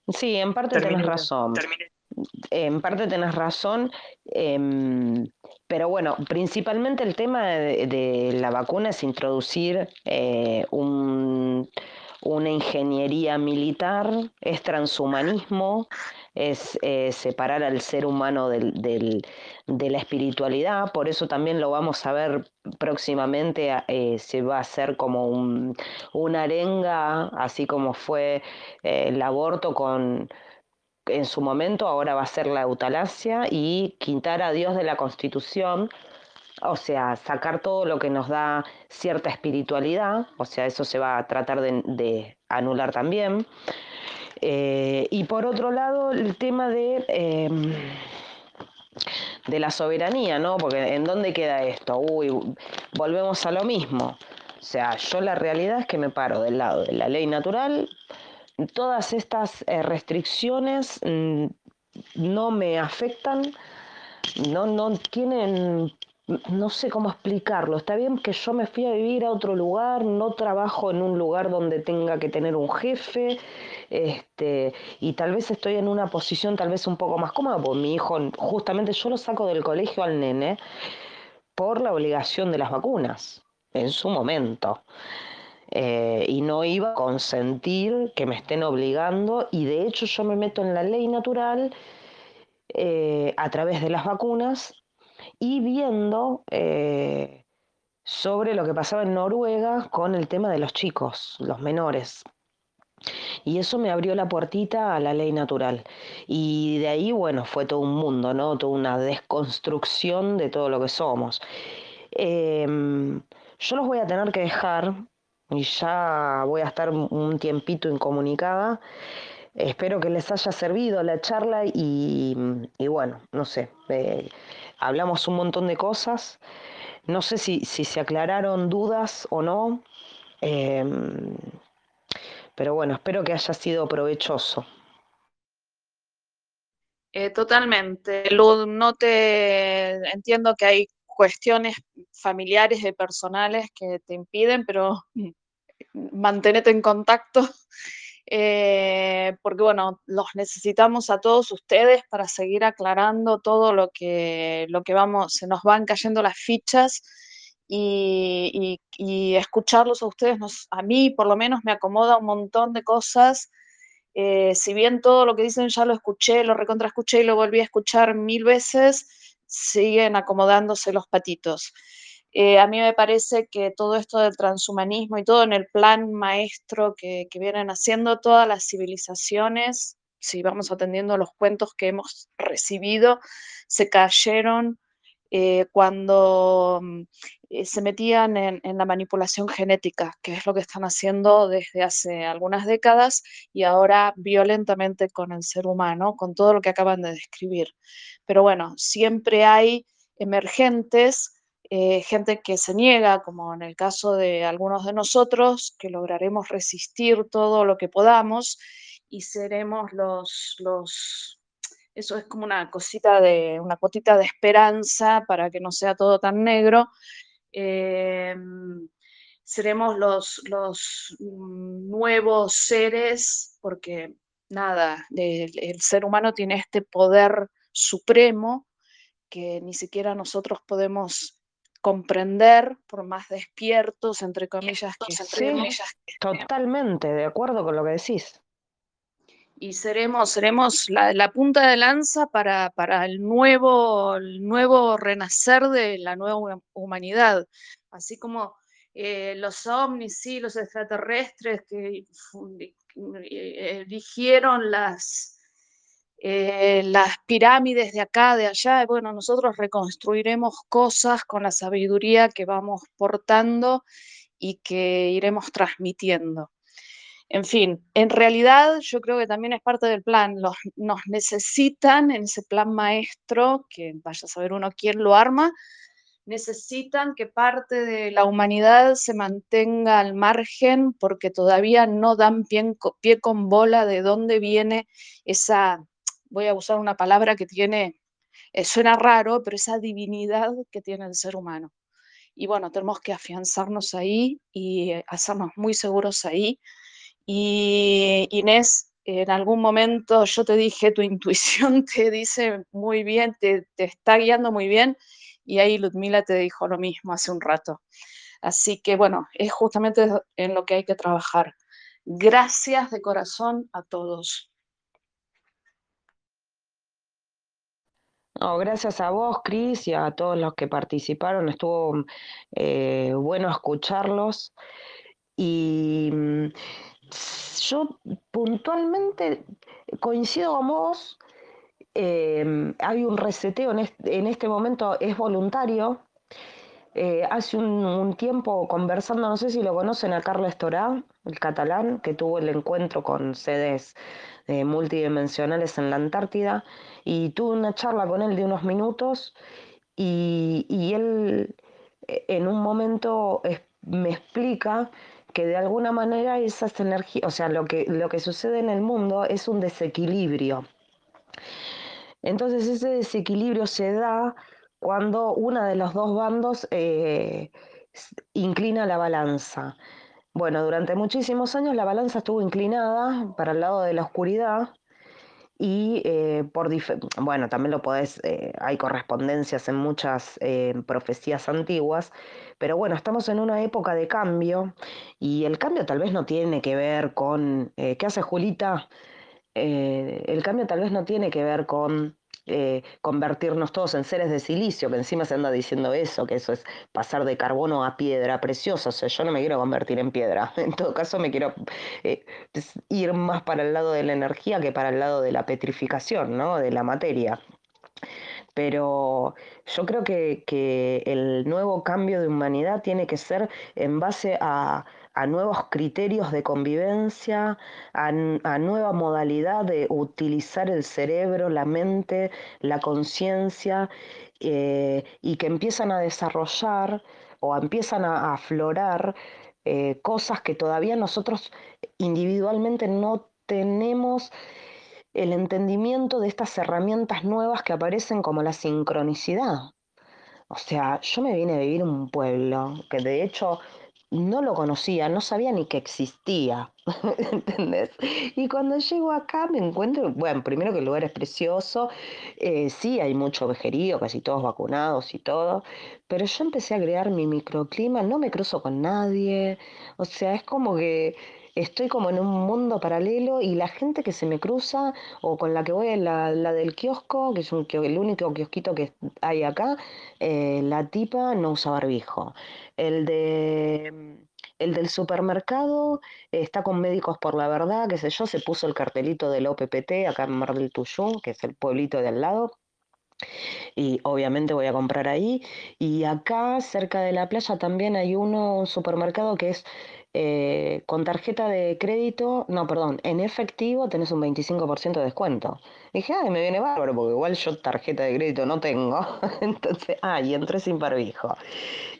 Sí, en parte tenés razón. En parte tenés razón, em, pero bueno, principalmente el tema de, la vacuna es introducir eh, una ingeniería militar, es transhumanismo, es eh, separar al ser humano de la espiritualidad, por eso también lo vamos a ver próximamente, eh, se va a hacer como un, una arenga, así como fue el aborto con en su momento, ahora va a ser la eutanasia y quitar a Dios de la Constitución, o sea, sacar todo lo que nos da cierta espiritualidad, o sea, eso se va a tratar de, anular también. Eh, y por otro lado, el tema de, em, de la soberanía, ¿no? Porque ¿en dónde queda esto? Uy, volvemos a lo mismo. O sea, yo la realidad es que me paro del lado de la ley natural, todas estas eh, restricciones mm, no me afectan, no, no tienen, no sé cómo explicarlo. Está bien que yo me fui a vivir a otro lugar, no trabajo en un lugar donde tenga que tener un jefe, este, y tal vez estoy en una posición tal vez un poco más cómoda, porque mi hijo, justamente yo lo saco del colegio al nene por la obligación de las vacunas en su momento. Eh, y no iba a consentir que me estén obligando y de hecho yo me meto en la ley natural eh, a través de las vacunas y viendo eh, sobre lo que pasaba en Noruega con el tema de los chicos, los menores. Y eso me abrió la puertita a la ley natural. Y de ahí, bueno, fue todo un mundo, ¿no? Toda una desconstrucción de todo lo que somos. Em, yo los voy a tener que dejar y ya voy a estar un tiempito incomunicada. Espero que les haya servido la charla y, bueno, no sé, eh, hablamos un montón de cosas. No sé si, se aclararon dudas o no, em, pero bueno, espero que haya sido provechoso. Eh, totalmente. Luz, no te entiendo que hay cuestiones familiares y personales que te impiden, pero mantenete en contacto, eh, porque bueno, los necesitamos a todos ustedes para seguir aclarando todo lo que, lo que vamos, se nos van cayendo las fichas y, escucharlos a ustedes, a mí por lo menos me acomoda un montón de cosas. Eh, si bien todo lo que dicen ya lo escuché, lo recontra escuché y lo volví a escuchar mil veces, siguen acomodándose los patitos. Eh, a mí me parece que todo esto del transhumanismo y todo en el plan maestro que, que vienen haciendo todas las civilizaciones, si vamos atendiendo los cuentos que hemos recibido, se cayeron eh, cuando mm, eh, se metían en, la manipulación genética, que es lo que están haciendo desde hace algunas décadas y ahora violentamente con el ser humano, con todo lo que acaban de describir. Pero bueno, siempre hay emergentes, eh, gente que se niega, como en el caso de algunos de nosotros, que lograremos resistir todo lo que podamos y seremos los, los eso es como una cosita de, una cotita de esperanza para que no sea todo tan negro. Em, seremos los, los nuevos seres, porque nada, el, ser humano tiene este poder supremo que ni siquiera nosotros podemos comprender, por más despiertos, entre comillas, que sí, Totalmente, de acuerdo con lo que decís. Y seremos, seremos la, punta de lanza para, el, nuevo, nuevo renacer de la nueva humanidad. Así como eh, los ovnis, sí, los extraterrestres que eh, eligieron las, eh, las pirámides de acá, de allá, bueno, nosotros reconstruiremos cosas con la sabiduría que vamos portando y que iremos transmitiendo. En fin, en realidad yo creo que también es parte del plan. nos necesitan en ese plan maestro, que vaya a saber uno quién lo arma, necesitan que parte de la humanidad se mantenga al margen porque todavía no dan pie con bola de dónde viene esa, voy a usar una palabra que tiene, eh, suena raro, pero esa divinidad que tiene el ser humano. Y bueno, tenemos que afianzarnos ahí y eh, hacernos muy seguros ahí y Inés, en algún momento yo te dije, tu intuición te dice muy bien, te, está guiando muy bien, y ahí Ludmila te dijo lo mismo hace un rato. Así que bueno, es justamente en lo que hay que trabajar. Gracias de corazón a todos. Gracias a vos, Cris, y a todos los que participaron. Estuvo eh, bueno escucharlos. Y mm, yo puntualmente coincido con vos. Em, hay un reseteo en este, momento, es voluntario. Eh, hace un, tiempo conversando, no sé si lo conocen a Carles Torá, el catalán, que tuvo el encuentro con sedes eh, multidimensionales en la Antártida, y tuve una charla con él de unos minutos, y, y él eh, en un momento me explica que de alguna manera esas energías, o sea, lo que, lo que sucede en el mundo es un desequilibrio. Entonces ese desequilibrio se da cuando uno de los dos bandos eh, inclina la balanza. Bueno, durante muchísimos años la balanza estuvo inclinada para el lado de la oscuridad y eh, por bueno, también lo podés, eh, hay correspondencias en muchas profecías antiguas, pero bueno, estamos en una época de cambio y el cambio tal vez no tiene que ver con, eh, ¿qué hace Julita? Eh, el cambio tal vez no tiene que ver con eh, convertirnos todos en seres de silicio, que encima se anda diciendo eso, que eso es pasar de carbono a piedra preciosa. O sea, yo no me quiero convertir en piedra. En todo caso, me quiero ir más para el lado de la energía que para el lado de la petrificación, ¿no? De la materia pero yo creo que, el nuevo cambio de humanidad tiene que ser en base a, nuevos criterios de convivencia, a, nueva modalidad de utilizar el cerebro, la mente, la conciencia, eh, y que empiezan a desarrollar o empiezan a aflorar eh, cosas que todavía nosotros individualmente no tenemos el entendimiento de estas herramientas nuevas que aparecen como la sincronicidad. O sea, yo me vine a vivir en un pueblo que de hecho no lo conocía, no sabía ni que existía, ¿entendés? Y cuando llego acá me encuentro, bueno, primero que el lugar es precioso, eh, sí hay mucho vejerío, casi todos vacunados y todo, pero yo empecé a crear mi microclima, no me cruzo con nadie, o sea, es como que estoy como en un mundo paralelo y la gente que se me cruza o con la que voy, la, la del kiosco, que es el único kiosquito que hay acá, eh, la tipa no usa barbijo. El de... El del supermercado está con Médicos por la Verdad, qué sé yo, se puso el cartelito del OPPT acá en Mar del Tuyú, que es el pueblito de al lado. Y obviamente voy a comprar ahí. Y acá, cerca de la playa, también hay uno, un supermercado que es eh, con tarjeta de crédito, no, perdón, en efectivo tenés un 25% de descuento. dije, ay, me viene bárbaro, porque igual yo tarjeta de crédito no tengo. Entonces, ah, y entré sin barbijo.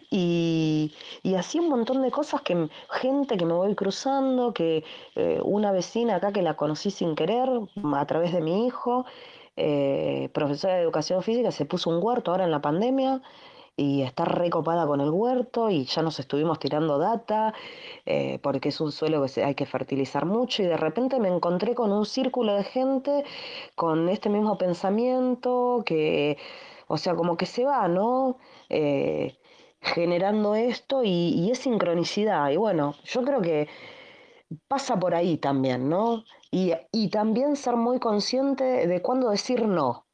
Y, y así un montón de cosas que gente que me voy cruzando, que eh, una vecina acá que la conocí sin querer a través de mi hijo, eh, profesora de educación física, se puso un huerto ahora en la pandemia y está recopada con el huerto y ya nos estuvimos tirando data eh, porque es un suelo que hay que fertilizar mucho y de repente me encontré con un círculo de gente con este mismo pensamiento que, o sea, como que se va, ¿no? Eh, generando esto y, y es sincronicidad. Y bueno, yo creo que pasa por ahí también, ¿no? Y, y también ser muy consciente de cuándo decir no.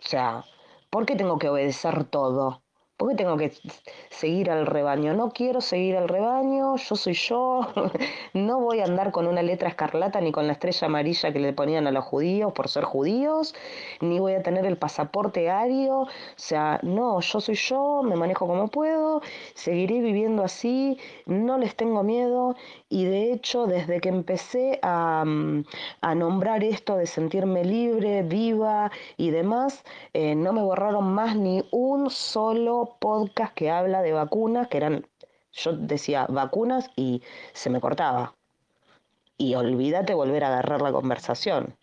O sea, ¿por qué tengo que obedecer todo? ¿Por qué tengo que seguir al rebaño? No quiero seguir al rebaño, yo soy yo, no voy a andar con una letra escarlata ni con la estrella amarilla que le ponían a los judíos por ser judíos, ni voy a tener el pasaporte ario, o sea, no, yo soy yo, me manejo como puedo, seguiré viviendo así, no les tengo miedo. Y de hecho desde que empecé a, mm, nombrar esto de sentirme libre, viva y demás, eh, no me borraron más ni un solo podcast que habla de vacunas, que eran, yo decía vacunas y se me cortaba. Y olvídate volver a agarrar la conversación.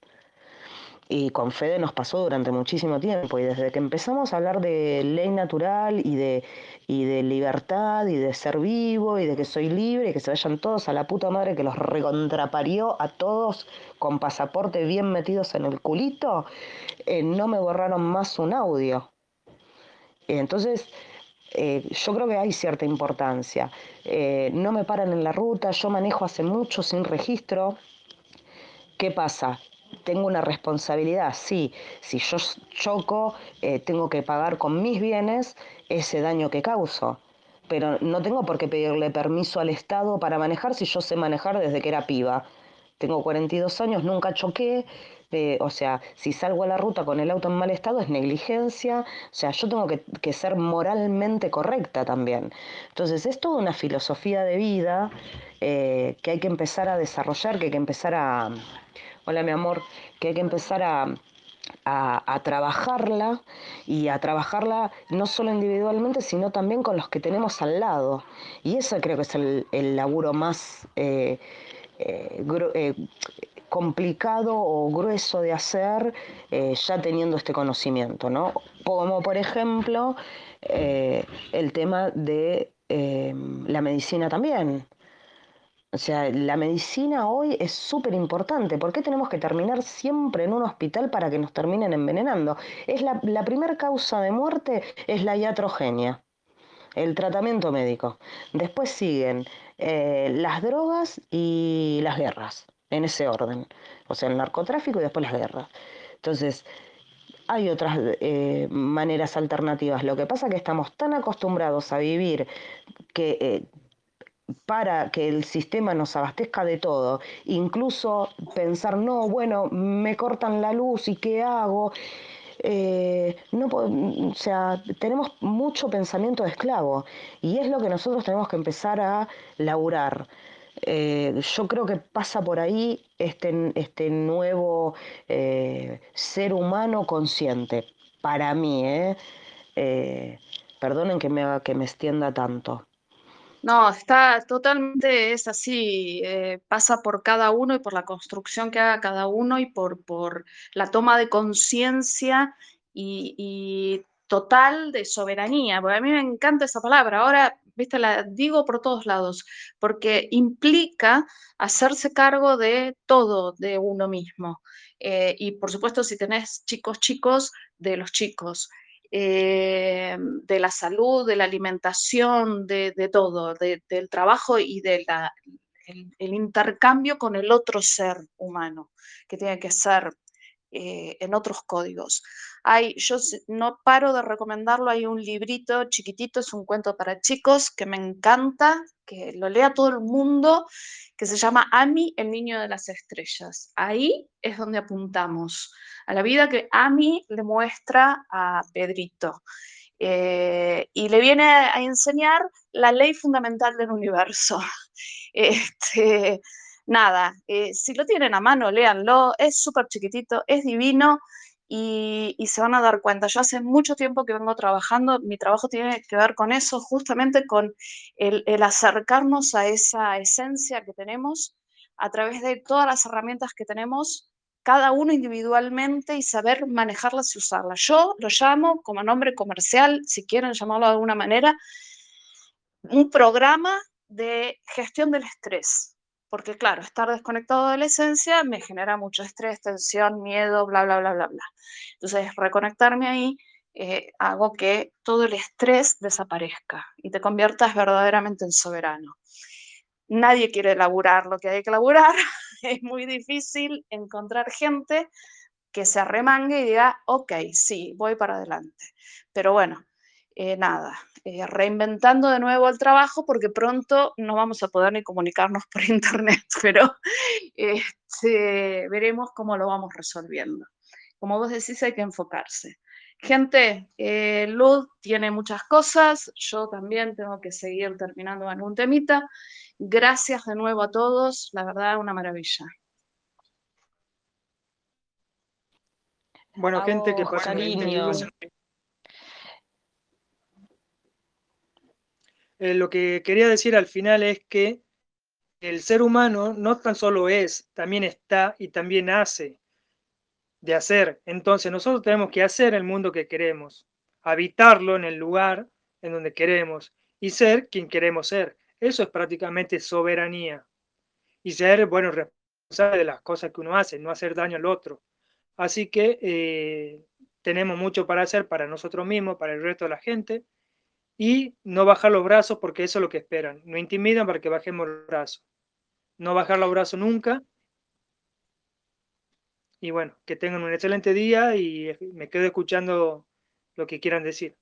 Y con Fede nos pasó durante muchísimo tiempo y desde que empezamos a hablar de ley natural y de, y de libertad y de ser vivo y de que soy libre y que se vayan todos a la puta madre que los recontraparió a todos con pasaporte bien metidos en el culito, eh, no me borraron más un audio. Entonces, eh, yo creo que hay cierta importancia. Eh, no me paran en la ruta, yo manejo hace mucho sin registro. ¿Qué pasa? Tengo una responsabilidad, sí. Si yo choco, eh, tengo que pagar con mis bienes ese daño que causo. Pero no tengo por qué pedirle permiso al Estado para manejar si yo sé manejar desde que era piba. Tengo 42 años, nunca choqué, o sea, si salgo a la ruta con el auto en mal estado es negligencia, o sea, yo tengo que, ser moralmente correcta también. Entonces, es toda una filosofía de vida eh, que hay que empezar a desarrollar, que hay que empezar a, hola mi amor, que hay que empezar a, a, trabajarla y a trabajarla no solo individualmente, sino también con los que tenemos al lado. Y eso creo que es el, laburo más eh, eh, complicado o grueso de hacer eh, ya teniendo este conocimiento, ¿no? Como por ejemplo eh, el tema de eh, la medicina también. O sea, la medicina hoy es súper importante. ¿Por qué tenemos que terminar siempre en un hospital para que nos terminen envenenando? Es la, la primera causa de muerte es la iatrogenia, el tratamiento médico. Después siguen las drogas y las guerras en ese orden. O sea, el narcotráfico y después las guerras. Entonces, hay otras eh, maneras alternativas. Lo que pasa es que estamos tan acostumbrados a vivir que eh, para que el sistema nos abastezca de todo, incluso pensar, no, bueno, me cortan la luz y qué hago. Eh, no, o sea, tenemos mucho pensamiento de esclavo y es lo que nosotros tenemos que empezar a laburar. Eh, yo creo que pasa por ahí este, este nuevo eh, ser humano consciente, para mí, ¿eh? perdonen que me, que me extienda tanto. No, está totalmente, es así, pasa por cada uno y por la construcción que haga cada uno y por, por la toma de conciencia y, total de soberanía, a mí me encanta esa palabra. Ahora La digo por todos lados, porque implica hacerse cargo de todo de uno mismo. Eh, y por supuesto, si tenés chicos chicos, de los chicos. Eh, de la salud, de la alimentación, de, todo, del trabajo y del el intercambio con el otro ser humano, que tiene que ser eh, en otros códigos. Hay, yo no paro de recomendarlo, hay un librito chiquitito, es un cuento para chicos que me encanta, que lo lea todo el mundo, que se llama Ami, el niño de las estrellas. Ahí es donde apuntamos, a la vida que Ami le muestra a Pedrito. Eh, y le viene a enseñar la ley fundamental del universo. Este, nada, eh, si lo tienen a mano, léanlo, es súper chiquitito, es divino y, se van a dar cuenta. Yo hace mucho tiempo que vengo trabajando, mi trabajo tiene que ver con eso, justamente con el, acercarnos a esa esencia que tenemos a través de todas las herramientas que tenemos cada uno individualmente y saber manejarlas y usarlas. Yo lo llamo como nombre comercial, si quieren llamarlo de alguna manera, un programa de gestión del estrés porque claro, estar desconectado de la esencia me genera mucho estrés, tensión, miedo, bla, bla, bla, bla, bla. Entonces, reconectarme ahí eh, hago que todo el estrés desaparezca y te conviertas verdaderamente en soberano. Nadie quiere laburar lo que hay que laburar, es muy difícil encontrar gente que se arremangue y diga, ok, sí, voy para adelante. Pero bueno, eh, nada, eh, reinventando de nuevo el trabajo porque pronto no vamos a poder ni comunicarnos por internet, pero este, veremos cómo lo vamos resolviendo. Como vos decís, hay que enfocarse. Gente, eh, Luz tiene muchas cosas, yo también tengo que seguir terminando algún temita. Gracias de nuevo a todos, la verdad, una maravilla. Bueno, gente, que pasa Eh, lo que quería decir al final es que el ser humano no tan solo es, también está y también hace de hacer. Entonces nosotros tenemos que hacer el mundo que queremos, habitarlo en el lugar en donde queremos y ser quien queremos ser. Eso es prácticamente soberanía. Y ser, bueno, responsable de las cosas que uno hace, no hacer daño al otro. Así que eh, tenemos mucho para hacer para nosotros mismos, para el resto de la gente y no bajar los brazos porque eso es lo que esperan. No intimidan para que bajemos los brazos. No bajar los brazos nunca. Y bueno, que tengan un excelente día y me quedo escuchando lo que quieran decir.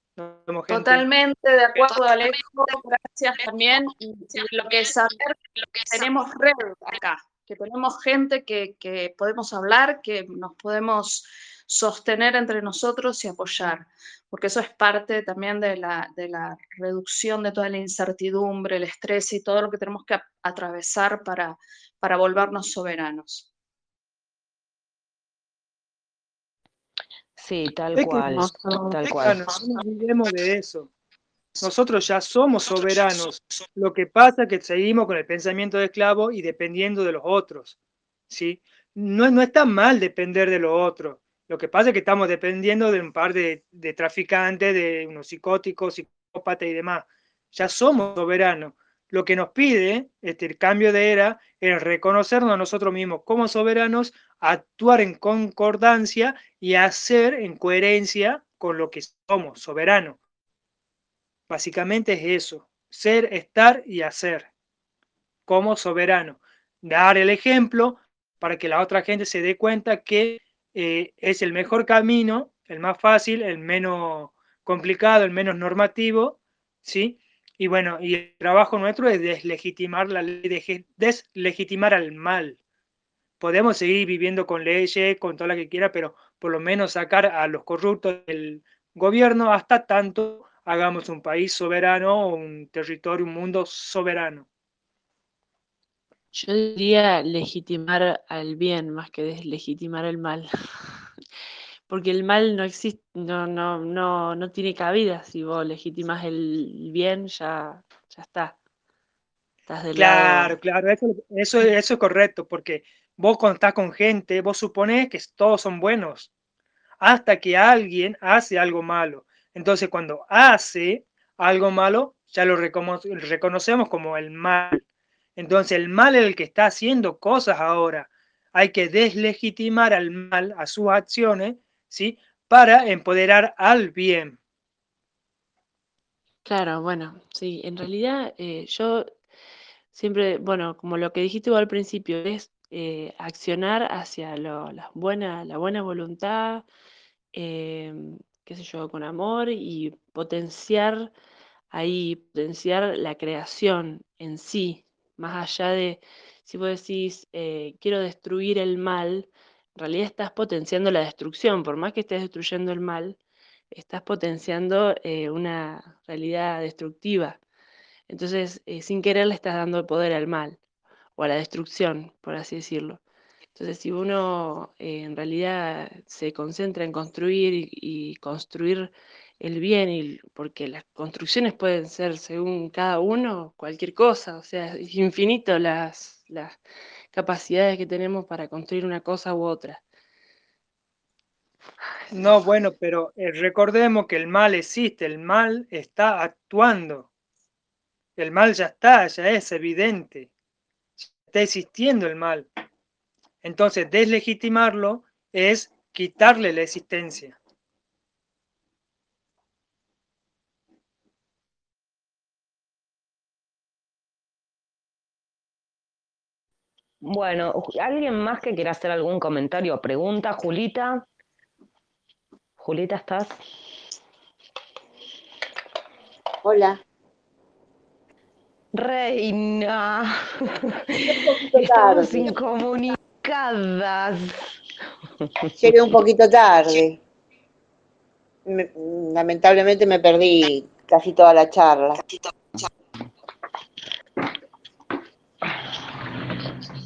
Totalmente de acuerdo, Alejo. Gracias también. Y lo que es saber que tenemos red acá, que tenemos gente que, que podemos hablar, que nos podemos sostener entre nosotros y apoyar, porque eso es parte también de la, de la reducción de toda la incertidumbre, el estrés y todo lo que tenemos que atravesar para, para volvernos soberanos. Sí, tal cual, tal cual. No olvidemos de eso. Nosotros ya somos soberanos. Lo que pasa es que seguimos con el pensamiento de esclavo y dependiendo de los otros. ¿sí? No, no está mal depender de los otros. Lo que pasa es que estamos dependiendo de un par de, traficantes, de unos psicóticos, psicópatas y demás. Ya somos soberanos. Lo que nos pide este cambio de era es reconocernos a nosotros mismos como soberanos, actuar en concordancia y hacer en coherencia con lo que somos, soberanos. Básicamente es eso, ser, estar y hacer como soberano. Dar el ejemplo para que la otra gente se dé cuenta que eh, es el mejor camino, el más fácil, el menos complicado, el menos normativo, ¿sí? Y bueno, y el trabajo nuestro es deslegitimar la ley, deslegitimar al mal. Podemos seguir viviendo con leyes, con toda la que quiera, pero por lo menos sacar a los corruptos del gobierno hasta tanto hagamos un país soberano, un territorio, un mundo soberano. Yo diría legitimar al bien más que deslegitimar el mal. Porque el mal no existe, no, no, no, no tiene cabida. Si vos legitimas el bien, ya, ya está. Estás del claro, claro, eso, eso, eso es correcto, porque vos cuando estás con gente, vos suponés que todos son buenos, hasta que alguien hace algo malo. Entonces, cuando hace, algo malo, ya lo reconocemos como el mal. Entonces el mal es el que está haciendo cosas ahora. Hay que deslegitimar al mal, a sus acciones, ¿sí? Para empoderar al bien. Claro, bueno, sí, en realidad eh, yo siempre, bueno, como lo que dijiste al principio, es eh, accionar hacia la, buena, la buena voluntad, em, qué sé yo, con amor y potenciar ahí, potenciar la creación en sí, más allá de, si vos decís, eh, quiero destruir el mal, en realidad estás potenciando la destrucción, por más que estés destruyendo el mal, estás potenciando eh, una realidad destructiva. Entonces, eh, sin querer le estás dando poder al mal o a la destrucción, por así decirlo. Entonces, si uno en realidad se concentra en construir y, construir el bien, y, porque las construcciones pueden ser, según cada uno, cualquier cosa, o sea, es infinito las, las capacidades que tenemos para construir una cosa u otra. No, bueno, pero eh, recordemos que el mal existe, el mal está actuando. El mal ya está, ya es evidente. Está existiendo el mal. Entonces, deslegitimarlo es quitarle la existencia. Bueno, ¿alguien más que quiera hacer algún comentario o pregunta? Julita. Julita, ¿estás? Hola. Reina. Estamos incomunicadas. Llegué un poquito tarde. lamentablemente me perdí casi toda la charla.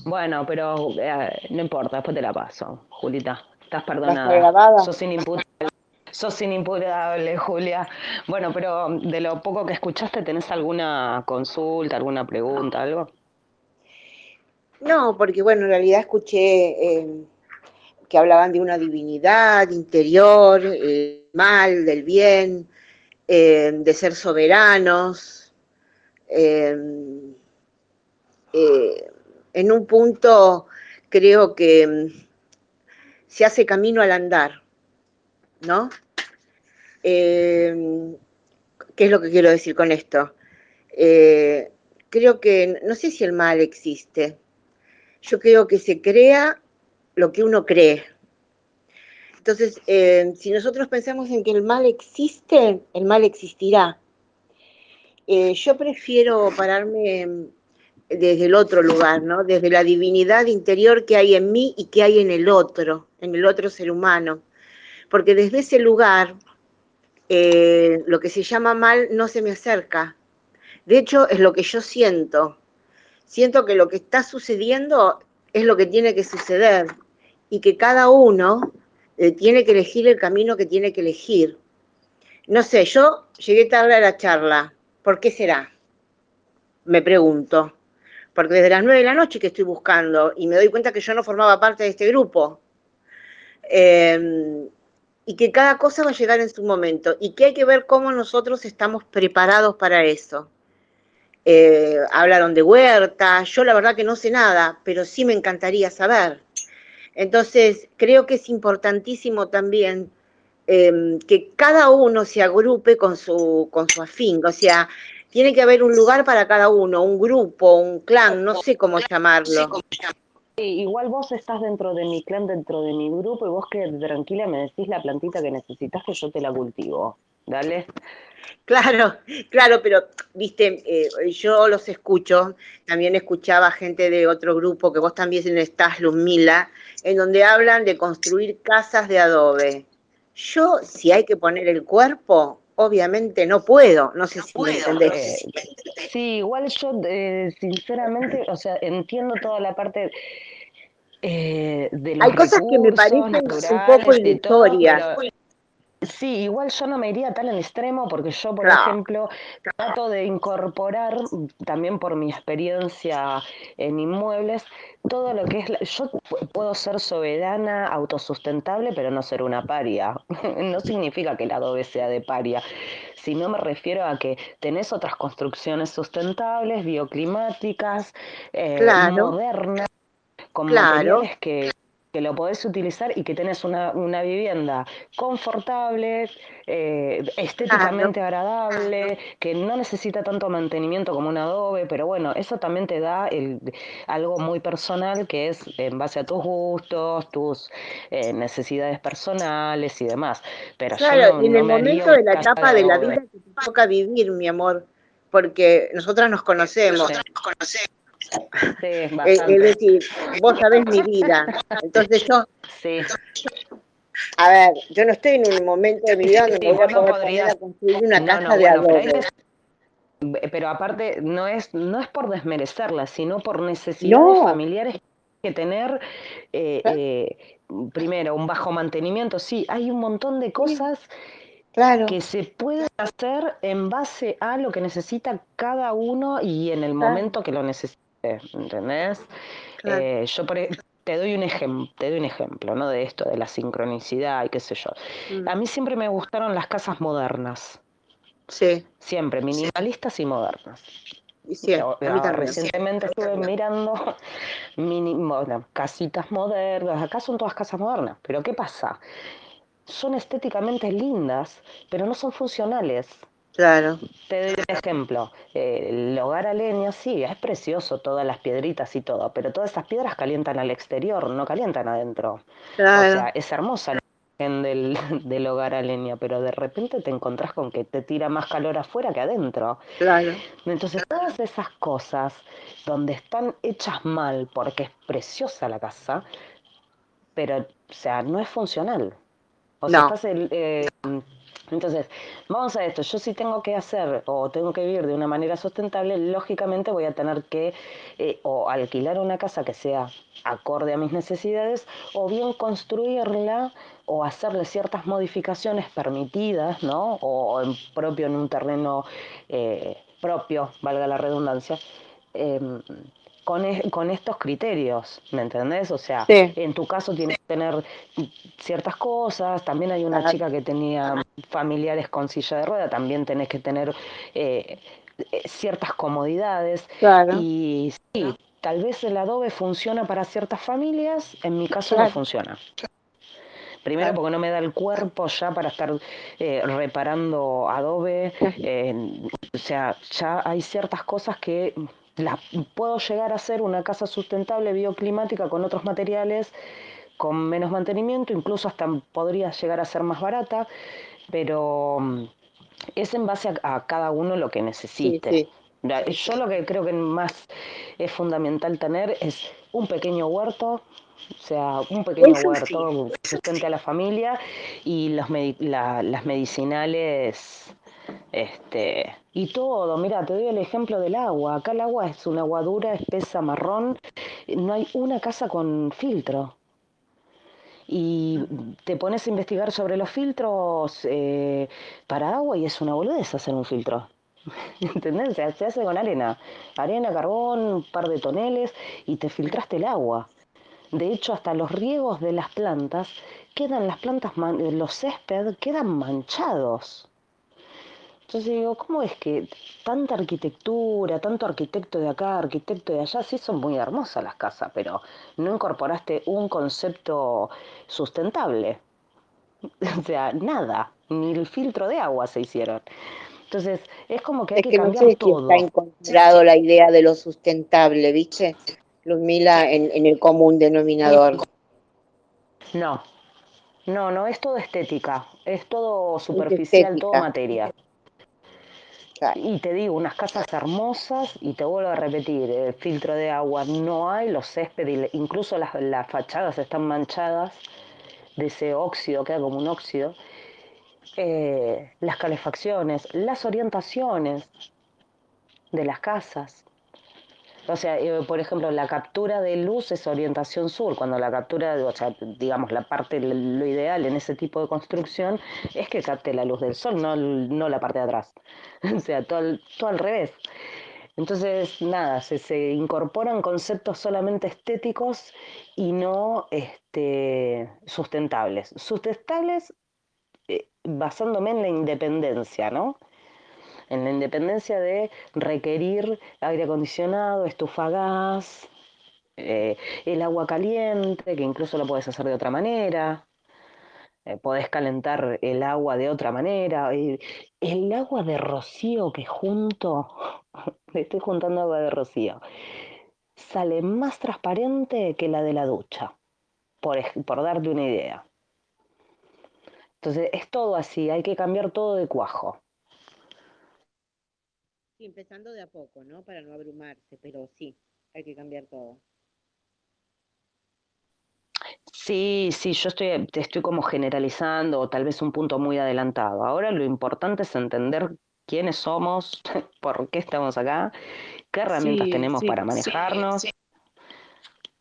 Bueno, pero eh, no importa, después te la paso, Julita. Estás perdonada. Sos inimputable. Sos inimputable, Julia. Bueno, pero de lo poco que escuchaste, ¿tenés alguna consulta, alguna pregunta, algo? No, porque bueno, en realidad escuché eh, que hablaban de una divinidad interior, eh, mal, del bien, eh, de ser soberanos. En un punto creo que se hace camino al andar, ¿no? Eh, ¿Qué es lo que quiero decir con esto? Eh, creo que, no sé si el mal existe, yo creo que se crea lo que uno cree. Entonces, eh, si nosotros pensamos en que el mal existe, el mal existirá. yo prefiero pararme desde el otro lugar, ¿no? Desde la divinidad interior que hay en mí y que hay en el otro, en el otro ser humano. Porque desde ese lugar, eh, lo que se llama mal no se me acerca. De hecho, es lo que yo siento. Siento que lo que está sucediendo es lo que tiene que suceder y que cada uno eh, tiene que elegir el camino que tiene que elegir. No sé, yo llegué tarde a la charla. ¿Por qué será? Me pregunto porque desde las nueve de la noche que estoy buscando y me doy cuenta que yo no formaba parte de este grupo. Em, y que cada cosa va a llegar en su momento y que hay que ver cómo nosotros estamos preparados para eso. Eh, hablaron de huerta, yo la verdad que no sé nada, pero sí me encantaría saber. Entonces, creo que es importantísimo también em, que cada uno se agrupe con su, con su afín, o sea, tiene que haber un lugar para cada uno, un grupo, un clan, no sé cómo llamarlo. igual vos estás dentro de mi clan, dentro de mi grupo, y vos que tranquila me decís la plantita que necesitas que yo te la cultivo. Dale. Claro, claro, pero viste, eh, yo los escucho, también escuchaba gente de otro grupo que vos también estás, Luzmila, en donde hablan de construir casas de adobe. Yo, si hay que poner el cuerpo, obviamente no puedo, no sé si me entendés. sí, igual yo eh, sinceramente, o sea, entiendo toda la parte eh, de los Hay cosas que me parecen un poco ilusoria. Sí, igual yo no me iría tan al extremo porque yo, por No. ejemplo, trato de incorporar, también por mi experiencia en inmuebles, todo lo que es... la- yo pu- puedo ser soberana, autosustentable, pero no ser una paria. No significa que el adobe sea de paria, sino me refiero a que tenés otras construcciones sustentables, bioclimáticas, eh, Claro. modernas, con Claro. materiales que, que lo podés utilizar y que tenés una, una vivienda confortable, eh, estéticamente agradable, que no necesita tanto mantenimiento como un adobe, pero bueno, eso también te da el, algo muy personal que es en base a tus gustos, tus eh, necesidades personales y demás. Pero yo Claro, no, en no el momento de la etapa de de la vida que te toca vivir, mi amor, porque nosotras nos conocemos. Sí, Eh, Es bastante. decir, vos sabés mi vida. Entonces yo, Sí. a ver, yo no estoy en un momento de mi vida donde Sí, voy a no podrías- a construir una casa no, de bueno, adobe. es- pero aparte no es, no es por desmerecerla, sino por necesidades familiares que tener eh, eh, primero un bajo mantenimiento. Sí, hay un montón de cosas Claro, que se pueden hacer en base a lo que necesita cada uno y en el momento que lo necesite, ¿entendés? claro. Eh, yo por e- te doy un ejemplo, te doy un ejemplo, ¿no? De esto, de la sincronicidad y qué sé yo. Mm, A mí siempre me gustaron las casas modernas. Sí, Siempre, minimalistas y modernas. y sí, ah, también. recientemente estuve mirando mini, bueno, casitas modernas. Acá son todas casas modernas. Pero ¿qué pasa? Son estéticamente lindas, pero no son funcionales. Claro, Te doy un ejemplo. el hogar a leña, sí, es precioso, todas las piedritas y todo, pero todas esas piedras calientan al exterior, no calientan adentro. O claro. sea, es hermosa la imagen del, del hogar a leña, pero de repente te encontrás con que te tira más calor afuera que adentro. Claro, Entonces, todas esas cosas donde están hechas mal, porque es preciosa la casa, pero, o sea, no es funcional. O sea, No. estás el, eh, entonces, vamos a esto, yo si tengo que hacer o tengo que vivir de una manera sustentable, lógicamente voy a tener que eh, o alquilar una casa que sea acorde a mis necesidades o bien construirla o hacerle ciertas modificaciones permitidas, ¿no? O en propio en un terreno eh, propio, valga la redundancia, em, con, e- con estos criterios, ¿me entendés? O sea, Sí. en tu caso tienes que tener ciertas cosas, también hay una chica que tenía familiares con silla de rueda, también tenés que tener eh, eh, ciertas comodidades claro. y sí, tal vez el adobe funciona para ciertas familias, en mi caso Claro. no funciona. Primero porque no me da el cuerpo ya para estar eh, reparando adobe, eh, o sea, ya hay ciertas cosas que las puedo llegar a hacer una casa sustentable bioclimática con otros materiales, con menos mantenimiento, incluso hasta podría llegar a ser más barata, pero mm, es en base a, a cada uno lo que necesite. sí. Yo lo que creo que más es fundamental tener es un pequeño huerto, o sea, un pequeño huerto sustente a la familia y los medi- la- las medicinales, este, y todo. Mira, te doy el ejemplo del agua. Acá el agua es un agua dura, espesa, marrón. No hay una casa con filtro. Y te pones a investigar sobre los filtros eh, para agua y es una boludez hacer un filtro. ¿Entendés? Se hace con arena. Arena, carbón, un par de toneles y te filtraste el agua. De hecho, hasta los riegos de las plantas quedan, las plantas, los césped quedan manchados. Entonces digo, ¿cómo es que tanta arquitectura, tanto arquitecto de acá, arquitecto de allá, sí son muy hermosas las casas, pero no incorporaste un concepto sustentable? O sea, nada, ni el filtro de agua se hicieron. Entonces, es como que hay Es que que no cambiar sé si todo. está incorporado la idea de lo sustentable, ¿viste? Ludmila, en, en el común denominador. No, no, no, es todo estética, es todo superficial, todo materia. Y te digo, unas casas hermosas, y te vuelvo a repetir, el filtro de agua no hay, los césped, y le- incluso las, las fachadas están manchadas de ese óxido, queda como un óxido. Eh, las calefacciones, las orientaciones de las casas. O sea, eh, por ejemplo, la captura de luz es orientación sur, cuando la captura, o sea, digamos, la parte, lo ideal en ese tipo de construcción es que capte la luz del sol, no, no la parte de atrás. O sea, todo, todo al revés. Entonces, nada, se, se, incorporan conceptos solamente estéticos y no este, sustentables. Sustentables eh, basándome en la independencia, ¿no? En la independencia de requerir aire acondicionado, estufa gas, eh, el agua caliente, que incluso lo puedes hacer de otra manera. Eh, podés calentar el agua de otra manera. El, agua de rocío que junto, estoy juntando agua de rocío, sale más transparente que la de la ducha, por darte una idea. Entonces es todo así, hay que cambiar todo de cuajo. Sí, empezando de a poco, ¿no? Para no abrumarse, pero sí, hay que cambiar todo. Sí, sí, yo estoy, estoy como generalizando o tal vez un punto muy adelantado. Ahora lo importante es entender quiénes somos, por qué estamos acá, qué herramientas Sí, tenemos sí, para sí. manejarnos.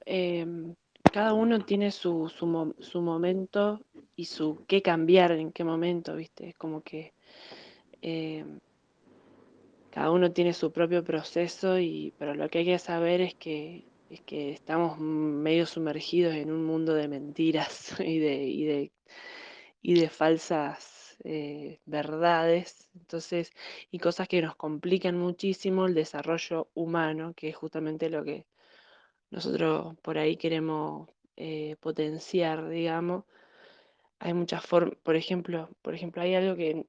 Em, cada uno tiene su, su, su momento y su qué cambiar en qué momento, ¿viste? Es como que em, cada uno tiene su propio proceso y pero lo que hay que saber es que es que estamos medio sumergidos en un mundo de mentiras y de y de y de falsas eh, verdades, entonces y cosas que nos complican muchísimo el desarrollo humano, que es justamente lo que nosotros por ahí queremos eh, potenciar, digamos. Hay muchas formas, por ejemplo, por ejemplo, hay algo que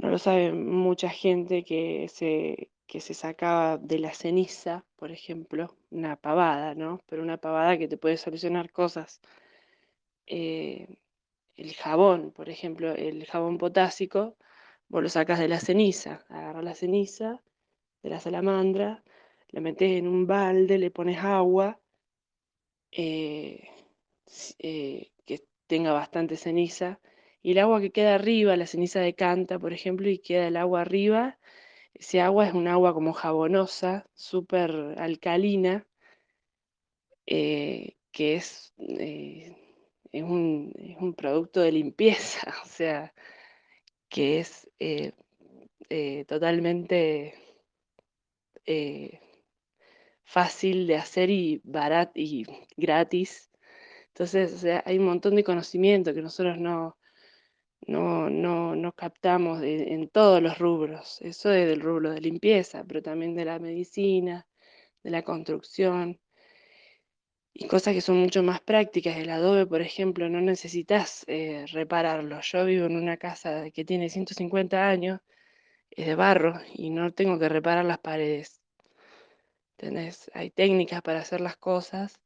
no lo sabe mucha gente que se, que se sacaba de la ceniza, por ejemplo, una pavada, ¿no? Pero una pavada que te puede solucionar cosas. Eh, el jabón, por ejemplo, el jabón potásico, vos lo sacas de la ceniza, agarras la ceniza de la salamandra, la metes en un balde, le pones agua, eh, eh, que tenga bastante ceniza, y el agua que queda arriba, la ceniza decanta, por ejemplo, y queda el agua arriba, ese agua es un agua como jabonosa, súper alcalina, eh, que es, eh, es un, es un producto de limpieza, o sea, que es eh, totalmente fácil de hacer y barato y gratis. Entonces, o sea, hay un montón de conocimiento que nosotros no, no, no, no captamos en todos los rubros. Eso es del rubro de limpieza, pero también de la medicina, de la construcción y cosas que son mucho más prácticas. El adobe, por ejemplo, no necesitas eh, repararlo. Yo vivo en una casa que tiene 150 años, es de barro y no tengo que reparar las paredes. ¿Entendés? Hay técnicas para hacer las cosas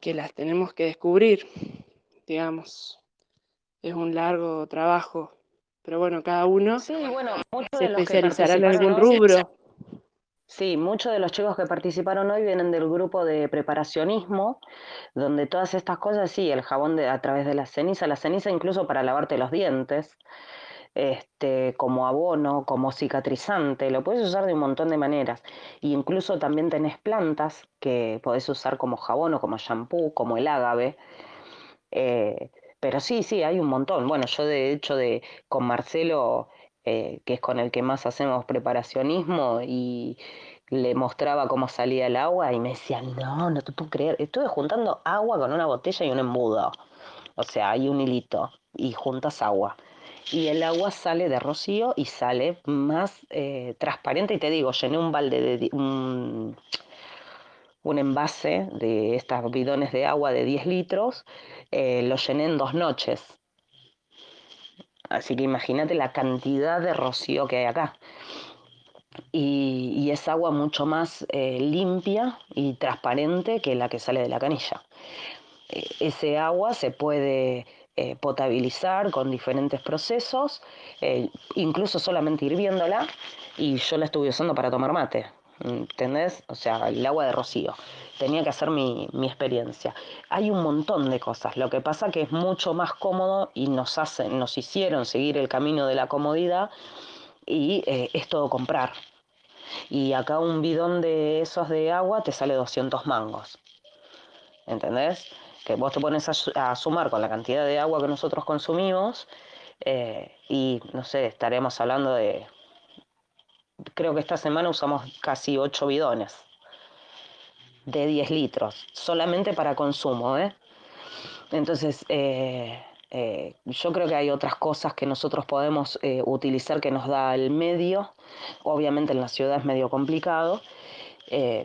que las tenemos que descubrir, digamos. Es un largo trabajo, pero bueno, cada uno Sí, bueno, muchos se de los que especializará en participaron algún rubro. sí, muchos de los chicos que participaron hoy vienen del grupo de preparacionismo, donde todas estas cosas, sí, el jabón de, a través de la ceniza, la ceniza incluso para lavarte los dientes, este, como abono, como cicatrizante, lo puedes usar de un montón de maneras. Y incluso también tenés plantas que podés usar como jabón o como shampoo, como el ágave. Eh, pero sí, sí, hay un montón. Bueno, yo de hecho de con Marcelo, eh, que es con el que más hacemos preparacionismo, y le mostraba cómo salía el agua y me decía, no, no te puedo creer, estuve juntando agua con una botella y un embudo. O sea, hay un hilito y juntas agua. Y el agua sale de rocío y sale más eh, transparente. Y te digo, llené un balde de un envase de estas bidones de agua de 10 litros, eh, lo llené en dos noches. Así que imagínate la cantidad de rocío que hay acá. Y, es agua mucho más eh, limpia y transparente que la que sale de la canilla. Eh, ese agua se puede eh, potabilizar con diferentes procesos, eh, incluso solamente hirviéndola, y yo la estuve usando para tomar mate, ¿entendés? O sea, el agua de rocío. Tenía que hacer mi, mi experiencia. Hay un montón de cosas, lo que pasa que es mucho más cómodo y nos, hacen, nos hicieron seguir el camino de la comodidad y eh, es todo comprar. Y acá un bidón de esos de agua te sale 200 mangos. ¿Entendés? Que vos te pones a, su- a sumar con la cantidad de agua que nosotros consumimos eh, y, no sé, estaremos hablando de... Creo que esta semana usamos casi 8 bidones de 10 litros, solamente para consumo, ¿eh? Entonces, eh, eh, yo creo que hay otras cosas que nosotros podemos eh, utilizar que nos da el medio. Obviamente en la ciudad es medio complicado,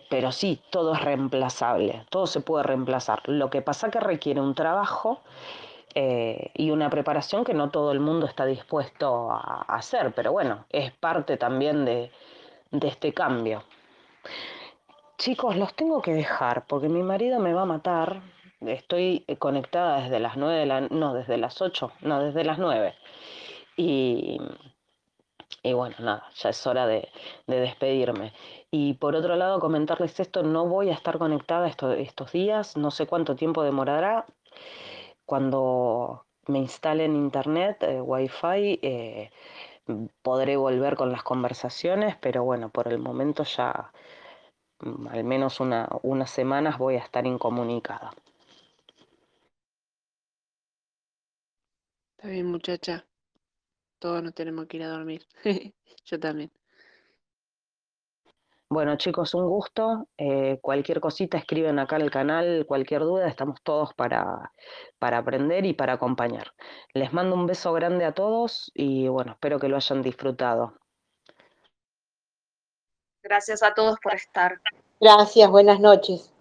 pero sí, todo es reemplazable, todo se puede reemplazar. Lo que pasa que requiere un trabajo eh, y una preparación que no todo el mundo está dispuesto a, hacer, pero bueno, es parte también de, este cambio. Chicos, los tengo que dejar porque mi marido me va a matar. Estoy eh, conectada desde las 9 de la... No, desde las 8, no, desde las 9. Y, y bueno, nada, ya es hora de, de despedirme. Y por otro lado, comentarles esto, no voy a estar conectada esto- estos días, no sé cuánto tiempo demorará. Cuando me instale en internet, eh, wifi, eh, podré volver con las conversaciones, pero bueno, por el momento ya mm, al menos una, unas semanas voy a estar incomunicada. Está bien, muchacha. Todos nos tenemos que ir a dormir. Yo también. Bueno, chicos, un gusto. Eh, cualquier cosita escriben acá al canal, cualquier duda, estamos todos para, para aprender y para acompañar. Les mando un beso grande a todos y bueno, espero que lo hayan disfrutado. Gracias a todos por estar. Gracias, buenas noches.